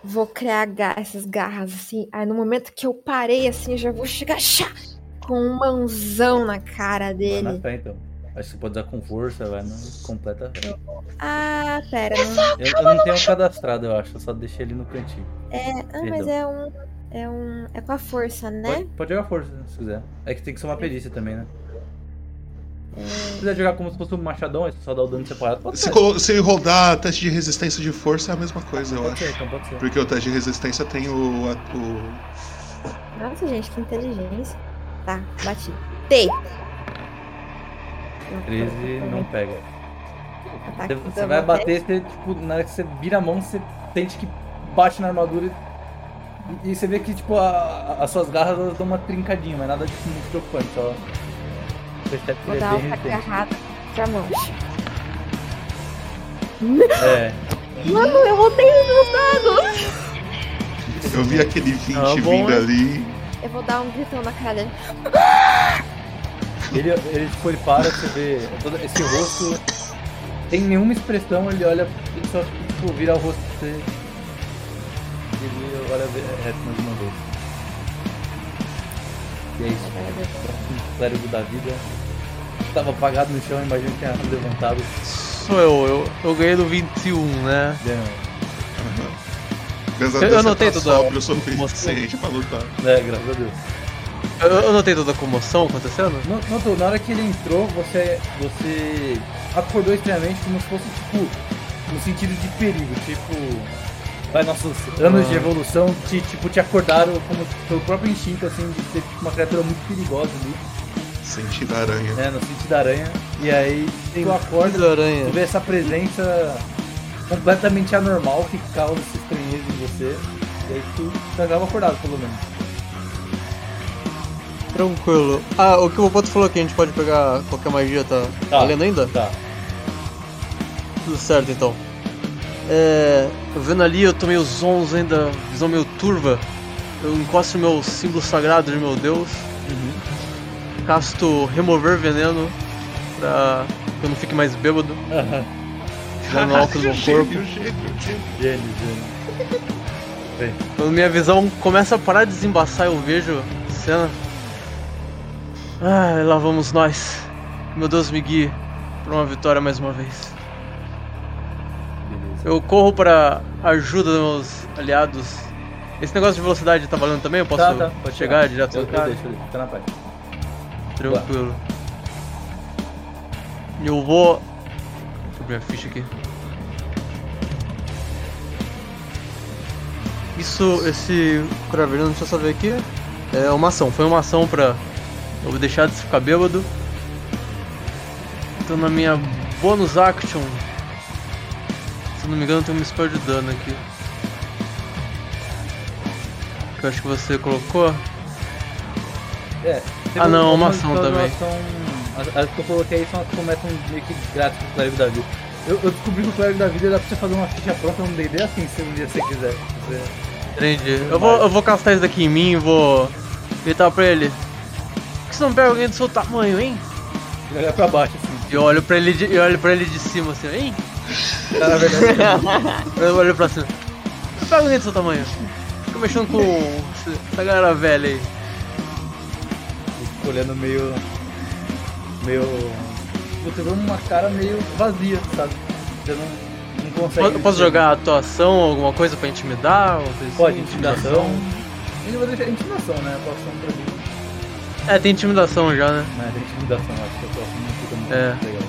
Vou criar essas garras assim. Aí no momento que eu parei assim, eu já vou chegar chá, com um mãozão na cara Vai dele. na fé, então. Acho que você pode usar com força, vai, não completa. Ah, pera. Não... Eu, eu não tenho cadastrado, eu acho, eu só deixei ele no cantinho. É, ah, mas é um. É um. É com a força, né? Pode, pode jogar força, se quiser. É que tem que ser uma perícia também, né? Se quiser jogar como se fosse um machadão, é só dar o dano separado, pode Se, ser. colo- se rodar teste de resistência de força é a mesma coisa, eu Pode acho. ser, então pode ser. Porque o teste de resistência tem o. a- o- Nossa, gente, que inteligência. Tá, bati. Dei. 13 não pega. Ataque Você, vai bater, você, tipo, na hora que você vira a mão, você sente que bate na armadura e, e você vê que, tipo, a- a- as suas garras elas dão uma trincadinha, mas nada tipo, muito preocupante, só. Percebe que Vou ele é dar bem uma agarrada pra mão. É, Mano, eu voltei nos dados! Eu vi aquele 20 Ah, bom, vindo ali. Eu vou dar um gritão na cara dele. ele, ele, tipo, ele para, você vê todo esse rosto, tem nenhuma expressão, ele olha, ele só, tipo, vira o rosto pra você. Olha reto mais uma vez. E é isso. Um clérigo da vida. Tava apagado no chão, imagino que tinha levantado. Sou eu, eu, eu ganhei no 21, né? Graças a Eu- eu notei tá sóbrio o suficiente pra lutar. É, graças a Deus. Eu, eu notei toda a comoção acontecendo. Tô, na hora que ele entrou, você, você acordou estranhamente como se fosse, tipo, no sentido de perigo. Tipo, vai, nossos anos de evolução te, tipo, te acordaram como pelo próprio instinto, assim, de ser tipo, uma criatura muito perigosa ali, Sentido aranha. né, no sentido da aranha. E aí, tu acorda, da aranha. tu vê essa presença completamente anormal que causa essa estranheza em você. E aí tu estava acordado, pelo menos. Tranquilo. Ah, o que o Poto falou que a gente pode pegar qualquer magia, tá Tá. valendo ainda? Tá. Tudo certo então. É. Vendo ali, eu tô meio zonzo ainda, visão meio turva. Eu encosto no meu símbolo sagrado de meu Deus. Casto remover veneno pra que eu não fique mais bêbado. Aham. Dando álcool [laughs] no meu corpo. Gênio, gênio, gênio. Gênio, gênio. Bem, Quando minha visão começa a parar de desembaçar, eu vejo a cena. Ah, lá vamos nós. Meu Deus me guie para uma vitória mais uma vez. Eu corro para ajuda dos meus aliados. Esse negócio de velocidade tá valendo também? Eu posso Tá, tá, pode chegar chegar. direto Eu, eu deixo, eu deixo, fica na paz. Tranquilo. E eu vou. Deixa eu abrir a ficha aqui. Isso, esse craveiro, deixa eu só ver aqui. É uma ação, foi uma ação pra eu deixar de ficar bêbado. Então na minha bonus action. Não me engano tem um spell de dano aqui. Que eu acho que você colocou. É. Ah, não, uma ação também. São, as, as que eu coloquei são as que começam meio que grátis pro clérigo da vida. Eu, eu descobri que o clérigo da vida dá pra você fazer uma ficha pronta no D&D assim, se um dia você quiser. Você... Entendi. Eu vou, eu vou castar isso daqui em mim e vou gritar pra ele. Por que você não pega alguém do seu tamanho, hein? Ele olha pra baixo assim. E olho pra ele de, eu olho pra ele de cima assim, hein? Tá, na verdade, [laughs] Eu olho pra cima. Pega alguém do seu tamanho. Fica mexendo com essa galera velha aí. Fico olhando meio. meio. Você vê uma cara meio vazia, sabe? Você não, não consegue. Posso, posso jogar atuação, alguma coisa pra intimidar? coisa Pode, assim? intimidação. A gente vai deixar intimidação, né? A poção pra mim. É, tem intimidação já, né? Né, tem intimidação, acho que a poção não fica muito É. legal.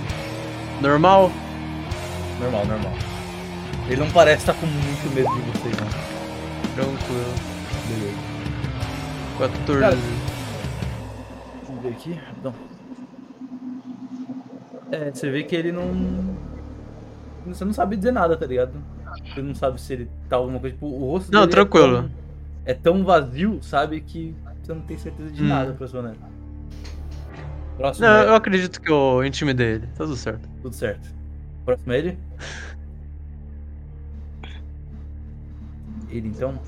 Normal. Normal, normal. Ele não parece estar com muito medo de vocês, não. Tranquilo. Beleza. 14. Cara, Vamos ver aqui, rapidão. É, você vê que ele não. Você não sabe dizer nada, tá ligado? Você não sabe se ele tá alguma coisa. Tipo, o rosto Não, dele tranquilo. É tão, é tão vazio, sabe, que você não tem certeza de Hum. nada, professor Neto. Próximo Não, é... eu acredito que eu intimidei ele. Tá tudo certo. Tudo certo. Próximo é ele? Ele então.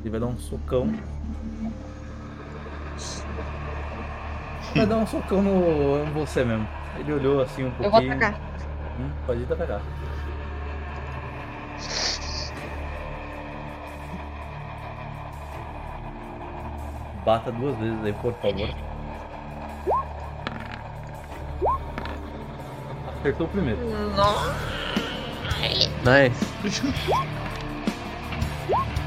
Ele vai dar um socão. Vai dar um socão no, em você mesmo. Ele olhou assim um Eu pouquinho. vou atacar. Hum, pode ir atacar. Bata duas vezes aí, por favor. Acertou o primeiro. Nice.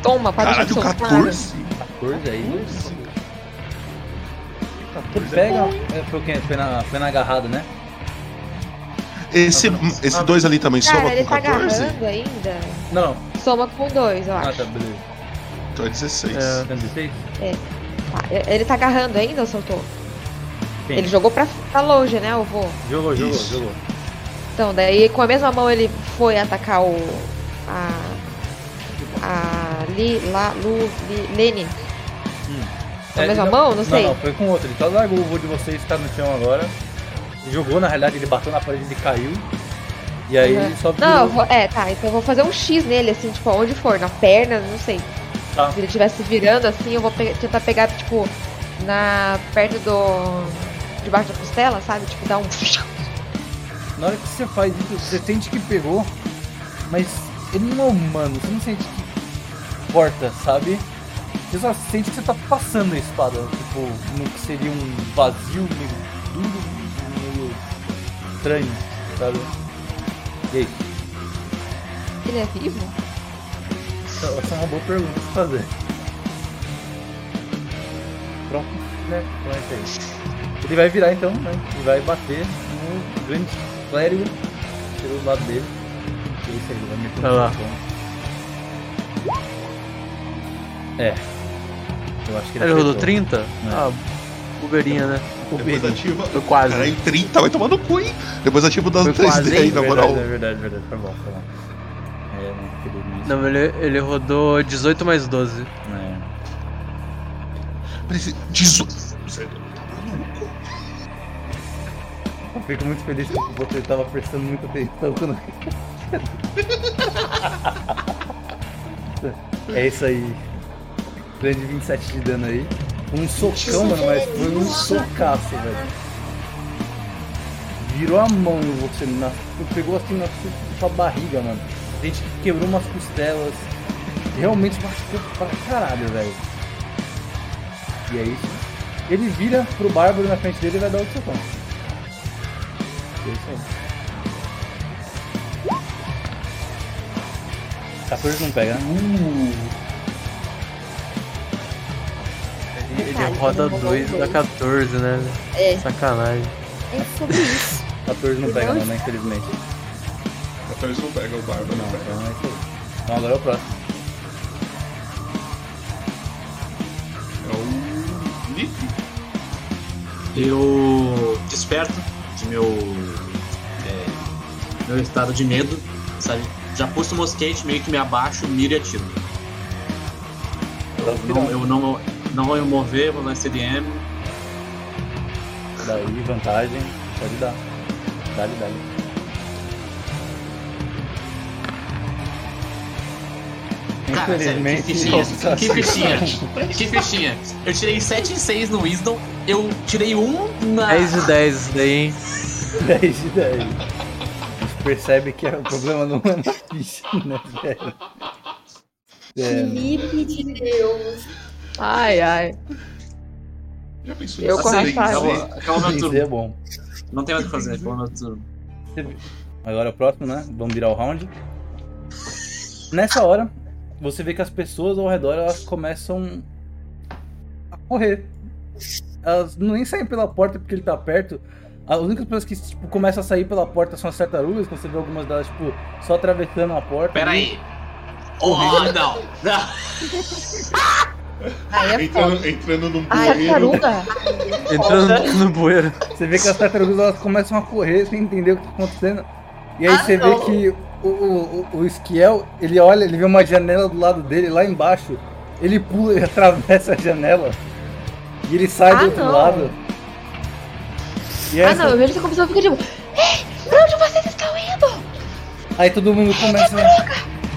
Toma, para Caralho, de soltar. 14. 14 aí. 14 pega. É, foi, quê? foi, na, foi na agarrada, né? Esse, esse dois ali também soma Cara, ele com tá 14? agarrando ainda. Não. Soma com dois, eu Ah, acho. tá, beleza. Então é 16. É. Tá 16? Tá, Ele tá agarrando ainda ou soltou? Quem? Ele jogou pra, pra longe, né, o vô? Jogou, jogou, Isso. jogou. Então, daí com a mesma mão ele foi atacar o. A. A. Li, La, Lu, Li, Lenin. Com a É, mesma não- mão? Não sei. Não, foi com outro. Ele só largou o voo de vocês, tá no chão agora. Jogou, na realidade, ele bateu na parede, ele caiu. E aí Uhum. ele só virou. Não, vou, é, tá. Então eu vou fazer um X nele, assim, tipo, onde for, na perna, não sei. Tá. Se ele estivesse virando assim, eu vou pe- tentar pegar, tipo, na. perto do. debaixo da costela, sabe? Tipo, dar um. [laughs] Na hora que você faz isso, você sente que pegou, mas ele não é humano, você não sente que corta, sabe? Você só sente que você tá passando a espada, tipo, no que seria um vazio meio duro, meio estranho, sabe? E aí? Ele é vivo? Essa é uma boa pergunta pra fazer. Pronto, né? É isso aí. Ele vai virar então, né? Ele vai bater no grande clérigo pelo lado dele. É isso aí, ele vai meter Vai no lá. É. Eu acho que ele Ele rodou acertou. 30? Ah, bobeirinha, né? Depois ativa. Foi quase. Caralho, 30 vai tomar no cu, hein? Depois ativa o dano Foi quase, 3D aí, na moral. é verdade, é verdade. Foi bom, foi bom. É, não. Não, ele, ele rodou 18 mais 12. É. Parece 18. Fico muito feliz que você tava prestando muita atenção quando. é isso aí. Grande 27 de dano aí. Um socão, mano, mas foi um socaço, velho. Virou a mão em você, na, pegou assim na sua barriga, mano. A gente quebrou umas costelas. Realmente machucou pra caralho, velho. E é isso. Ele vira pro Bárbaro na frente dele e vai dar outro socão. É isso aí. 14 não pega, né? Ele, ele Detalhe, roda ele rodou 2 da dois. 14, né? É. Sacanagem. É sobre isso. 14 não pega, não, né? Infelizmente. 14 não pega o Bárbaro, Não, não pega. então é isso aí. Então agora é o próximo. É o. Nick. Eu desperto de meu, meu estado de medo, sabe? Já pulso o mosquete, meio que me abaixo, miro e atiro. Eu não, eu não, não vou me mover, vou na CDM. Daí, vantagem. Pode dar. Dá-lhe, dá-lhe. Cara, sério, que fichinha, que fichinha, que fichinha. Eu tirei 7 e 6 no Wisdom, eu tirei 1 na... 10 de 10 isso daí, hein? 10 de 10. A percebe que o problema não é na ficha, né, velho? É, Felipe de Deus. Ai, ai. Já pensou Eu atrás. hein? Acabou, acabou meu turno. é bom. Não tem mais o que fazer, acabou meu turno. Agora é o próximo, né? Vamos virar o round. Nessa hora, você vê que as pessoas ao redor elas começam a correr. Elas não nem saem pela porta porque ele tá perto. As únicas pessoas que tipo, começam a sair pela porta são as tartarugas, quando você vê algumas delas, tipo, só atravessando a porta. Pera aí. Oh, não, [laughs] não. Aí é Entrando, entrando num Ai, bueiro. tartaruga. Entrando no bueiro. Você vê que as tartarugas elas começam a correr sem entender o que tá acontecendo. E aí você vê que o, o, o, o Esquiel, ele olha, ele vê uma janela do lado dele, lá embaixo. Ele pula e [laughs] atravessa a janela. E ele sai do Ah, outro não. lado. E Ah, essa- não, eu vejo que a pessoa fica tipo. Ei, pra onde vocês estão indo? Aí todo mundo começa.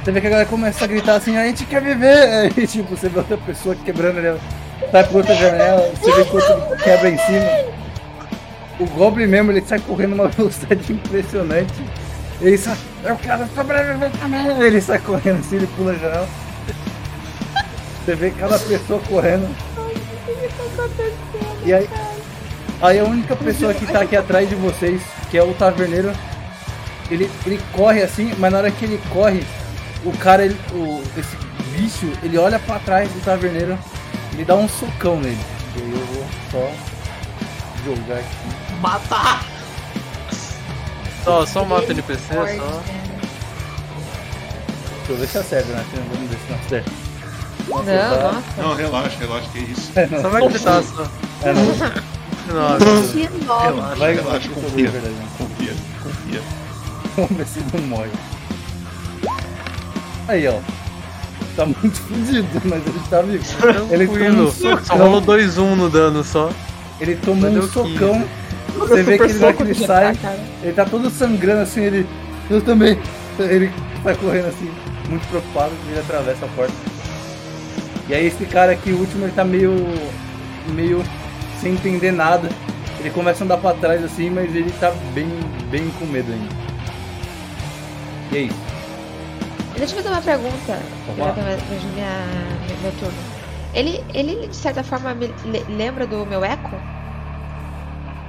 Você vê que a galera começa a gritar assim, a gente quer viver! [laughs] Aí tipo, você vê outra pessoa quebrando ali, sai por outra janela, você vê que o outro quebra em cima. O Goblin mesmo, ele sai correndo numa [laughs] velocidade impressionante. Ele sai, eu quero sobreviver também! [laughs] Ele sai correndo assim, ele pula a janela. Você vê cada pessoa correndo. E aí, aí a única pessoa que tá aqui atrás de vocês, que é o taverneiro, ele, ele corre assim, mas na hora que ele corre, o cara, ele, o, esse bicho, ele olha pra trás do taverneiro, ele dá um socão nele. E aí eu vou só jogar aqui. Matar! Só, só mata NPC, Forte, só. Deixa eu ver se acerta, né? Vamos ver se não acerta. Não, tá. nossa. Não, relaxa, relaxa, que isso. [laughs] É, não. Só vai gritar, só. É, não. Nossa. Que nome. Relaxa, Vai, relaxa, confia. é verdade, né? Confia, confia. Vamos [laughs] ver se não morre. Aí, ó. Tá muito fudido, mas ele tá vivo. Ele toma um Tranquilo. Só socão. rolou 2-1 no dano só. Ele Mas um socão. Você vê que ele vai aquele sai. Ele tá todo sangrando assim, ele. Eu também. Ele vai correndo assim, muito preocupado, ele atravessa a porta. E aí esse cara aqui, o último, ele tá meio. meio sem entender nada. Ele começa a andar pra trás assim, mas ele tá bem, bem com medo ainda. E aí? Deixa eu fazer uma pergunta. Minha, minha- meu turno. Ele, ele, de certa forma, me le- lembra do meu eco?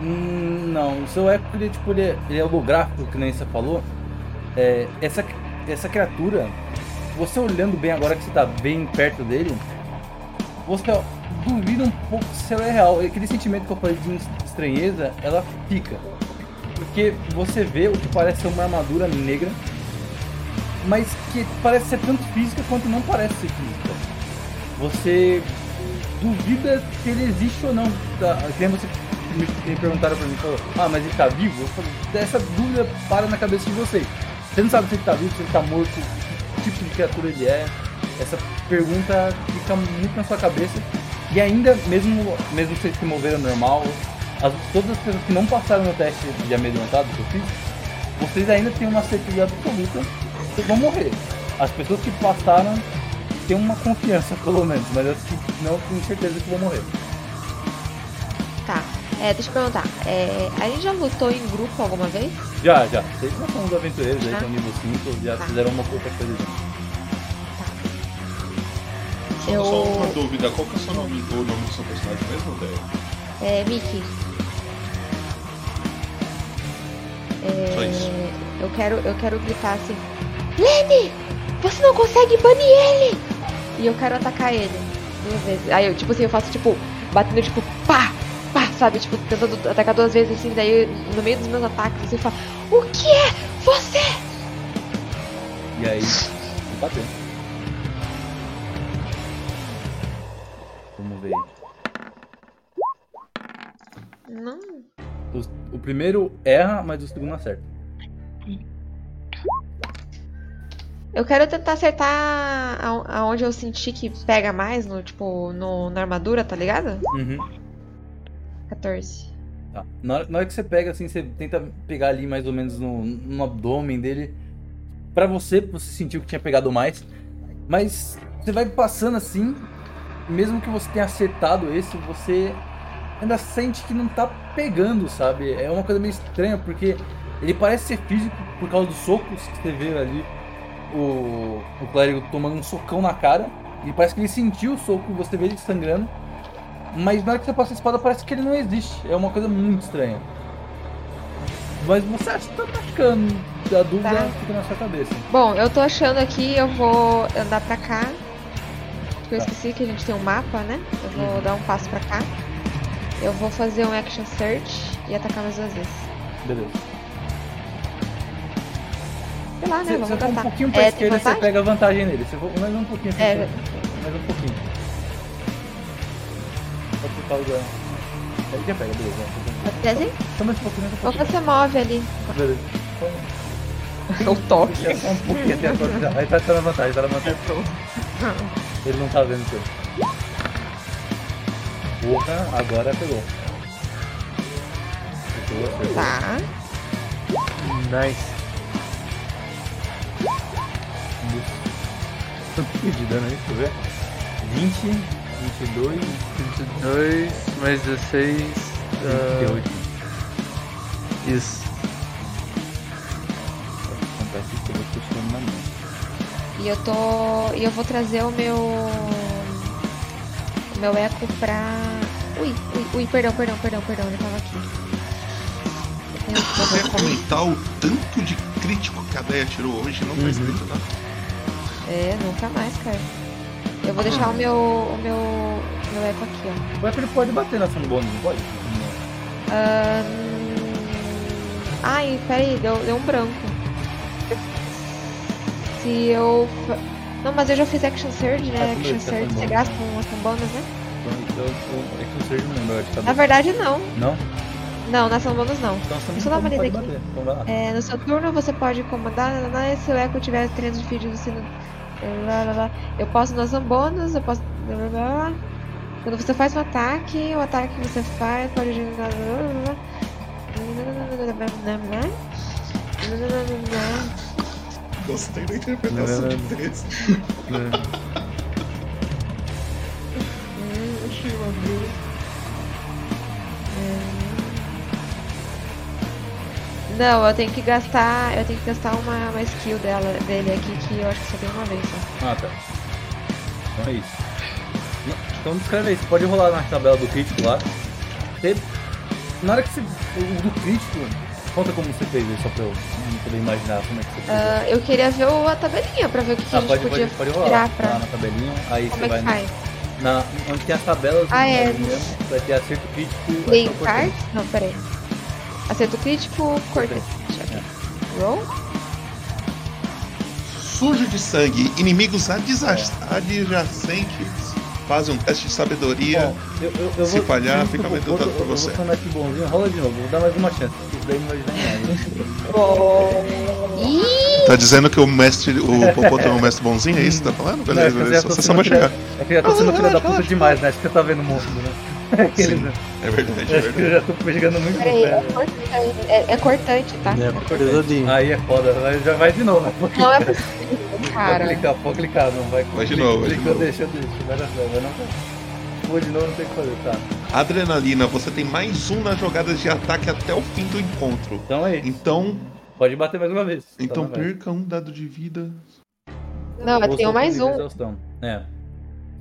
Hum, não, o seu eco ele, é, tipo, ele, é- ele é holográfico, que nem você falou. É, essa, essa criatura, você olhando bem agora que você tá bem perto dele, você ó, duvida um pouco se ela é real. Aquele sentimento que eu falei de estranheza, ela fica. Porque você vê o que parece ser uma armadura negra, mas que parece ser tanto física quanto não parece ser física. Você duvida se ele existe ou não. Tá? Você me perguntaram pra mim, falou, ah, mas ele tá vivo? Eu falei, essa dúvida para na cabeça de vocês. Você não sabe se ele tá vivo, se ele tá morto, que tipo de criatura ele é. Essa pergunta fica muito na sua cabeça. E ainda, mesmo, mesmo vocês se moveram normal, as, todas as pessoas que não passaram no teste de amedrontado que eu fiz, vocês ainda têm uma certeza absoluta que vão morrer. As pessoas que passaram têm uma confiança, [laughs] pelo menos, mas as que não têm certeza que vão morrer. Tá. É, deixa eu perguntar. É, a gente já lutou em grupo alguma vez? Já, já. Vocês já são os aventureiros aí, Ah. são nível 5, já Tá. fizeram uma outra coisa junto. Só, Eu- só uma dúvida, qual que é o seu nome, o nome do seu personagem mesmo, velho? É, Mickey. Só isso. É, eu quero, eu quero gritar assim: Lenny! Você não consegue banir ele! E eu quero atacar ele duas vezes. Aí eu, tipo assim, eu faço tipo, batendo tipo, pá! Pá! Sabe? Tipo, tentando atacar duas vezes assim, daí no meio dos meus ataques eu falo: O que é você? E aí, [laughs] bateu. Não. O, o primeiro erra, mas o segundo acerta. Eu quero tentar acertar aon- aonde eu senti que pega mais, no, tipo, no, na armadura, tá ligado? Uhum. 14. Tá. Na, hora, na hora que você pega, assim, você tenta pegar ali mais ou menos no, no abdômen dele. Pra você, você sentiu que tinha pegado mais. Mas você vai passando assim, mesmo que você tenha acertado esse, você ainda sente que não tá pegando, sabe? É uma coisa meio estranha, porque ele parece ser físico por causa dos socos que você vê ali. O, o clérigo tomando um socão na cara. E parece que ele sentiu o soco, você vê ele sangrando. Mas na hora que você passa a espada parece que ele não existe. É uma coisa muito estranha. Mas você acha que tá atacando. A dúvida Tá. fica na sua cabeça. Bom, eu tô achando aqui, eu vou andar pra cá. Porque eu Tá. esqueci que a gente tem um mapa, né? Eu vou dar um passo pra cá. Eu vou fazer um action search e atacar mais duas vezes. Beleza. Sei lá, né? Você, Vamos você for um tentar. pouquinho pra É, esquerda, você pega vantagem nele. Você for mais um pouquinho. pra É, esquerda. Mais um pouquinho. Só por causa da... Aí já pega, beleza. Pode assim? Só mais um pouquinho, mais um Ou você move ali. Beleza. O toque. É só um pouquinho até agora. [laughs] Aí tá, tá na vantagem, tá na vantagem. Ele não tá vendo o seu. Porra, agora pegou. Pegou, acertou. Tá. Nice. Quanto que de dano aí? Deixa eu ver. 20, 22, 22 mais 16. ah, 28. isso. Contar aqui que eu vou puxando na mão. E eu tô. E eu vou trazer o meu. Meu eco pra. Ui, ui, ui, perdão, perdão, perdão, perdão, ele tava aqui. outro Você ia comentar o tanto de crítico que a Deia tirou hoje, não tá Uhum. escrito nada. É, nunca mais, cara. Eu vou deixar o meu. o meu. o meu eco aqui, ó. O Apple pode bater na bônus, não pode? Ahn, Ai, peraí, deu, deu um branco. Se eu. Não, mas eu já fiz Action Surge, né? Action Surge, tá você gasta um ação bônus, né? Então, eu, eu, é que não seja não lembro de Na verdade, não. Não? Não, na ação bônus não. Então você Deixa eu dar uma lida aqui. Então. É, no seu turno você pode comandar, lá, se o eco tiver treino de vídeo, você não. Lá, lá, lá. Eu posso na ação bônus, eu posso. Quando você faz um ataque, o ataque que você faz pode gerar. Gostei da interpretação de texto. Não, eu tenho que gastar. Eu tenho que gastar uma, uma skill dela, dele aqui que eu acho que só tem uma vez só. Ah, tá. Então é isso. Não, Então descreve aí, você pode rolar na tabela do crítico lá. Você- na hora que você. O do crítico, conta como você fez aí, só pra eu poder imaginar como é que você fez. Ah, eu queria ver o- a tabelinha pra ver o que, que a Ah, gente pode, podia pode, pode rolar tirar pra. lá na tabelinha, aí Como você é vai faz? na, onde tem as tabelas Ah, é. ali mesmo, vai ter acerto crítico e ação card? Não, peraí. Acerto crítico, cortante. Ok. Roll? Sujo de sangue, inimigos adja- adjacentes fazem um teste de sabedoria. Bom, eu, eu, eu Se vou, falhar, fica mais por eu- você. Eu vou aqui bonzinho, rola de novo, vou dar mais uma chance, isso daí não vai ajudar! [laughs] Tá dizendo que o mestre, o Popoto é um mestre bonzinho, é isso que tá falando? Não, Beleza, é eu já beleza. tô Só vai chegar. É que eu já tô sendo filha da puta demais, né? Acho que você tá vendo o mundo, né? Aquele, Sim, [laughs] né? é verdade, é que eu verdade. já tô pegando muito Peraí, é cortante, é, é cortante, tá? É, pesadinho. Aí é foda, já vai de novo, né? Não é possível, [laughs] cara. clicar, pode clicar, não vai. Vai de novo, vai de novo. deixa, deixa, vai não Vou de novo, não tem o que fazer, tá? Adrenalina, você tem mais um nas jogadas de ataque até o fim do encontro. Então aí, Então, pode bater mais uma vez. então Tá, perca um dado de vida. Não, eu tenho mais um. exaustão. É.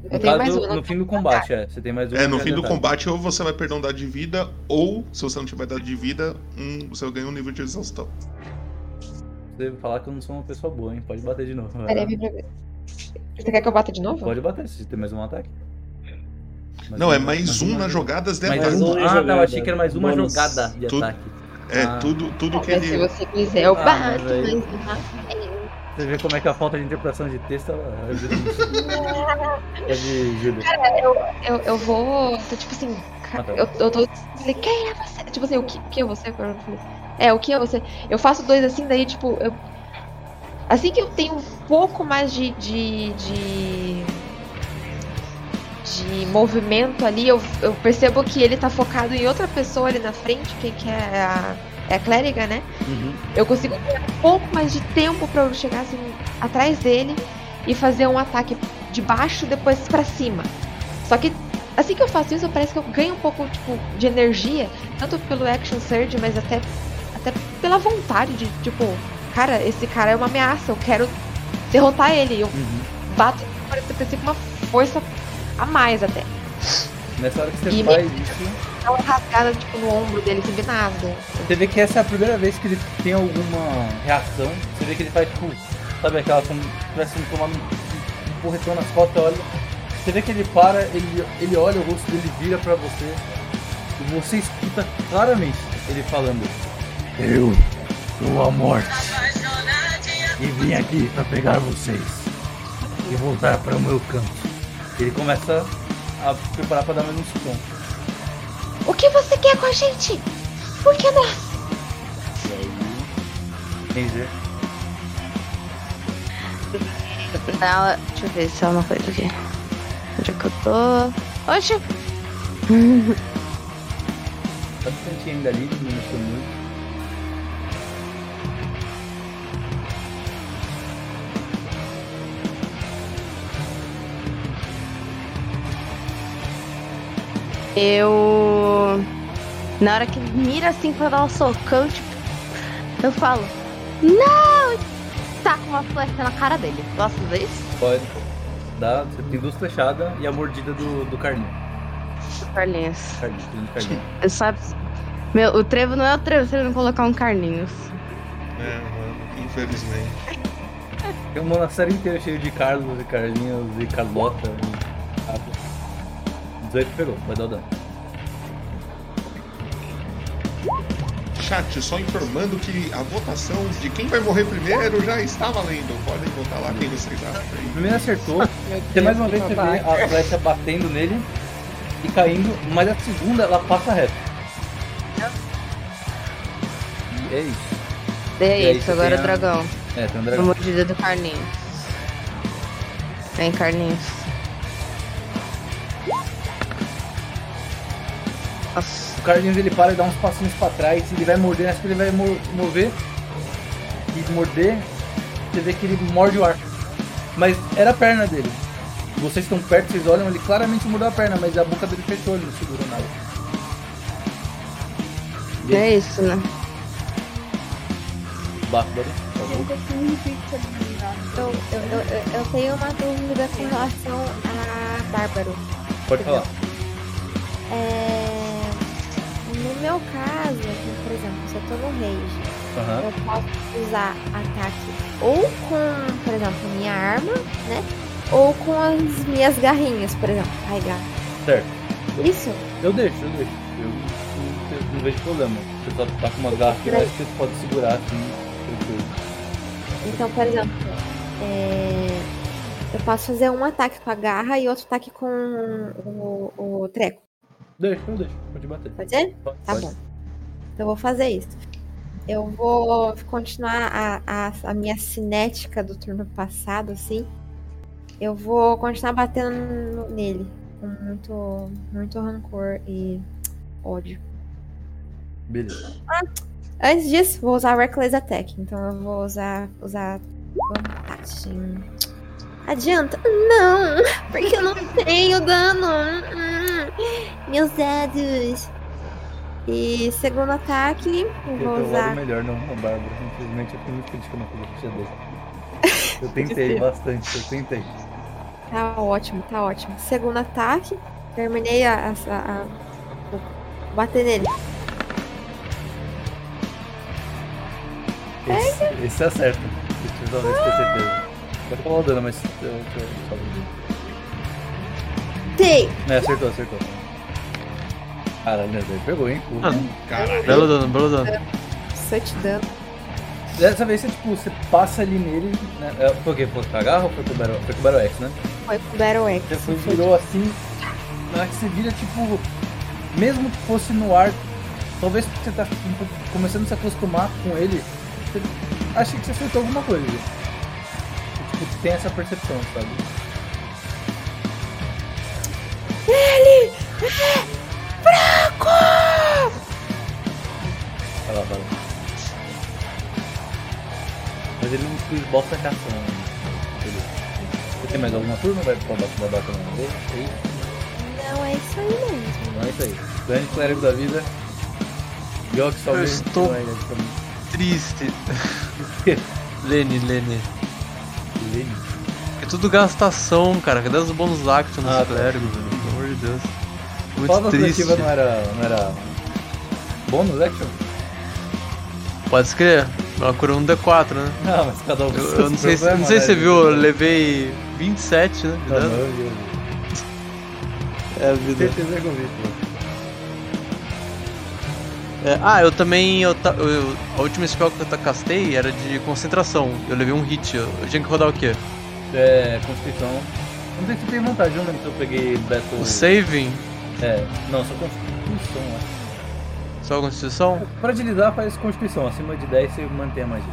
Eu No tenho caso, mais um. no não- fim do combate, é. Você tem mais um. É, no fim do combate, ou você vai perder um dado de vida, ou, se você não tiver dado de vida, um, você ganha um nível de exaustão. Você falar que eu não sou uma pessoa boa, hein? Pode bater de novo. Peraí, vem pra ver. Você quer que eu bata de novo? Pode bater, se tem mais um ataque. Mais Não, um- é mais um uma- nas jogadas de Mais ataque. um. Ah, tá, eu jogada. achei que era mais uma Bônus. jogada de Tudo- ataque. É, Ah. tudo, tudo que Mas se ele. você quiser, eu Ah, bato. mas aí- mas- Você vê como é que a falta de interpretação de texto ela ajuda nisso. [laughs] Pode, Júlia. Eu, eu vou. Tô tipo assim. Ah, tá. Eu, eu tô. Falei, quem é você? Tipo assim, o que, que é você? Eu falei, É, o que é você? Eu faço dois assim, daí, tipo, eu. Assim que eu tenho um pouco mais de. de. de, de movimento ali, eu, eu percebo que ele tá focado em outra pessoa ali na frente, que, que é a. É a clériga, né? Uhum. Eu consigo ter um pouco mais de tempo pra eu chegar assim atrás dele e fazer um ataque de baixo depois pra cima. Só que assim que eu faço isso, parece que eu ganho um pouco tipo de energia, tanto pelo action surge, mas até até pela vontade de tipo, cara, esse cara é uma ameaça, eu quero derrotar ele. Eu Uhum. bato parece que com uma força a mais até. Nessa hora que você E faz isso, Dá uma rasgada tipo no ombro dele, assim, nada. você vê que essa é a primeira vez que ele tem alguma reação. Você vê que ele faz tipo, sabe aquela como se tivesse tomando um, um porretão nas costas, olha. Você vê que ele para, ele, ele olha o rosto dele, vira pra você. E você escuta claramente ele falando: Eu sou a morte. E vim aqui pra pegar vocês. E voltar para o meu canto. Ele começa a preparar pra dar mais um socão. O que você quer com a gente? Por que nós? Ranger. Ela, deixa eu ver se é uma coisa aqui. Onde é que eu tô? Oxe! Bastante ainda ali, não mexeu muito. Eu. Na hora que ele mira assim pra dar um socão, tipo, eu falo, não! Tá com uma flecha na cara dele. Posso fazer isso? Pode. Dá, você tem duas flechadas e a mordida do, do Carlinho. Carlinhos. Carlinho, filho do Carlinho. Eu só. Meu, o trevo não é o trevo se ele não colocar um carninhos. É, mano, infelizmente. É um monastério inteiro cheio de Carlos e Carlinhos e Carlota e. 18 pegou, vai dar o dano. Chat, só informando que a votação de quem vai morrer primeiro já está valendo. Podem votar lá quem vocês acham. aí. O primeiro acertou, [laughs] você mais uma vez você vê a flecha batendo nele e caindo, mas a segunda ela passa reto. E é isso. É isso, agora tem o a- dragão. É, tem um A dragão. mordida do Carlinhos. Vem, Carlinhos. O Carlinhos ele para e dá uns passinhos pra trás, ele vai morder, acho que ele vai mo- mover e morder, você vê que ele morde o ar. Mas era a perna dele. Vocês estão perto, vocês olham, ele claramente mordeu a perna, mas a boca dele fechou, ele não segurou nada. E É isso, né? Eu, eu, eu- eu tenho uma dúvida com relação a Bárbaro. Pode falar. É, no meu caso, por exemplo, se eu tô no rage, Aham. eu posso usar ataque ou com, por exemplo, minha arma, né? Ou com as minhas garrinhas, por exemplo, carregar. Certo. Isso? Eu deixo, eu deixo. Eu não, eu não vejo problema. Você só tá com uma garra que eu acho que você pode segurar assim, tranquilo. Então, por exemplo, é, eu posso fazer um ataque com a garra e outro ataque com o, o treco. Deixa, eu deixo. Pode bater. Pode ser? Pode, Tá bom. Então eu vou fazer isso. Eu vou continuar a, a, a minha cinética do turno passado, assim. Eu vou continuar batendo nele. Com muito, muito rancor e ódio. Beleza. Antes disso, vou usar Reckless Attack. Então eu vou usar, usar vantagem. Adianta? Não! Porque eu não tenho dano! [laughs] Meus dados! E segundo ataque, eu Eu vou tenho lado usar. melhor, não uma Bárbara. Infelizmente eu fui muito crítica ficha dele. [laughs] Eu tentei bastante, eu tentei. Tá ótimo, tá ótimo. Segundo ataque, terminei a, a, a- bater nele. Esse, esse acerta. Deixa eu ver se tem certeza. Pode falar o dano, mas eu, eu, eu só vou Tem! Ver. É, acertou, acertou. Caralho, né, velho? Pegou, hein? Ah, Caralho. Belo dano, belo dano. Sete dano. Dessa vez você, tipo, você passa ali nele, né? É, Foi o quê? Foi com a garra ou foi com o Battle, foi com o Battle X, né? Foi com Battle X. Você foi, virou assim. Na hora que você vira, tipo, mesmo que fosse no ar, talvez você tá começando a se acostumar com ele, você acha que você acertou alguma coisa. Você, tipo, tem essa percepção, sabe? Ele é fraco! Vai lá, vai lá. Mas ele não fez bosta cação. né? Você tem mais alguma turma? Vai pra baixo da data na vez? É? Não, é isso aí mesmo. Então é isso aí. Grande clérigo da vida. Jogue só Eu estou- mim. Triste. [laughs] Lene, Lene. Lene. É tudo gastação, cara. Cadê os bônus action Ah, tá. clérigo, velho? Deus. Muito da triste. coletiva não era, não era bônus action? Pode escrever. Ela cura um D4, né? Não, mas cada um Eu, eu não sei, se- problemas, não sei se você né? viu, eu levei 27, né? de Não, dano. não, eu vi. É a vida. Certeza que eu vi. É, ah, eu também. Eu, eu- a última spell que eu castei era de concentração. Eu levei um hit. Eu, eu tinha que rodar o quê? É, Constituição. Não sei se tem vantagem, eu não lembro se eu peguei Battle. O saving? É, não, só Constituição, acho. Só constituição? Pra agilizar, faz Constituição. Acima de 10 você mantém a magia. [laughs]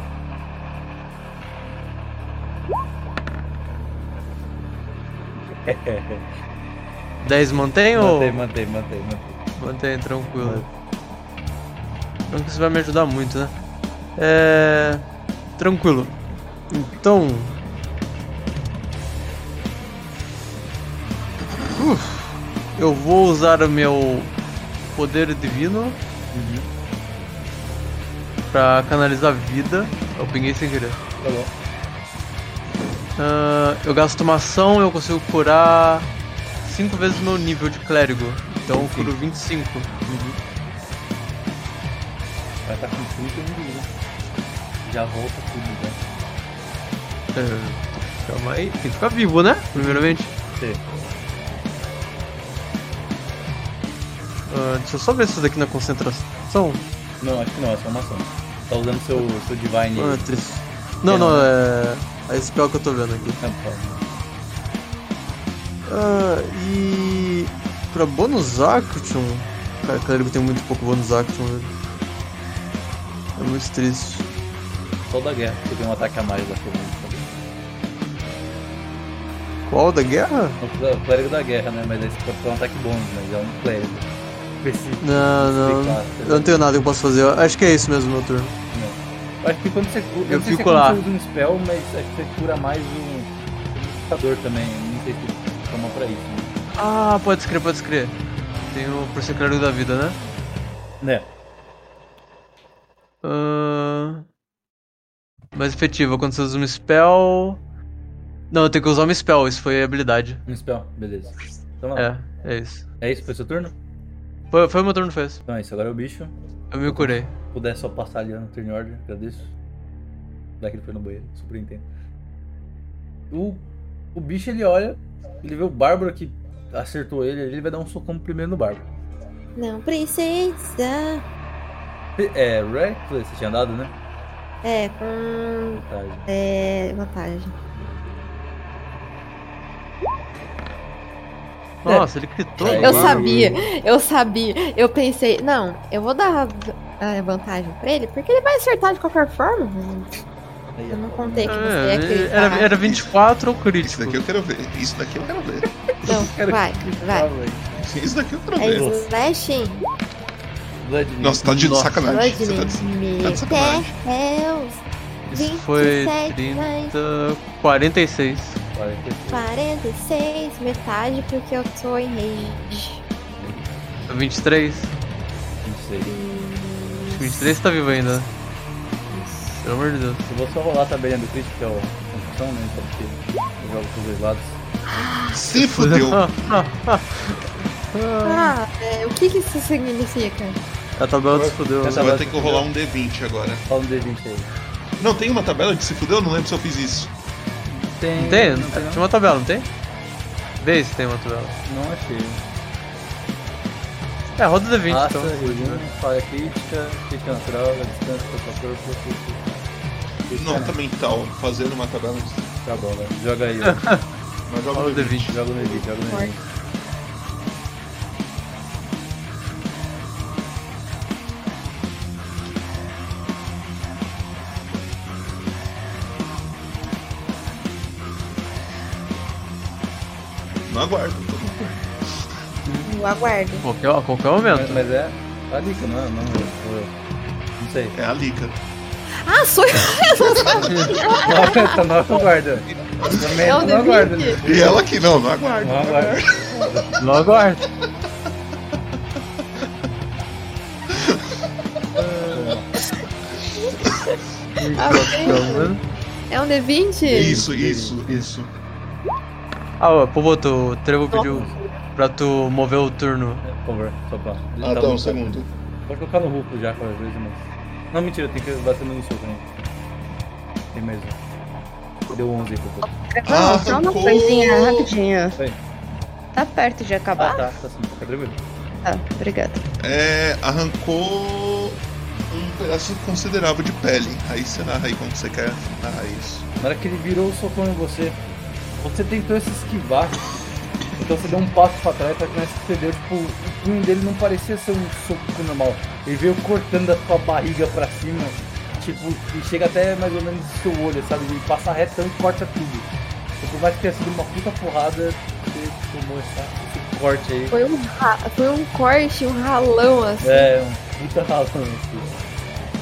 É, 10 mantém ou. mantém, mantém, mantém, mantém. Mantém, tranquilo. Que isso vai me ajudar muito, né? É. Tranquilo. Então. Uf, eu vou usar o meu poder divino Uhum. pra canalizar vida. Eu pinguei sem querer. Tá bom. Ah, eu gasto uma ação, eu consigo curar 5 vezes meu nível de clérigo. Então eu curo 25. Vai estar com 31 de vida. Já volta tudo, né? É, calma aí, tem que ficar vivo, né? Primeiramente. Sim. Ah, deixa eu só ver isso daqui na concentração. Não, acho que não, é só uma ação. Tá usando seu, seu Divine. Ah, triste. Não, não, é. É a spell que eu tô vendo aqui. Tá. Ah, e. Pra bonus action. Cara, clérigo tem muito pouco bonus action, velho. É muito triste. Só o da guerra, que tem um ataque a mais da. Qual da guerra? O clérigo da guerra, né? Mas aí você pode ter um ataque bônus, mas é um clérigo. Não, não. Especificado, Eu não tenho nada que eu possa fazer. Eu Acho que é isso mesmo, meu turno. Eu acho que quando você cura. Eu fico é quando lá. Você usa um spell, mas acho que você cura mais um modificador também. Não sei se toma pra isso. Né? Ah, pode escrever, pode escrever. Tem o clérigo da vida, né? Né? Ah, mais efetiva, quando você usa um spell. Não, eu tenho que usar uma spell, isso foi habilidade. Um spell, beleza. Então. É, é isso. é isso? Foi seu turno? Foi, foi o meu turno fez. Então é isso, agora é o bicho. Eu me curei. Se puder só passar ali no turn order, agradeço. Daqui ele foi no banheiro, super entendo. O, o bicho ele olha, ele vê o Bárbaro que acertou ele, ele vai dar um socão primeiro no Bárbaro. Não precisa. É, Reckless, você tinha dado, né? É, com. Vantagem. É, vantagem. Nossa, ele gritou. É, Eu sabia, eu sabia. Eu pensei, não, eu vou dar a vantagem pra ele, porque ele vai acertar de qualquer forma. Eu não contei que você ia É, acreditar. era, era 24 ou Isso crítico? daqui eu quero ver. Isso daqui eu quero ver. Não, [laughs] Quero vai, vai. Velho. Isso daqui eu quero É ver. slashing? Blood Nossa, tá de Nossa, sacanagem. Você tá Blood de... tá de sacanagem. Deus. Isso foi 27 30. 46. 46. 46, metade, porque eu tô em rage. 23. 26. 23 tá vivo ainda. Pelo amor de Deus. Eu vou só rolar a tabelinha do crítico, que é o construção, né? Então, porque eu jogo pros dois lados. Se fudeu. [laughs] Ah, é, o que que isso significa? A tabela se fudeu. Essa- Você vai ter que rolar um D20 agora. Fala um D20 aí. Não, tem uma tabela de se fudeu? Não lembro se eu fiz isso tem. Não tem? Não tem, não. Tinha uma tabela, não tem? Vê se tem uma tabela. Não achei. É, roda o D20 Raça, então. Regime, falha crítica, crítica natural, distância, contra corpo, Não, também tá, tal, fazendo uma tabela. Tá bom, né? Joga aí. [laughs] Mas joga no D20, joga no D20, joga no D20. aguardo. No aguardo. Qualquer, qualquer momento. Mas, mas é a Lica, não? É? Não, não sei. É a Lica. Ah, sou eu! tá no [laughs] então, é aguardo. Também não, não aguardo. E ela aqui, não, não aguardo. Não aguardo. Não aguardo. É um D20? Isso, isso, isso. Ah, tu, o Trevo pediu pra tu mover o turno. É, Por favor, só pra. Ah, tá um segundo. Pode colocar no Rupo já qualquer coisa, mas. Não, mentira, tem que bater no seu também. Tem mais um. Deu 11 aí pro povo. Ah, só uma coisinha rapidinho. Oi. Tá perto de Ah, acabar? tá, tá sim, tá tranquilo. Tá, obrigada. É, arrancou um pedaço considerável de pele. Aí você narra aí como você quer narrar isso. Na hora que ele virou o socão em você, você tentou se esquivar. Então você deu um passo pra trás, só que nessa que você deu, tipo, o punho dele não parecia ser um soco normal. Ele veio cortando a sua barriga pra cima, tipo, e chega até mais ou menos no seu olho, sabe? Ele passa retão e corta tudo. E por mais que tenha sido uma puta porrada, você tomou essa, esse corte aí. Foi um, foi um corte, um ralão, assim. É, um puta ralão assim.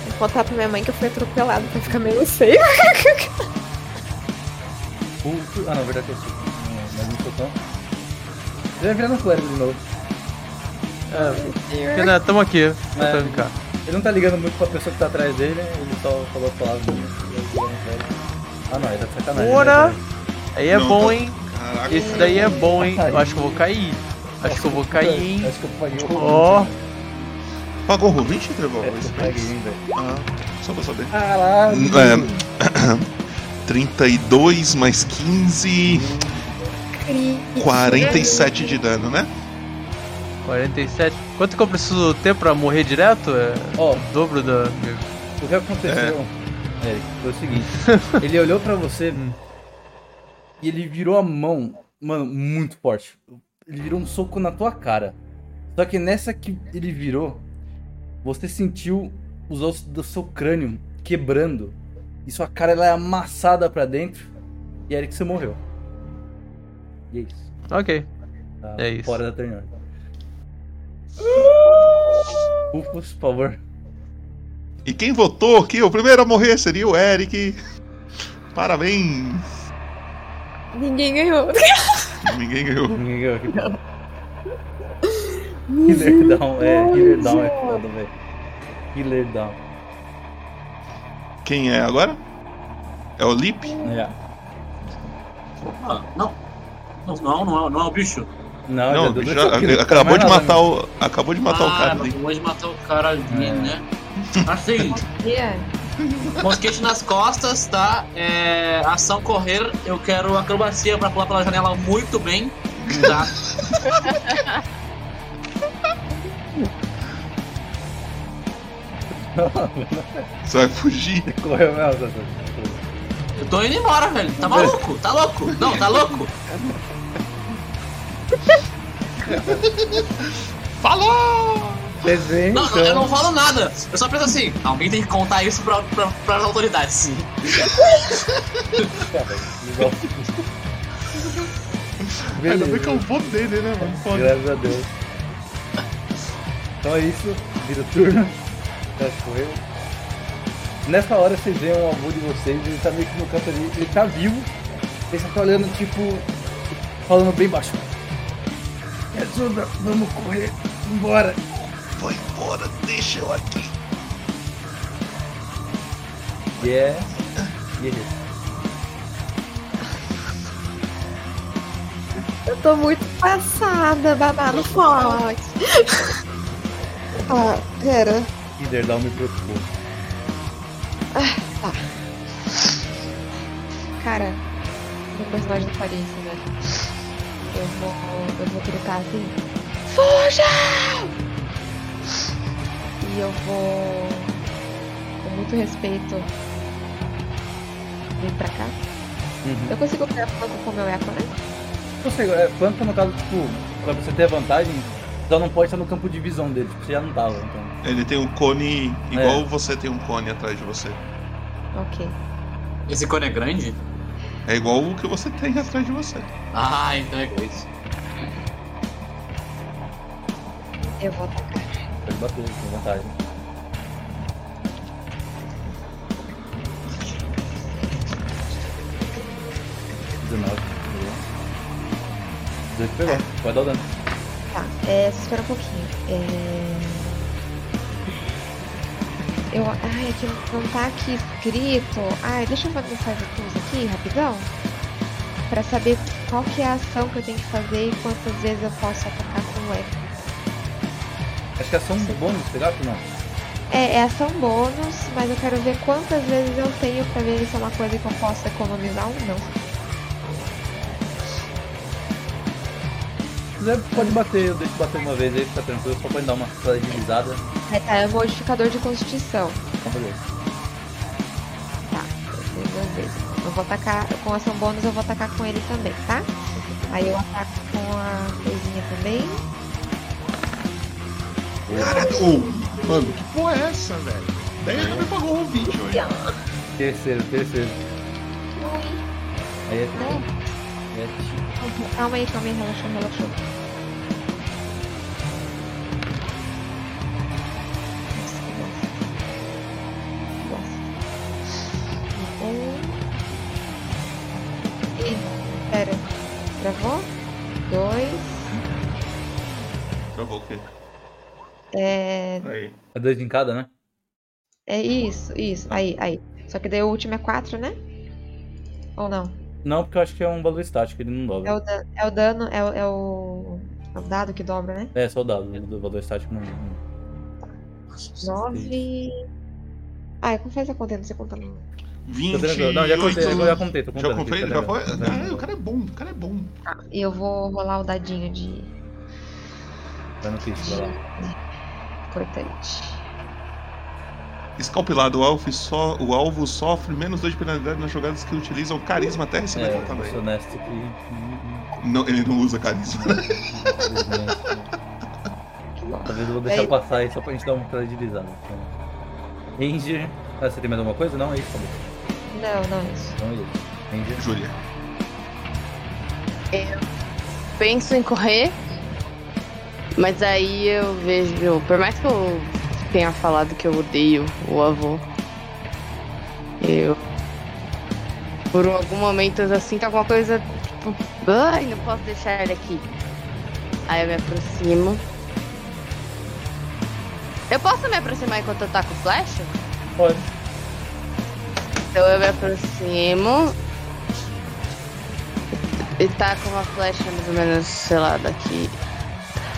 Vou contar pra minha mãe que eu fui atropelado pra ficar menos feio. [laughs] Puto. Ah, não, na verdade é soco. Não, Mais um socão. Ele vai virar no clérigo de novo. É, porque, né, tamo aqui. É. Ele não tá ligando muito pra pessoa que tá atrás dele, ele só falou a palavra dele. Ah não, ele tá de sacanagem. Ora! né? Aí é Não, bom, tá- hein? Caraca. Esse daí é bom, hein? Eu acho que eu vou cair. Acho que eu vou cair, hein? Acho que eu paguei o Ó. Pagou o 20, Trevor? É, eu paguei, velho. Ah, só pra saber. Caralho! É, [clears throat] [clears throat] 32 mais 15. 47 de dano, né? 47. Quanto que eu preciso ter pra morrer direto? É Ó, o dobro da. o que aconteceu, Eric, foi o seguinte. [laughs] ele olhou pra você e ele virou a mão, mano, muito forte. Ele virou um soco na tua cara. Só que nessa que ele virou, você sentiu os ossos do seu crânio quebrando. E sua cara ela é amassada pra dentro. E Eric, você morreu. E é isso. Ok. Tá É isso. Fora da turn Rufus, por favor. E quem votou que o primeiro a morrer seria o Eric. Parabéns. Ninguém ganhou. Ninguém ganhou. Ninguém ganhou aqui. Healer down, é, healer down é foda, velho. Healer down. Quem é agora? É o Lip? É. Ah, não. Não, não, não é, não é o bicho. Não, Não, o bicho já- acabou tem de mais nada, matar o. Acabou de matar o ah, cara não ali. acabou de matar o cara ali, É. né? Assim, [laughs] Yeah. mosquete nas costas, tá? É, ação correr, eu quero acrobacia pra pular pela janela muito bem, [laughs] tá? Você vai fugir. [laughs] Correu mesmo. Eu tô indo embora, velho. Tá maluco? Tá louco? Não, tá louco? [laughs] Falou! Veem, Não, então. não, eu não falo nada. Eu só penso assim, alguém tem que contar isso pra, pra, pras autoridades. Igual- [laughs] Ainda bem que eu vou dele, né, mano? Graças a Deus. Então é isso, vira o turno. Já correu. Nessa hora vocês veem um avô de vocês, ele tá meio que no canto ali, ele tá vivo. Ele só tá olhando, tipo, falando bem baixo. Me ajuda, vamos correr, embora. Vai embora, deixa eu aqui. E é. E é isso. Eu tô muito passada, babado forte. Ah, pera. Dá me preocupou. Cara, meu personagem não faria isso, né? Eu vou. Eu vou gritar assim. Fuja! E eu vou. Com muito respeito. Vir pra cá. Uhum. Eu consigo a planta com o meu eco, né? Você, é, planta no caso, tipo, pra você ter a vantagem, só não pode estar no campo de visão dele, você já não tava, então. Ele tem um cone igual É. você tem um cone atrás de você. Ok. Esse cone é grande? É igual o que você tem atrás de você. Ah, então é grande. Eu vou atacar. Pode bater, com vantagem. Dezenove, pegou. 18 pegou, pode dar o dano. Tá, é, só espera um pouquinho. É... Eu, ai, é que não tá aqui escrito. Ai, deixa eu fazer faz tools aqui, rapidão. Pra saber qual que é a ação que eu tenho que fazer e quantas vezes eu posso atacar com o eco. Acho que é um bônus pegar ou não? É, é ação bônus, mas eu quero ver quantas vezes eu tenho pra ver se é uma coisa que eu posso economizar ou não. Quiser, pode bater, eu deixo bater uma vez aí, fica tranquilo, só pode dar uma fragilizada. Aí tá, é o modificador de constituição. Então, beleza. Tá, eu duas vezes. Eu vou atacar, com ação bônus eu vou atacar com ele também, tá? Aí eu ataco com a coisinha também. Caraca, ô, mano, que porra é essa, velho? Daí ele também pagou o 20 hoje. Terceiro, terceiro. Aí é. Né? é tiro. Calma aí, calma aí, relaxou, relaxou. Nossa, que bosta. Bosta. Um. E. Pera. Travou? Dois. Travou o quê? É. Aí. É dois em cada, né? É isso, isso. Aí, aí. Só que daí o último é quatro, né? Ou não? Não, porque eu acho que é um valor estático, ele não É dobra. o, dan- é o dano, é o, é o. É o dado que dobra, né? É, só o dado, do valor estático não. não- Nove. Ah, eu confesso a conta, não sei contar não. 28. tranquilo. Não, já contei, eu já contei, tô Já contando comprei? aqui, Já tá foi? Ah, o cara é bom, o cara é bom. Tá, e eu vou rolar o dadinho de Vai no Twitch, vai lá. cortante. Escalpelado, o alvo, só, o alvo sofre menos 2 de penalidade nas jogadas que utilizam carisma até receber É, eu também. sou honesto que. hum, Não, ele não usa carisma. [laughs] Talvez eu vou deixar Aí- passar aí só pra gente dar uma. Então, Ranger. Ah, você tem mais alguma coisa? Não, é isso. Não, não é isso. Então é isso. Ranger. Júlia. penso em correr, mas aí eu vejo, por mais que eu tenha falado que eu odeio o avô, eu por algum momento eu sinto alguma coisa tipo, ai, não posso deixar ele aqui. Aí eu me aproximo. Eu posso me aproximar enquanto eu taco flecha? Pode. Então eu me aproximo. E tá com uma flecha mais ou menos, sei lá, daqui.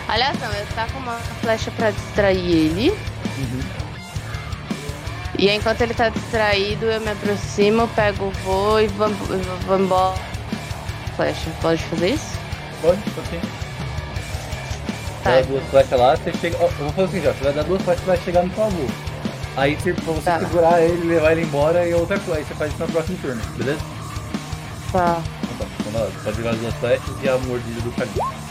Aliás, não, eu tá com uma flecha pra distrair ele. Uhum. E enquanto ele tá distraído, eu me aproximo, pego o voo e vou, embora. Flecha, pode fazer isso? Pode, pode sim. Tá. Dá duas flechas lá, você chega. ó, eu vou fazer assim, já. Você vai dar duas flechas, vai chegar no seu avô. Aí você, pra você Tá. segurar ele, levar ele embora e outra coisa. Aí você faz isso no próximo turno, beleza? Tá. Então tá. Então, ó, pode jogar as duas flechas e a mordida do carinho.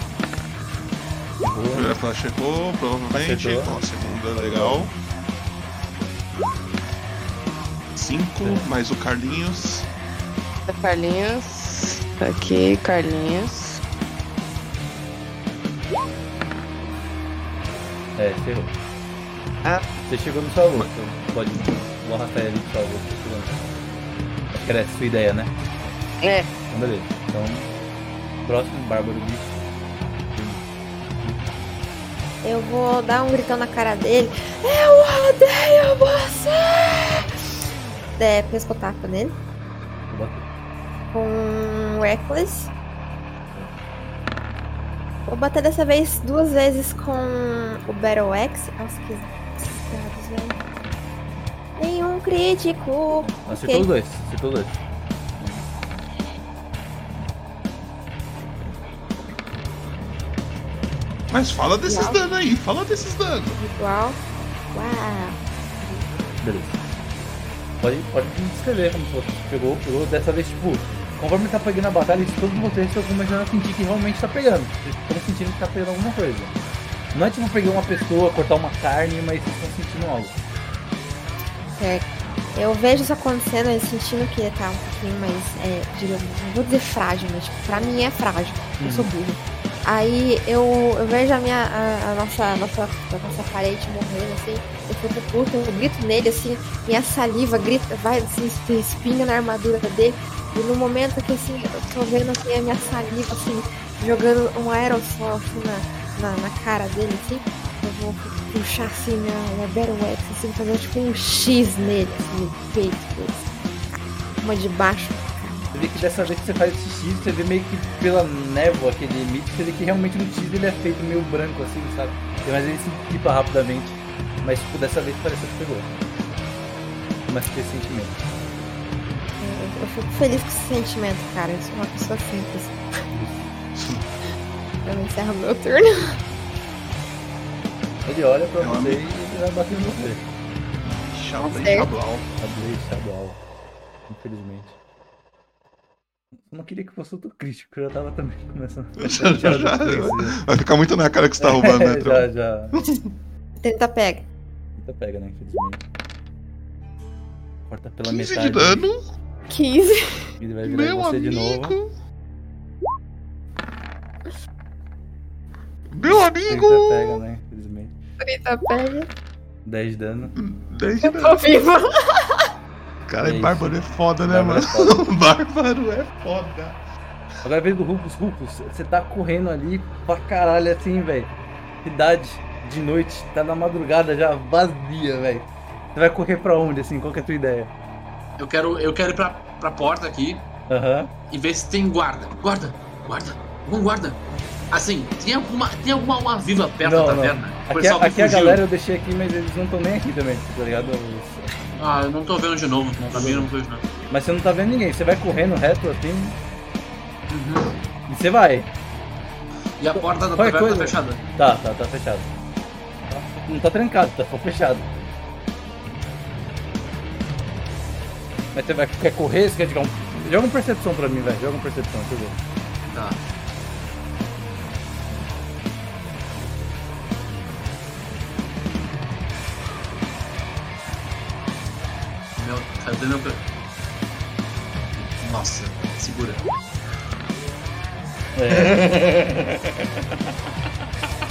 A Boa. primeira flecha errou, provavelmente. Acertou. Ó, a segunda, legal. 5, mais o Carlinhos. Tá, Carlinhos. Tá aqui, Carlinhos. É, você errou. Ah. Você chegou no então pode. Vou arrastar ele pro seu avô. você chegou. Acho que era essa a sua ideia, né? É. Então beleza. Então. Próximo, Bárbaro Bicho. Eu vou dar um gritão na cara dele. Eu odeio você! É, pescotapo nele. Com Reckless. Vou bater dessa vez duas vezes com o Battle Axe. Nossa, que velho. Nenhum crítico. Acertou Ok. os dois, acertou os dois. Mas fala desses Uau. danos aí, fala desses danos. Igual. Uau. Beleza. Pode, pode descrever como se você pegou, pegou. Dessa vez, tipo, conforme tá pegando a batalha, isso todos vocês estão começando a sentir que realmente tá pegando. Vocês estão sentindo que tá pegando alguma coisa. Não é tipo pegar uma pessoa, cortar uma carne, mas vocês estão sentindo algo. É, eu vejo isso acontecendo e sentindo que tá um pouquinho mais, é, digamos, não vou dizer frágil, mas tipo, pra mim é frágil. Eu sou burro. Aí eu, eu vejo a minha, a, a nossa, a nossa, a nossa parede morrendo, assim, eu fico puta, eu grito nele, assim, minha saliva grita, vai, assim, espinha na armadura dele. E no momento que, assim, eu tô vendo, assim, a minha saliva, assim, jogando um aerossol, assim, na, na, na cara dele, assim, eu vou puxar, assim, minha, minha Battle Axe, assim, fazer, tipo, um X nele, assim, no peito dele. Uma de baixo. Vê que dessa vez que você faz esse X, você vê meio que pela névoa, aquele limite, você vê que realmente no X ele é feito meio branco assim, sabe? Mas ele se dissipa rapidamente. Mas tipo, dessa vez parece que pegou. A ter sentimento. Eu, fico feliz com esse sentimento, cara. Eu sou uma pessoa simples. Eu encerro meu turno. Ele olha pra Meu você amigo. e ele vai bater em você. Xablau, certo. xablau. Infelizmente. Eu não queria que fosse outro crítico, eu já tava também [laughs] começando. Já, já, já. já. Vai ficar muito na cara que você tá roubando, né, [laughs] Tron? já, já. [laughs] Tenta pega. Eita, pega, né? Infelizmente. Corta pela 15 metade. de dano. 15. Ele vai virar Meu você de novo. amigo. Meu 30 amigo. pega, né? Infelizmente. Tenta pega. 10 de dano. 10 de Tô dano. Cara, É. Bárbaro é foda, né, Bárbaro mano? é foda. [laughs] Bárbaro é foda. Agora a vez do Rufus. Rufus, você tá correndo ali pra caralho assim, velho. Cidade de noite, tá na madrugada já vazia, velho. Você vai correr pra onde, assim? Qual que é a tua ideia? Eu quero, eu quero ir pra, pra porta aqui Aham. e ver se tem guarda. Guarda! Guarda! Algum guarda! Assim, tem alguma, tem alguma alma viva perto Não, da não. taverna? O Aqui, que aqui a fugiu. galera eu deixei aqui, mas eles não estão nem aqui também, tá ligado? Ah, eu não tô vendo de novo. Não tô mim vendo. não vejo nada. Mas você não tá vendo ninguém, você vai correndo reto assim Uhum. e você vai. E a porta da Qualquer taverna coisa. tá fechada. Tá, tá, tá fechado. Não tá trancado, tá fechado. Mas você vai, quer correr, você quer jogar um. Joga uma percepção pra mim, velho. Joga uma percepção, deixa eu ver. Tá. Per- Nossa, segura. É. [laughs]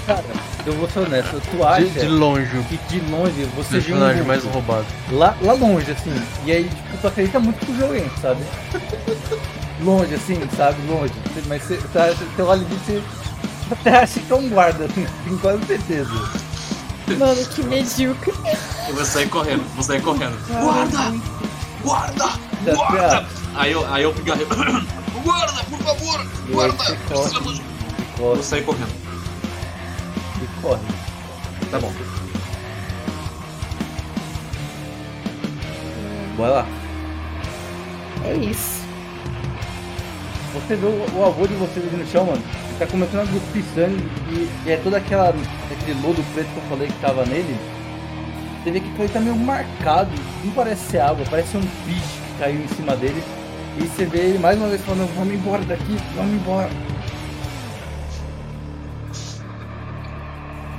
Cara, eu vou ser honesto, tu acha De, de longe, o que de longe o você viu um personagem mais roubado. lá, lá longe, assim, e aí tipo, tu acredita muito que o jogo entra, sabe? Longe, assim, sabe? Longe. Mas você, tá, você olha ali e você até acha que é um guarda, tenho quase certeza. Mano, que medíocre. Eu vou sair correndo, vou sair correndo. Guarda! Guarda! Guarda! Aí eu, aí eu pigarrei. [coughs] Guarda, por favor! E Guarda! Precisamos. corre, Vou sair correndo. e corre. Tá bom. Bora lá. É isso. Você vê o, o avô de vocês ali no chão, mano. Tá começando a cuspir sangue e, e é toda aquela. aquele lodo preto que eu falei que tava nele. Você vê que ele tá meio marcado. Não parece ser água, parece um bicho que caiu em cima dele. E você vê ele mais uma vez falando, vamos embora daqui, vamos embora.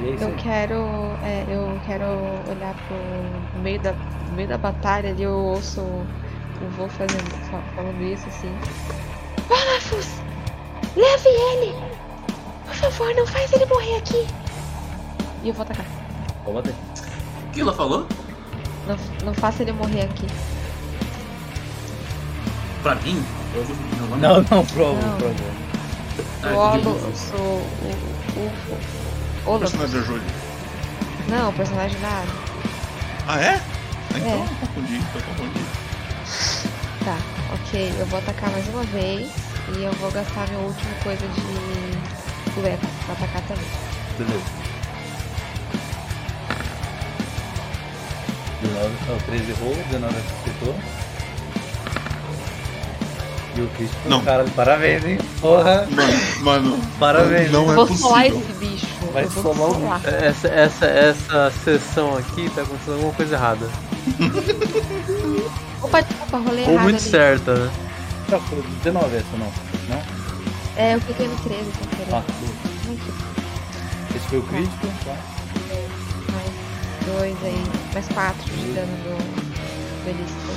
É isso Eu aí. quero. é, eu quero olhar pro meio da, meio da batalha ali, eu ouço o vô fazendo, fa- falando isso assim. Olafus! Leve ele! Por favor, não faz ele morrer aqui! E eu vou atacar. Pode bater. O que ela falou? Não, não faça ele morrer aqui. Pra mim? Eu vou meu nome. Não, não, provo, Não. provo. Ah, O Olo, sou o. o Olafus. Personagem da Júlia. Não, o personagem da. Ah, é? Ah, então É. confundi, eu confundi. Tá, ok. Eu vou atacar mais uma vez. E eu vou gastar minha última coisa de. eco pra atacar também. Beleza. 19, não, 13 errou, 19 acertou. E o Cristo, Não. cara, parabéns, hein? Porra, Mano, mano. parabéns. Não eu é vou solar possível. esse bicho. Vai solar o solar. Essa, essa, essa sessão aqui tá acontecendo alguma coisa errada. [laughs] Opa, desculpa, rolei Ou muito ali. certa, né? Não, foi 19 essa não. Não? É, eu cliquei no 13 sem querer. Ah, Aqui, esse foi o crítico, tá? Dois aí, mais quatro de dano do Belista.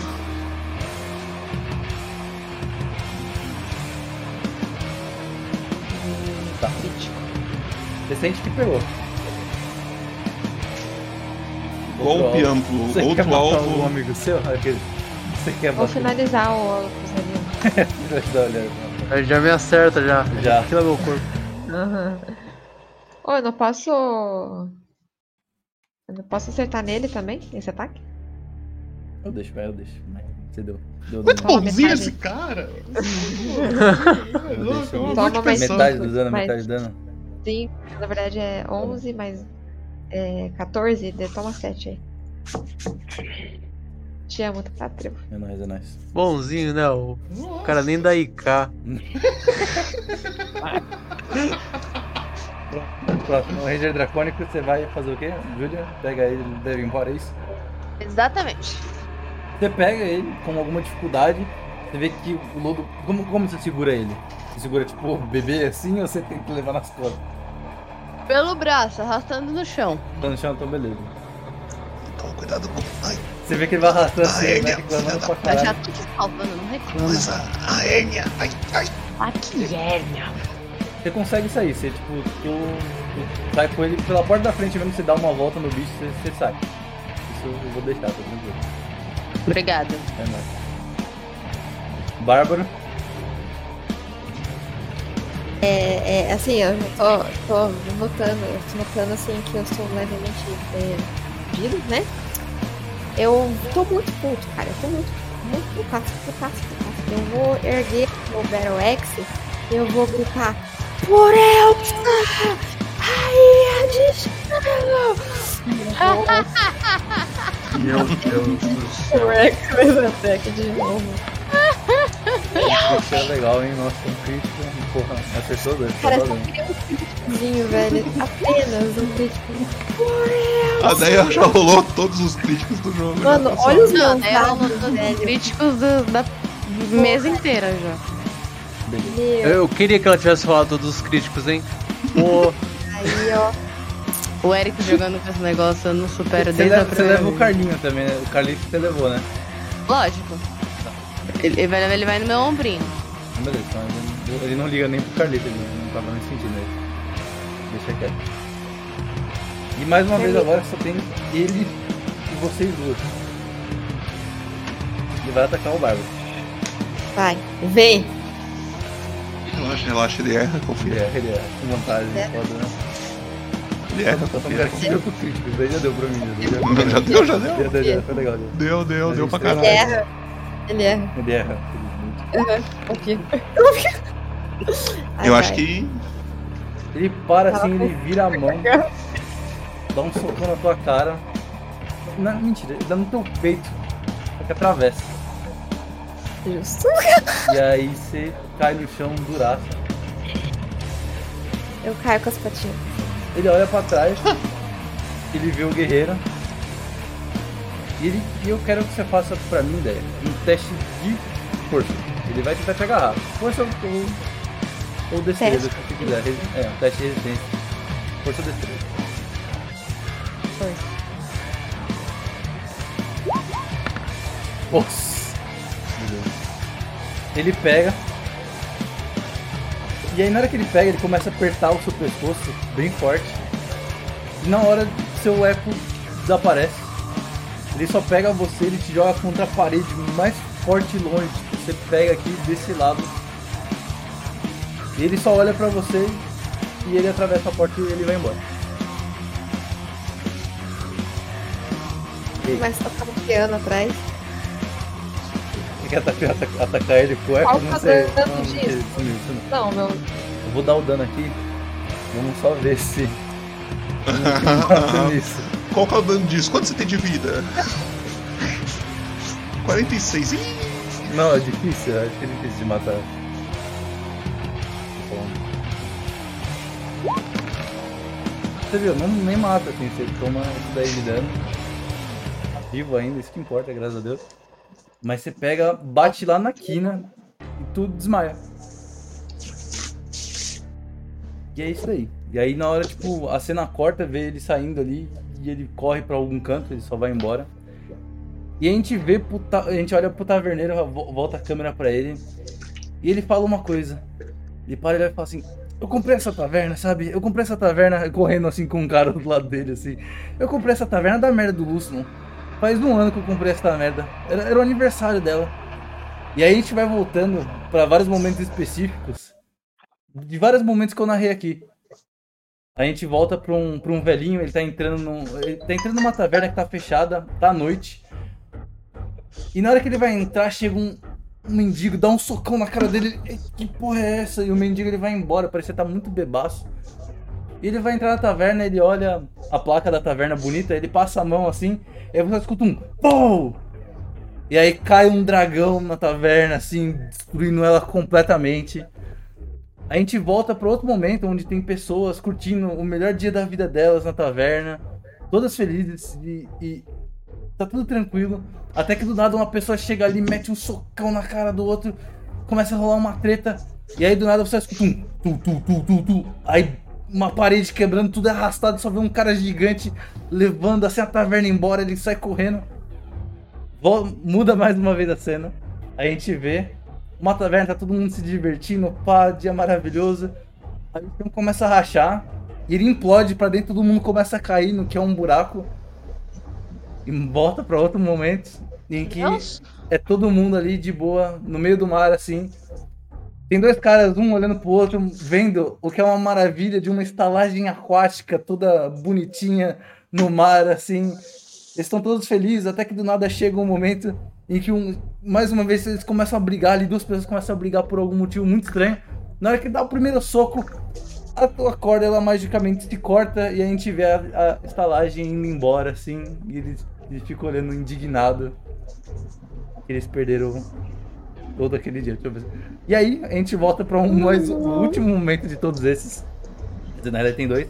E Tá. crítico. Você sente que pegou. Golpe amplo. Você quer Outro matar algum alvo. amigo seu? Aquele- [laughs] Você quer Vou bater? finalizar o Olafus ali. Uma olhada. Aí já me acerta já. Já. Aquilo é meu corpo. Aham. Ô, eu não posso. Eu posso acertar nele também, esse ataque? Eu deixo, vai, eu deixo. Você deu. Deu bonzinho metade. esse cara. Toma mais metade do dano, mais- metade do dano. Sim, na verdade é 11, mas é 14, de- toma 7 aí. Te amo, tá, Trevo? É nóis, é nóis. Bonzinho, né? O cara nem da IK. [laughs] [laughs] Próximo, o Ranger Dracônico, você vai fazer o quê? Julia, pega ele, ele deve ir embora, é isso? Exatamente. Você pega ele com alguma dificuldade, você vê que o lodo. Como, como você segura ele? Você segura tipo o bebê assim ou você tem que levar nas costas? Pelo braço, arrastando no chão. Tá no chão, então beleza. Toma cuidado com. Ai, Você vê que ele vai arrastando assim, ele vai minha reclamando pra Eu já caralho. tô te salvando, não reclama. mas a, a hérnia. Ai, ai. Ah, que hérnia. Você consegue sair, você tipo, tu, tu sai com ele pela porta da frente mesmo, você dá uma volta no bicho, você, você sai. Isso eu vou deixar, tá tranquilo. Obrigada. É nóis. Bárbara, É, é, assim, eu tô, tô notando, eu tô notando assim que eu sou levemente é, vivo, né? Eu tô muito puto, cara. Eu tô muito, muito putaço, putaço, putaço. Eu vou erguer o Battle Axe e eu vou gritar. Por Elsa! Rainha de Gelo! Meu Deus do céu. [laughs] O Rex fez ataque de novo. Isso é legal, hein? Nossa, um crítico. Porra, acertou dois. Cara, tá só queria um críticozinho, velho. Apenas um crítico. A Deia já rolou todos os críticos do jogo. já Mano, olha os meus dados, velho. críticos do- da mesa inteira já. Beleza. Meu, Eu queria que ela tivesse falado todos os críticos, hein? Pô, aí, ó. O Eric jogando com esse negócio, eu não supero Você desde a leva, você primeira leva o vez. Carlinho também, né? O Carlinho que você levou, né? Lógico. Ele, ele vai, ele vai no meu ombrinho. Ah, Beleza, então ele, ele não liga nem pro Carlito, ele não tava nem sentindo ele. Deixa quieto. E mais uma vez agora só tem ele e vocês duas. Ele vai atacar o Bárbaro. Vai, vem. Relaxa, relaxa, ele erra, Ele confia. é, ele é com vantagem, É. foda, né? Ele erra, só confia. que deu pro crítico, isso daí já deu pra mim. Já já deu, já deu. Já deu, já foi legal. Deu, deu, deu pra Ele Ele caralho. erra. Ele erra. Ele erra, felizmente. O quê? Ai, Eu acho que. Ele para assim, ele vira a mão, [laughs] dá um socão na tua cara. Não, mentira, ele dá no teu peito, só que atravessa. Justo. E aí você cai no chão duraço. Eu caio com as patinhas. Ele olha pra trás, ele vê o guerreiro. E, ele, eu quero que você faça pra mim, ideia, um teste de força. Ele vai tentar te agarrar. Força ou, ou destreza, se você quiser. É, um teste de resistência. Força ou destreza. Nossa! Ele pega. E aí na hora que ele pega, ele começa a apertar o seu pescoço bem forte. E na hora seu eco desaparece. Ele só pega você, ele te joga contra a parede mais forte e longe. Você pega aqui desse lado. E ele só olha pra você e ele atravessa a porta e ele vai embora. Começa a tocar um piano atrás. Você quer atacar, atacar, ele com eco? Qual Não que é o sei. dano Não, não disso? Não, meu. Eu vou dar o dano aqui. Vamos só ver se. [laughs] Qual que é o dano disso? Quanto você tem de vida? 46. Ih, Não, é difícil, acho que é difícil de matar. Bom. Você viu, não, nem mata assim, você toma isso daí de dano. Tá Vivo ainda, isso que importa, graças a Deus. Mas você pega, bate lá na quina e tudo desmaia. E é isso aí. E aí na hora, tipo, a cena corta, vê ele saindo ali e ele corre pra algum canto, ele só vai embora. E a gente vê, a gente olha pro taverneiro, vo- volta a câmera pra ele. E ele fala uma coisa. Ele para e vai falar assim: Eu comprei essa taverna, sabe? Eu comprei essa taverna correndo assim com um cara do lado dele, assim. Eu comprei essa taverna da merda do Lúcio. Faz um ano que eu comprei essa merda. Era, era o aniversário dela. E aí a gente vai voltando pra vários momentos específicos. De vários momentos que eu narrei aqui. A gente volta pra um, pra um velhinho, ele tá entrando num. Ele tá entrando numa taverna que tá fechada, tá à noite. E na hora que ele vai entrar, chega um, um mendigo, dá um socão na cara dele. ele, Que porra é essa? E o mendigo ele vai embora, parece que tá muito bebaço. Ele vai entrar na taverna, ele olha a placa da taverna bonita, ele passa a mão assim, e aí você escuta um POU! E aí cai um dragão na taverna, assim, destruindo ela completamente. A gente volta para outro momento onde tem pessoas curtindo o melhor dia da vida delas na taverna, todas felizes e, e tá tudo tranquilo. Até que do nada uma pessoa chega ali, mete um socão na cara do outro, começa a rolar uma treta, e aí do nada você escuta um tu, tu, tu, tu, tu. Aí uma parede quebrando, tudo arrastado, só vê um cara gigante levando assim a taverna embora, ele sai correndo. Muda mais uma vez a cena. A gente vê uma taverna, tá todo mundo se divertindo, pá, dia maravilhoso. Aí o filme começa a rachar, e ele implode pra dentro, todo mundo começa a cair no que é um buraco. E volta pra outro momento em que é todo mundo ali de boa, no meio do mar, assim. Tem dois caras, um olhando pro outro, vendo o que é uma maravilha de uma estalagem aquática toda bonitinha no mar, assim. Eles estão todos felizes, até que do nada chega um momento em que, um, mais uma vez, eles começam a brigar ali, duas pessoas começam a brigar por algum motivo muito estranho. Na hora que dá o primeiro soco, a tua corda ela magicamente se corta e a gente vê a, a estalagem indo embora, assim, e ele, ele fica olhando indignado. Eles perderam todo aquele dia. Deixa eu ver. E aí, a gente volta pra um mais, o último momento de todos esses. Na realidade tem dois.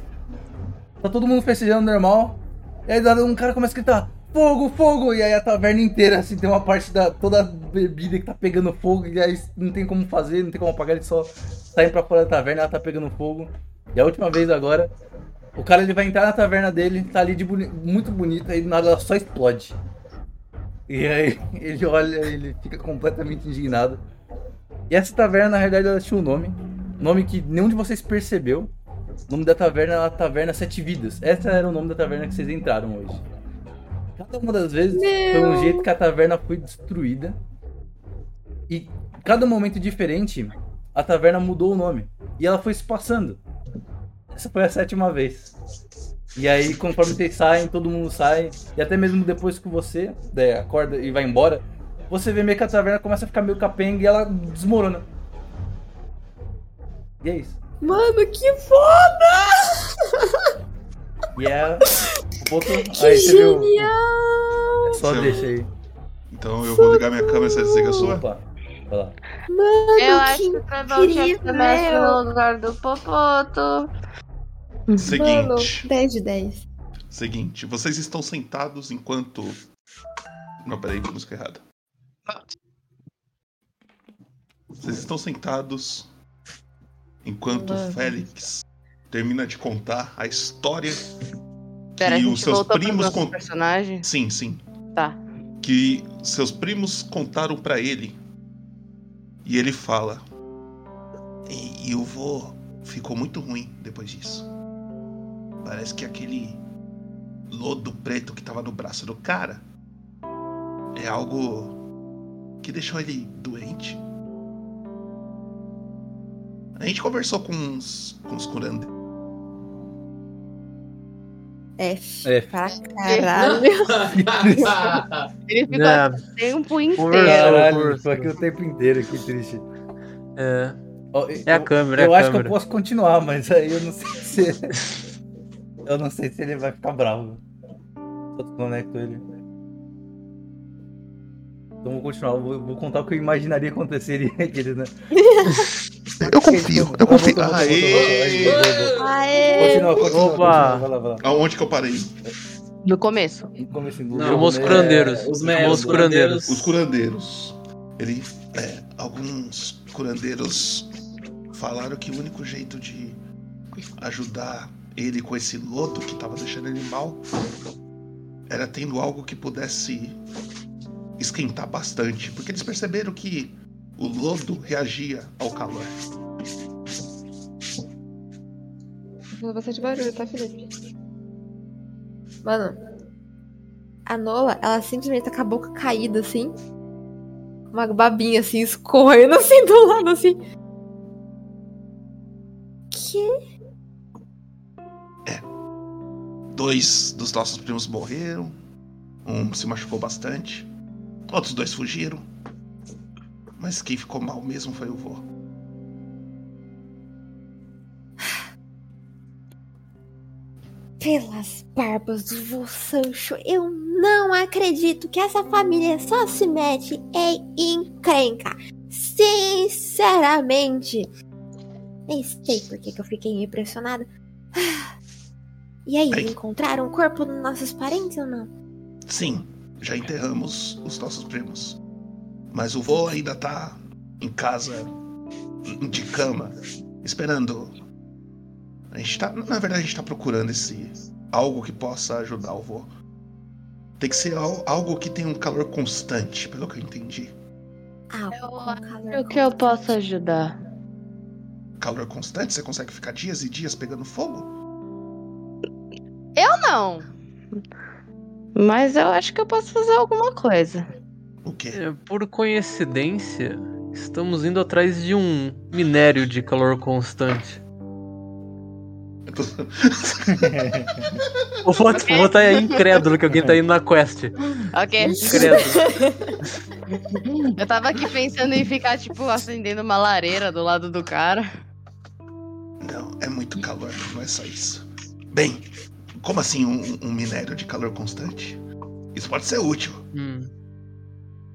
Tá todo mundo festejando normal. E aí um cara começa a gritar: Fogo, fogo! E aí a taverna inteira, assim, tem uma parte da toda a bebida que tá pegando fogo. E aí não tem como fazer, não tem como apagar, eles só saem pra fora da taverna ela tá pegando fogo. E a última vez agora, o cara ele vai entrar na taverna dele, tá ali de boni muito bonita, e do nada ela só explode. E aí [laughs] ele olha, ele fica completamente indignado. E essa taverna, na realidade, ela tinha um nome. Nome que nenhum de vocês percebeu. O nome da taverna era Taverna Sete Vidas. Esse era o nome da taverna que vocês entraram hoje. Cada uma das vezes foi um jeito que a taverna foi destruída. E cada momento diferente, a taverna mudou o nome. E ela foi se passando. Essa foi a sétima vez. E aí, conforme vocês saem, todo mundo sai. E até mesmo depois que você né, acorda e vai embora, você vê meio que a taverna começa a ficar meio capenga e ela desmorona. E é isso. Mano, que foda! E é. O ponto. [laughs] Que aí você viu. genial! É só Seu- deixa aí. Então eu vou ligar minha câmera, você desliga a sua? Opa, vai lá. Mano, Eu acho que o mestre incrível! no lugar do Popoto. Mano, Seguinte. 10 de 10. Seguinte, vocês estão sentados enquanto. Não, peraí, música errada. Vocês estão sentados enquanto Mano. Félix termina de contar a história Pera, a que gente os seus primos nosso con- personagem? Sim, sim. Tá. Que seus primos contaram pra ele. E ele fala. E, e o vô ficou muito ruim depois disso. Parece que aquele lodo preto que tava no braço do cara é algo que deixou ele doente. A gente conversou com os, com os curandeiros. F. F. Pra caralho. [laughs] Ele ficou É, o tempo inteiro. Caralho, foi aqui o tempo inteiro, que triste. é, Ó, é a eu- câmera, é Eu a acho que eu câmera. posso continuar, mas aí eu não sei se. [laughs] eu não sei se ele vai ficar bravo. Eu desconecto ele. Então vou continuar, vou, vou contar o que eu imaginaria aconteceria [laughs] aquele, né? Eu confio, eu confio. Aê! Continua, continua, Opa! continua, vai lá, vai lá. Aonde que eu parei? No começo. No do Não, Chamou os né? curandeiros. Os meros, os curandeiros. Os curandeiros. Ele. É, alguns curandeiros falaram que o único jeito de ajudar ele com esse lodo que tava deixando ele mal era tendo algo que pudesse esquentar bastante. Porque eles perceberam que o lodo reagia ao calor. Faz bastante barulho, tá, Felipe? Mano, a Nola, ela simplesmente tá com a boca caída, assim. Uma babinha, assim, escorrendo, [laughs] assim, do lado, assim. Que? Dois dos nossos primos morreram. Um se machucou bastante. Outros dois fugiram. Mas quem ficou mal mesmo foi o vô. Pelas barbas do vô Sancho, eu não acredito que essa família só se mete em encrenca. Sinceramente. Nem sei por que, que eu fiquei impressionada. Ah. E aí, Ei. encontraram o corpo dos nossos parentes ou não? Sim, já enterramos os nossos primos. Mas o vô ainda tá em casa, de cama, esperando. A gente tá. Na verdade, a gente tá procurando esse. algo que possa ajudar o vô. Tem que ser al- algo que tenha um calor constante, pelo que eu entendi. Ah, Eu calor que eu posso ajudar. Calor constante? Você consegue ficar dias e dias pegando fogo? Eu não. [laughs] Mas eu acho que eu posso fazer alguma coisa. O quê? É, Por coincidência, estamos indo atrás de um minério de calor constante. O vô o vô tá incrédulo que alguém tá indo na quest. Ok. Incrédulo. Eu tava aqui pensando em ficar, tipo, acendendo uma lareira do lado do cara. Não, é muito calor, não é só isso. Bem, como assim um, um minério de calor constante? Isso pode ser útil. Hum.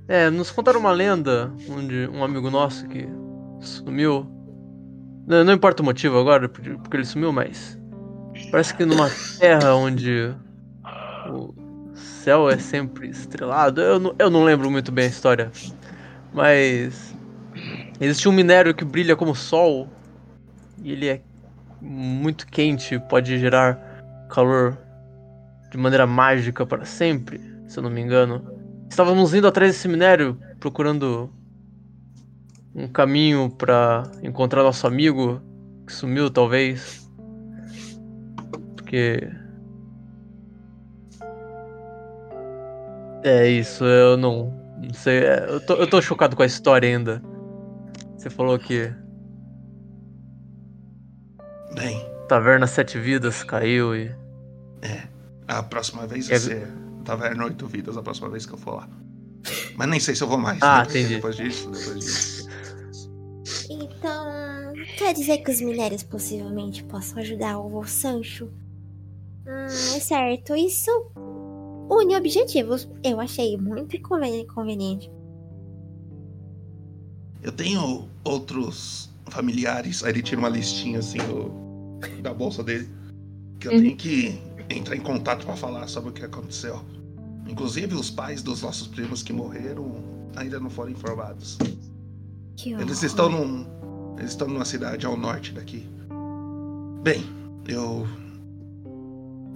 É, nos contaram uma lenda onde um amigo nosso que sumiu. Não, não importa o motivo agora, porque, ele sumiu, mas. Parece que numa terra onde o céu é sempre estrelado. Eu não, eu não lembro muito bem a história. Mas. Existe um minério que brilha como o sol. E ele é muito quente, pode gerar calor de maneira mágica para sempre, se eu não me engano. Estávamos indo atrás desse minério, procurando um caminho para encontrar nosso amigo que sumiu, talvez. Porque. É isso, eu não. Não sei. é, Eu tô, eu tô chocado com a história ainda. Você falou que Bem, Taverna Sete Vidas caiu e. a próxima vez É- vai ser Taverna Oito Vidas, a próxima vez que eu for lá. Mas nem sei se eu vou mais. Ah, depois, entendi. Depois disso, depois disso. Então, quer dizer que os minérios possivelmente possam ajudar o Sancho? Hum, é certo. Isso une objetivos. Eu achei muito conveni- conveniente. Eu tenho outros familiares. Aí ele tira uma listinha assim do, da bolsa dele. Que eu Uhum. tenho que entrar em contato pra falar sobre o que aconteceu. Inclusive os pais dos nossos primos que morreram ainda não foram informados. Que Eles estão num. Eles estão numa cidade ao norte daqui. Bem, eu.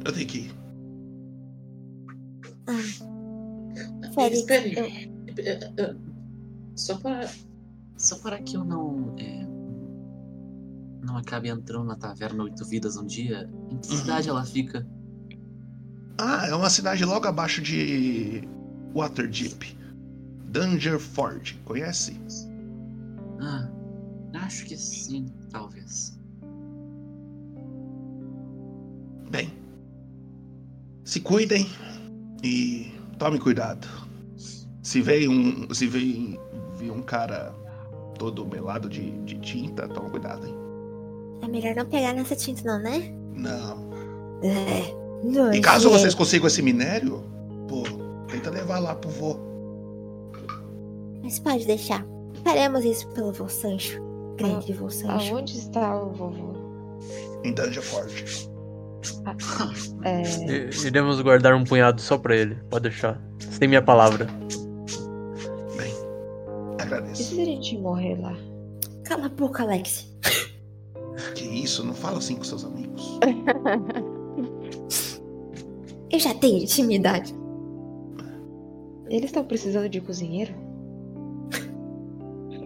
Eu tenho que ir. Félix, Espere. eu- Só para. Só para que eu não. é, não acabe entrando na taverna Oito Vidas um dia. Em que Uhum. cidade ela fica? Ah, é uma cidade logo abaixo de Waterdeep. Dangerford, conhece? Ah, acho que sim, talvez. Bem, se cuidem e tome cuidado. Se vem um, se vem, vem um cara todo melado de, de tinta, toma cuidado, hein? é melhor não pegar nessa tinta, não, né? Não. É. E caso nojento. vocês consigam esse minério, pô, tenta levar lá pro vô. Mas pode deixar. Faremos isso pelo vô Sancho. Grande vô Sancho. Aonde está o vovô? Em Dangerford. É, I- Iremos guardar um punhado só pra ele. Pode deixar. Você tem minha palavra. Bem, e agradeço. se a gente morrer lá? Cala a boca, Alex. Que isso, não fala assim com seus amigos. [laughs] Eu já tenho intimidade. Eles estão precisando de cozinheiro?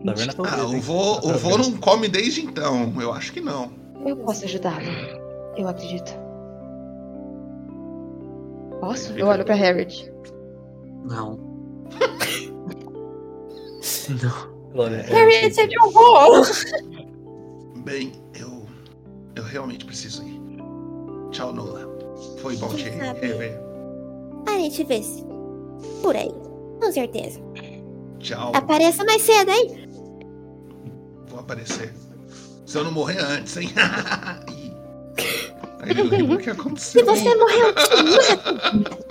Talvez, Ah, o hein? vô, o vô não come desde então. Eu acho que não. Eu posso ajudá-lo. Eu acredito. Posso? Eu olho pra Harriet. Não. [laughs] Não. Glória, é, Harriet é de horror. Bem, eu. Eu realmente preciso ir. Tchau, Nola. Foi bom te Quem sabe? rever. A gente vê se. Por aí. Com certeza. Tchau. Apareça mais cedo, hein? Vou aparecer. Se eu não morrer antes, hein? [laughs] Aí ele lembra o que Se aconteceu. você morreu, te mato.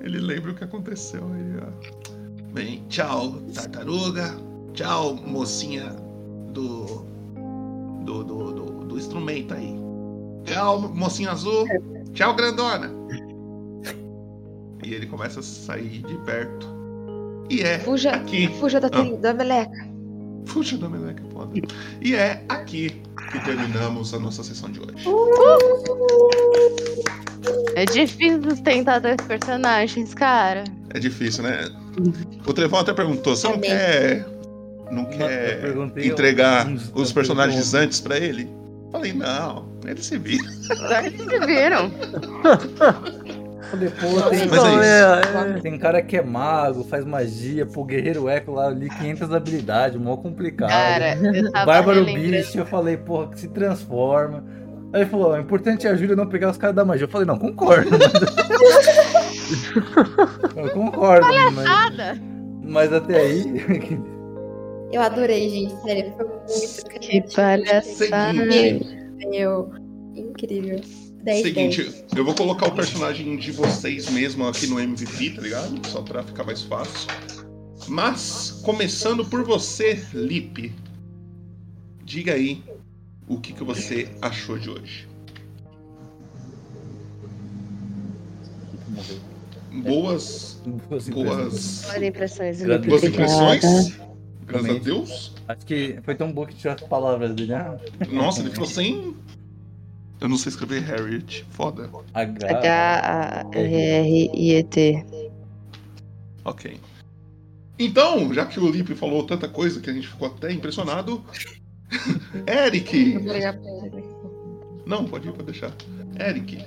Ele lembra o que aconteceu aí, ó. Bem, tchau, tartaruga. Tchau, mocinha do. Do, do, do, do instrumento aí. Tchau, mocinha azul. Tchau, grandona. E ele começa a sair de perto. E é Fuja, aqui. fuja da, Ah. da meleca. Puxa da meleca, foda. E é aqui que terminamos a nossa sessão de hoje. É difícil sustentar dois personagens, cara. É difícil, né? O Trevão até perguntou: você não É quer. Não quer entregar uns- os personagens antes pra ele? Falei, não, ele se vira. Vocês se viram? [laughs] Depois tem, Mas é é, tem cara que é mago, faz magia, pô, guerreiro eco lá ali, 500 habilidades, mó complicado. Cara, [laughs] Bárbaro bicho, eu falei, porra, que se transforma. Aí ele falou, o importante é a Júlia não pegar os caras da magia. Eu falei, não, concordo. [laughs] eu concordo, mas, mas até aí. Eu adorei, gente. Sério, foi muito Que palhaçada. Seguinte, Meu, incrível. 10 Seguinte, 10. eu vou colocar o personagem de vocês mesmo aqui no MVP, tá ligado? Só pra ficar mais fácil. Mas, começando por você, Lipe. Diga aí o que, que você achou de hoje. Boas, Boas impressões. boas, impressões, boas impressões. Graças a. Deus. Acho que foi tão bom que tinha as palavras dele. Ah, Nossa, ele falou sem. Eu não sei escrever Harriet. Foda. H. H-A-R-R-I-E-T. Ok. Então, já que o Lipe falou tanta coisa que a gente ficou até impressionado. [laughs] Eric! Pra. Não, pode ir, pode deixar. Eric.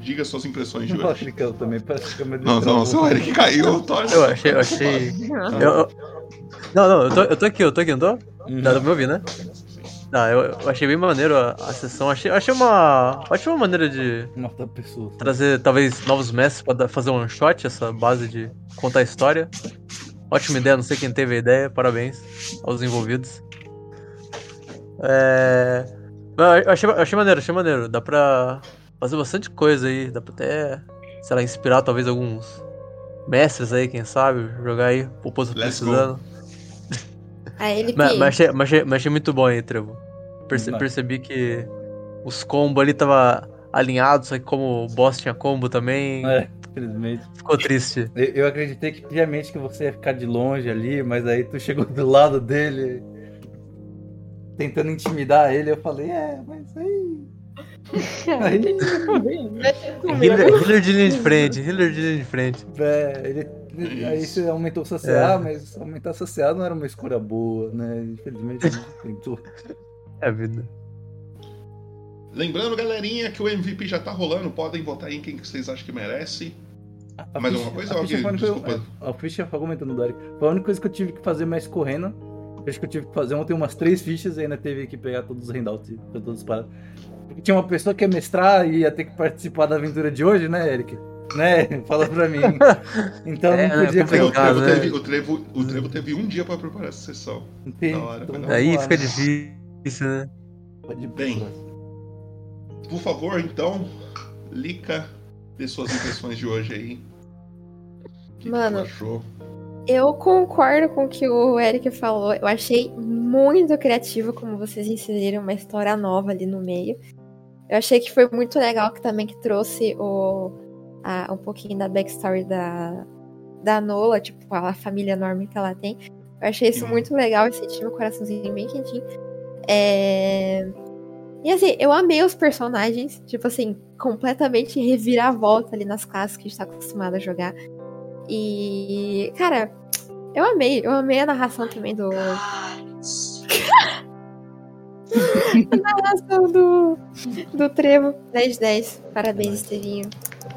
Diga suas impressões de hoje. fica eu também, parece que eu me Não, não, o Eric caiu. Tô... Eu achei, eu achei. Eu, eu- Não, não, eu tô, eu tô aqui, eu tô aqui, não tô? Uhum. Dá pra me ouvir, né? Tá, eu, eu achei bem maneiro a, a sessão. Achei, achei uma ótima maneira de Matar pessoas. trazer talvez novos mestres pra dar- fazer um one shot, essa base de contar a história. Ótima ideia, não sei quem teve a ideia, parabéns aos envolvidos. É. Eu achei, eu achei maneiro, achei maneiro. Dá pra fazer bastante coisa aí, dá pra até, sei lá, inspirar talvez alguns mestres aí, quem sabe, jogar aí, o povo go. precisando. A [laughs] ele [laughs] Mas, mas achei, mas, achei, mas achei muito bom aí, Trevo. Perce- percebi que os combos ali tava alinhados, só que como o boss tinha combo também, É, infelizmente. ficou triste. Eu, eu acreditei que piamente que você ia ficar de longe ali, mas aí tu chegou do lado dele, tentando intimidar ele, eu falei, é, mas aí. Aí Healer, healer de linha de frente, healer de linha de frente. é, ele, aí Isso. você aumentou o social, mas aumentar o social não era uma escolha boa, né? Infelizmente tentou. [laughs] É a vida. Lembrando, galerinha, que o MVP já tá rolando. Podem votar aí em quem que vocês acham que merece. A Mais ficha- alguma coisa, a ficha alguém? foi a única- Desculpa. A ficha foi comentando do Eric. Foi a única coisa que eu tive que fazer mais correndo. Acho que eu tive que fazer ontem umas três fichas e ainda teve que pegar todos os handouts e todas as paradas. Porque tinha uma pessoa que ia mestrar e ia ter que participar da aventura de hoje, né, Eric? Né? [laughs] Fala pra mim. [laughs] Então É, não né, podia O complicado. pegar. Trevo, né? teve, o, Trevo, o Trevo teve um dia pra preparar essa sessão. Entendi. Hora, Então Aí fica né? difícil, né? Pode Bem. Por favor, então, Lica, dê suas impressões de hoje aí. O que Mano. que achou? Eu concordo com o que o Eric falou. Eu achei muito criativo como vocês inseriram uma história nova ali no meio. Eu achei que foi muito legal que também que trouxe o, a- um pouquinho da backstory da, da Nola, tipo, a família enorme que ela tem. Eu achei isso muito legal, eu senti meu coraçãozinho bem quentinho. É... E assim, eu amei os personagens, tipo assim, completamente reviravolta ali nas classes que a gente tá acostumado a jogar. E, cara, eu amei. Eu amei a narração também do. [laughs] [laughs] a narração do, do Trevo 1010. Parabéns, Estevinho.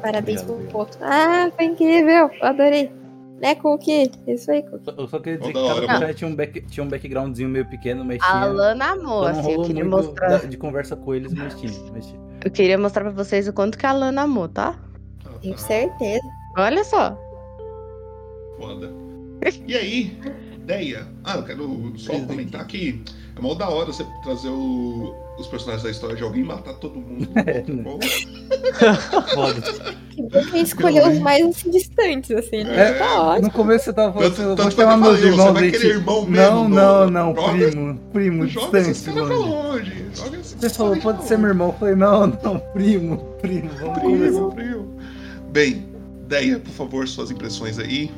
Parabéns Obrigado, pro Poto. Ah, foi incrível. Adorei. Né, Cookie? Isso aí, Cookie. Eu só queria dizer Ó, que da cada tinha um, back, tinha um backgroundzinho meio pequeno, mas tinha. Alana amor, Então não assim, eu queria mostrar. de conversa com eles, mas tinha. Mas tinha. Eu queria mostrar pra vocês o quanto que a Alana amou, tá? Ah, Tenho tá. certeza. Olha só. Foda. E aí, ideia? Ah, eu quero só comentar que é mó da hora você trazer o- os personagens da história de alguém e matar todo mundo. [laughs] É, né? Foda. Que bom que escolheu os mais assim, distantes, assim, né? É, tá ótimo. No começo você tava falando, Tanto- assim, tanto vou que eu chamar meus falei, você irmãos vai querer irmão mesmo, Não, não, no- não, joga- primo, primo, joga distante, caras pra longe. longe. Joga esses Você falou, pode ser meu irmão. Eu falei, não, não, primo, primo, vamos. Primo, primo. Bem, Deia, por favor, suas impressões aí.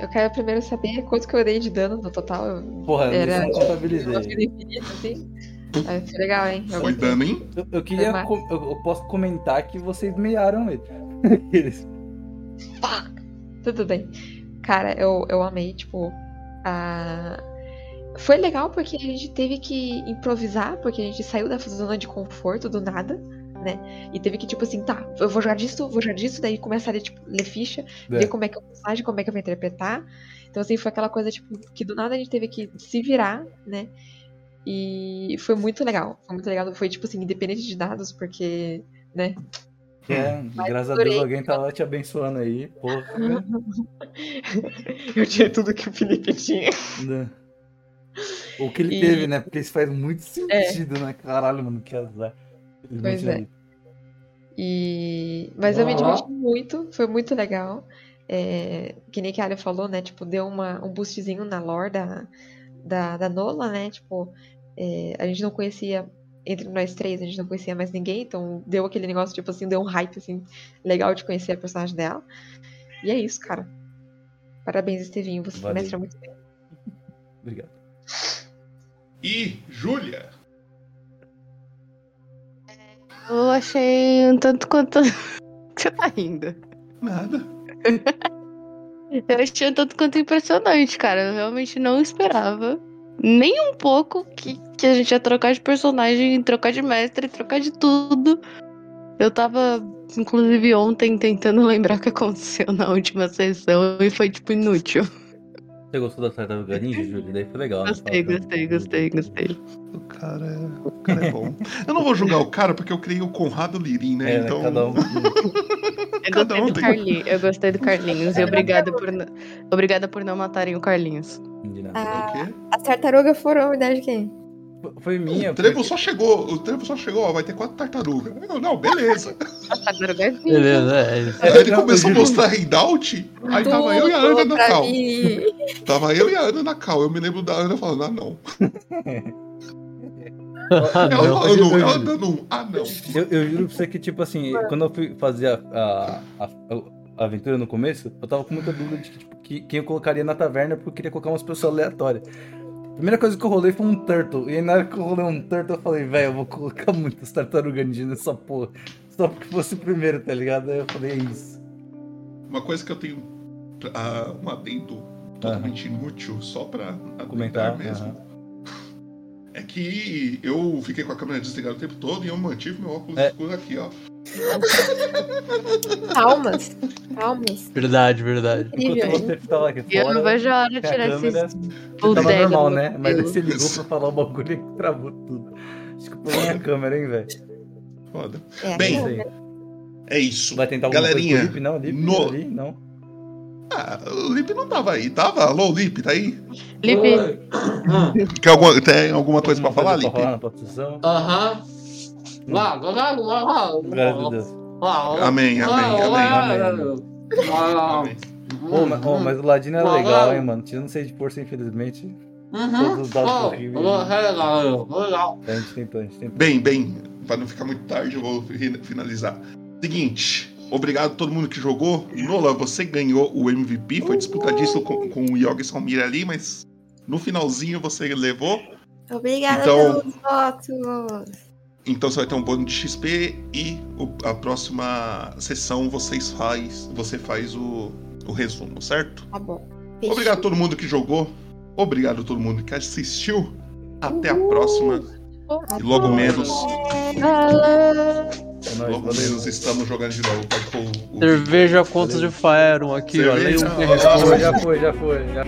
Eu quero primeiro saber quanto que eu dei de dano no total. Eu Porra, eu Era- não contabilizei. Infinito, assim. Aí foi legal, hein? Eu Foi gostei. dano, hein? Eu, eu queria, com- eu, eu posso comentar que vocês meiaram ele. [laughs] Eles- Tudo bem. Cara, eu, eu amei, tipo, a... Foi legal porque a gente teve que improvisar, porque a gente saiu da zona de conforto do nada, né? E teve que, tipo assim, tá, eu vou jogar disso, vou jogar disso, daí começar a, tipo, ler ficha, É. ver como é que é o personagem, como é que eu vou interpretar. Então, assim, foi aquela coisa, tipo, que do nada a gente teve que se virar, né? E foi muito legal. Foi muito legal. Foi, tipo assim, independente de dados, porque, né? É, graças a adorei. Deus alguém tá lá te abençoando aí. Porra. [laughs] eu tinha tudo que o Felipe tinha. né? O que ele E- teve, né? Porque isso faz muito sentido, né? Caralho, mano, que azar. Pois é. E... Mas eu me diverti muito, foi muito legal. É, que nem que a Alia falou, né? Tipo, deu uma, um boostzinho na lore da, da, da Nola, né? Tipo, é, a gente não conhecia, entre nós três, a gente não conhecia mais ninguém, então deu aquele negócio, tipo assim, deu um hype, assim, legal de conhecer a personagem dela. E é isso, cara. Parabéns, Estevinho, você Valeu. mestra muito bem. Obrigado. E Júlia. Eu achei um tanto quanto. [laughs] Você tá rindo. Nada. [laughs] Eu achei um tanto quanto impressionante, cara. Eu realmente não esperava. Nem um pouco que, que a gente ia trocar de personagem, trocar de mestre, trocar de tudo. Eu tava, inclusive, ontem tentando [laughs] lembrar o que aconteceu na última sessão e foi, tipo, inútil. Você gostou da Tartaruga Ninja, Júlio? Daí foi legal. né? Gostei, gostei, gostei, gostei. O cara, é- o cara é bom. Eu não vou julgar o cara porque eu criei o Conrado Lirim, né? É, então. cada um. [laughs] Eu gostei um do tem- Carlinhos. Eu gostei do Carlinhos. E obrigada por, n- obrigada por não matarem o Carlinhos. De nada. É o quê? As tartarugas foram a ideia de quem? Foi minha. O Trevo porque- só chegou, o Trevo só chegou, ó, vai ter quatro tartarugas. Eu, não, beleza. Tartaruga é viva. Beleza, é isso. Aí ele começou a mostrar Handout, aí tava eu e a Ana na cal. mim. [laughs] Tava eu e a Ana na cal. Eu me lembro da Ana falando, ah não. [laughs] Ah, Ela não. falando, eu ela juro. dando um, ah não. Eu, eu juro pra você que, tipo assim, quando eu fui fazer a, a, a- a aventura no começo, eu tava com muita dúvida de que, tipo, que- quem eu colocaria na taverna, porque eu queria colocar umas pessoas aleatórias. A primeira coisa que eu rolei foi um turtle. E aí na hora que eu rolei um turtle, eu falei, velho, eu vou colocar muitas tartarugas ninja nessa porra. Só porque fosse o primeiro, tá ligado? Aí eu falei, é isso. Uma coisa que eu tenho ah, um adendo totalmente inútil, só pra Comentar, mesmo. É que eu fiquei com a câmera desligada o tempo todo e eu mantive meu óculos É. escuro aqui, ó. Palmas. Palmas. Verdade, verdade. Enquanto Incrível. você tava aqui E eu não fora, vejo a hora de tirar câmera, esses tava bodega normal, né? Mas aí você ligou pra falar o bagulho e travou tudo. Acho que foi minha câmera, hein, velho. Foda. É. Bem, aí. É isso. Vai tentar alguma Galerinha, coisa com o Lip? Não, Lip no- ali, não. Ah, o Lip não tava aí, tava? Alô, Lip, tá aí? Lipe, Quer alguma, tem alguma coisa pra falar, Lip? Aham. Amém, amém, amém. Amém. Ô, mas, o Ladino era legal, hein, mano. Tirando 6 de força, infelizmente. Todos os dados horríveis. A gente tentou, a gente tentou. Bem, bem, pra não ficar muito tarde, eu vou fi- finalizar. Seguinte, obrigado a todo mundo que jogou. Nola, você ganhou o MVP, foi disputadíssimo com, com o Yogi Salmir ali, mas no finalzinho você levou. Obrigada Então- pelos votos. Então você vai ter um bônus de XP e o- a próxima sessão vocês faz, você faz o, o resumo, certo? Tá bom. Obrigado a todo mundo que jogou. Obrigado a todo mundo que assistiu. Até a próxima. E logo menos, logo menos estamos jogando de novo. Pode pôr o- Cerveja contas de Faeron aqui, ó. Cerveja. Um Já foi, já foi, já foi. Já...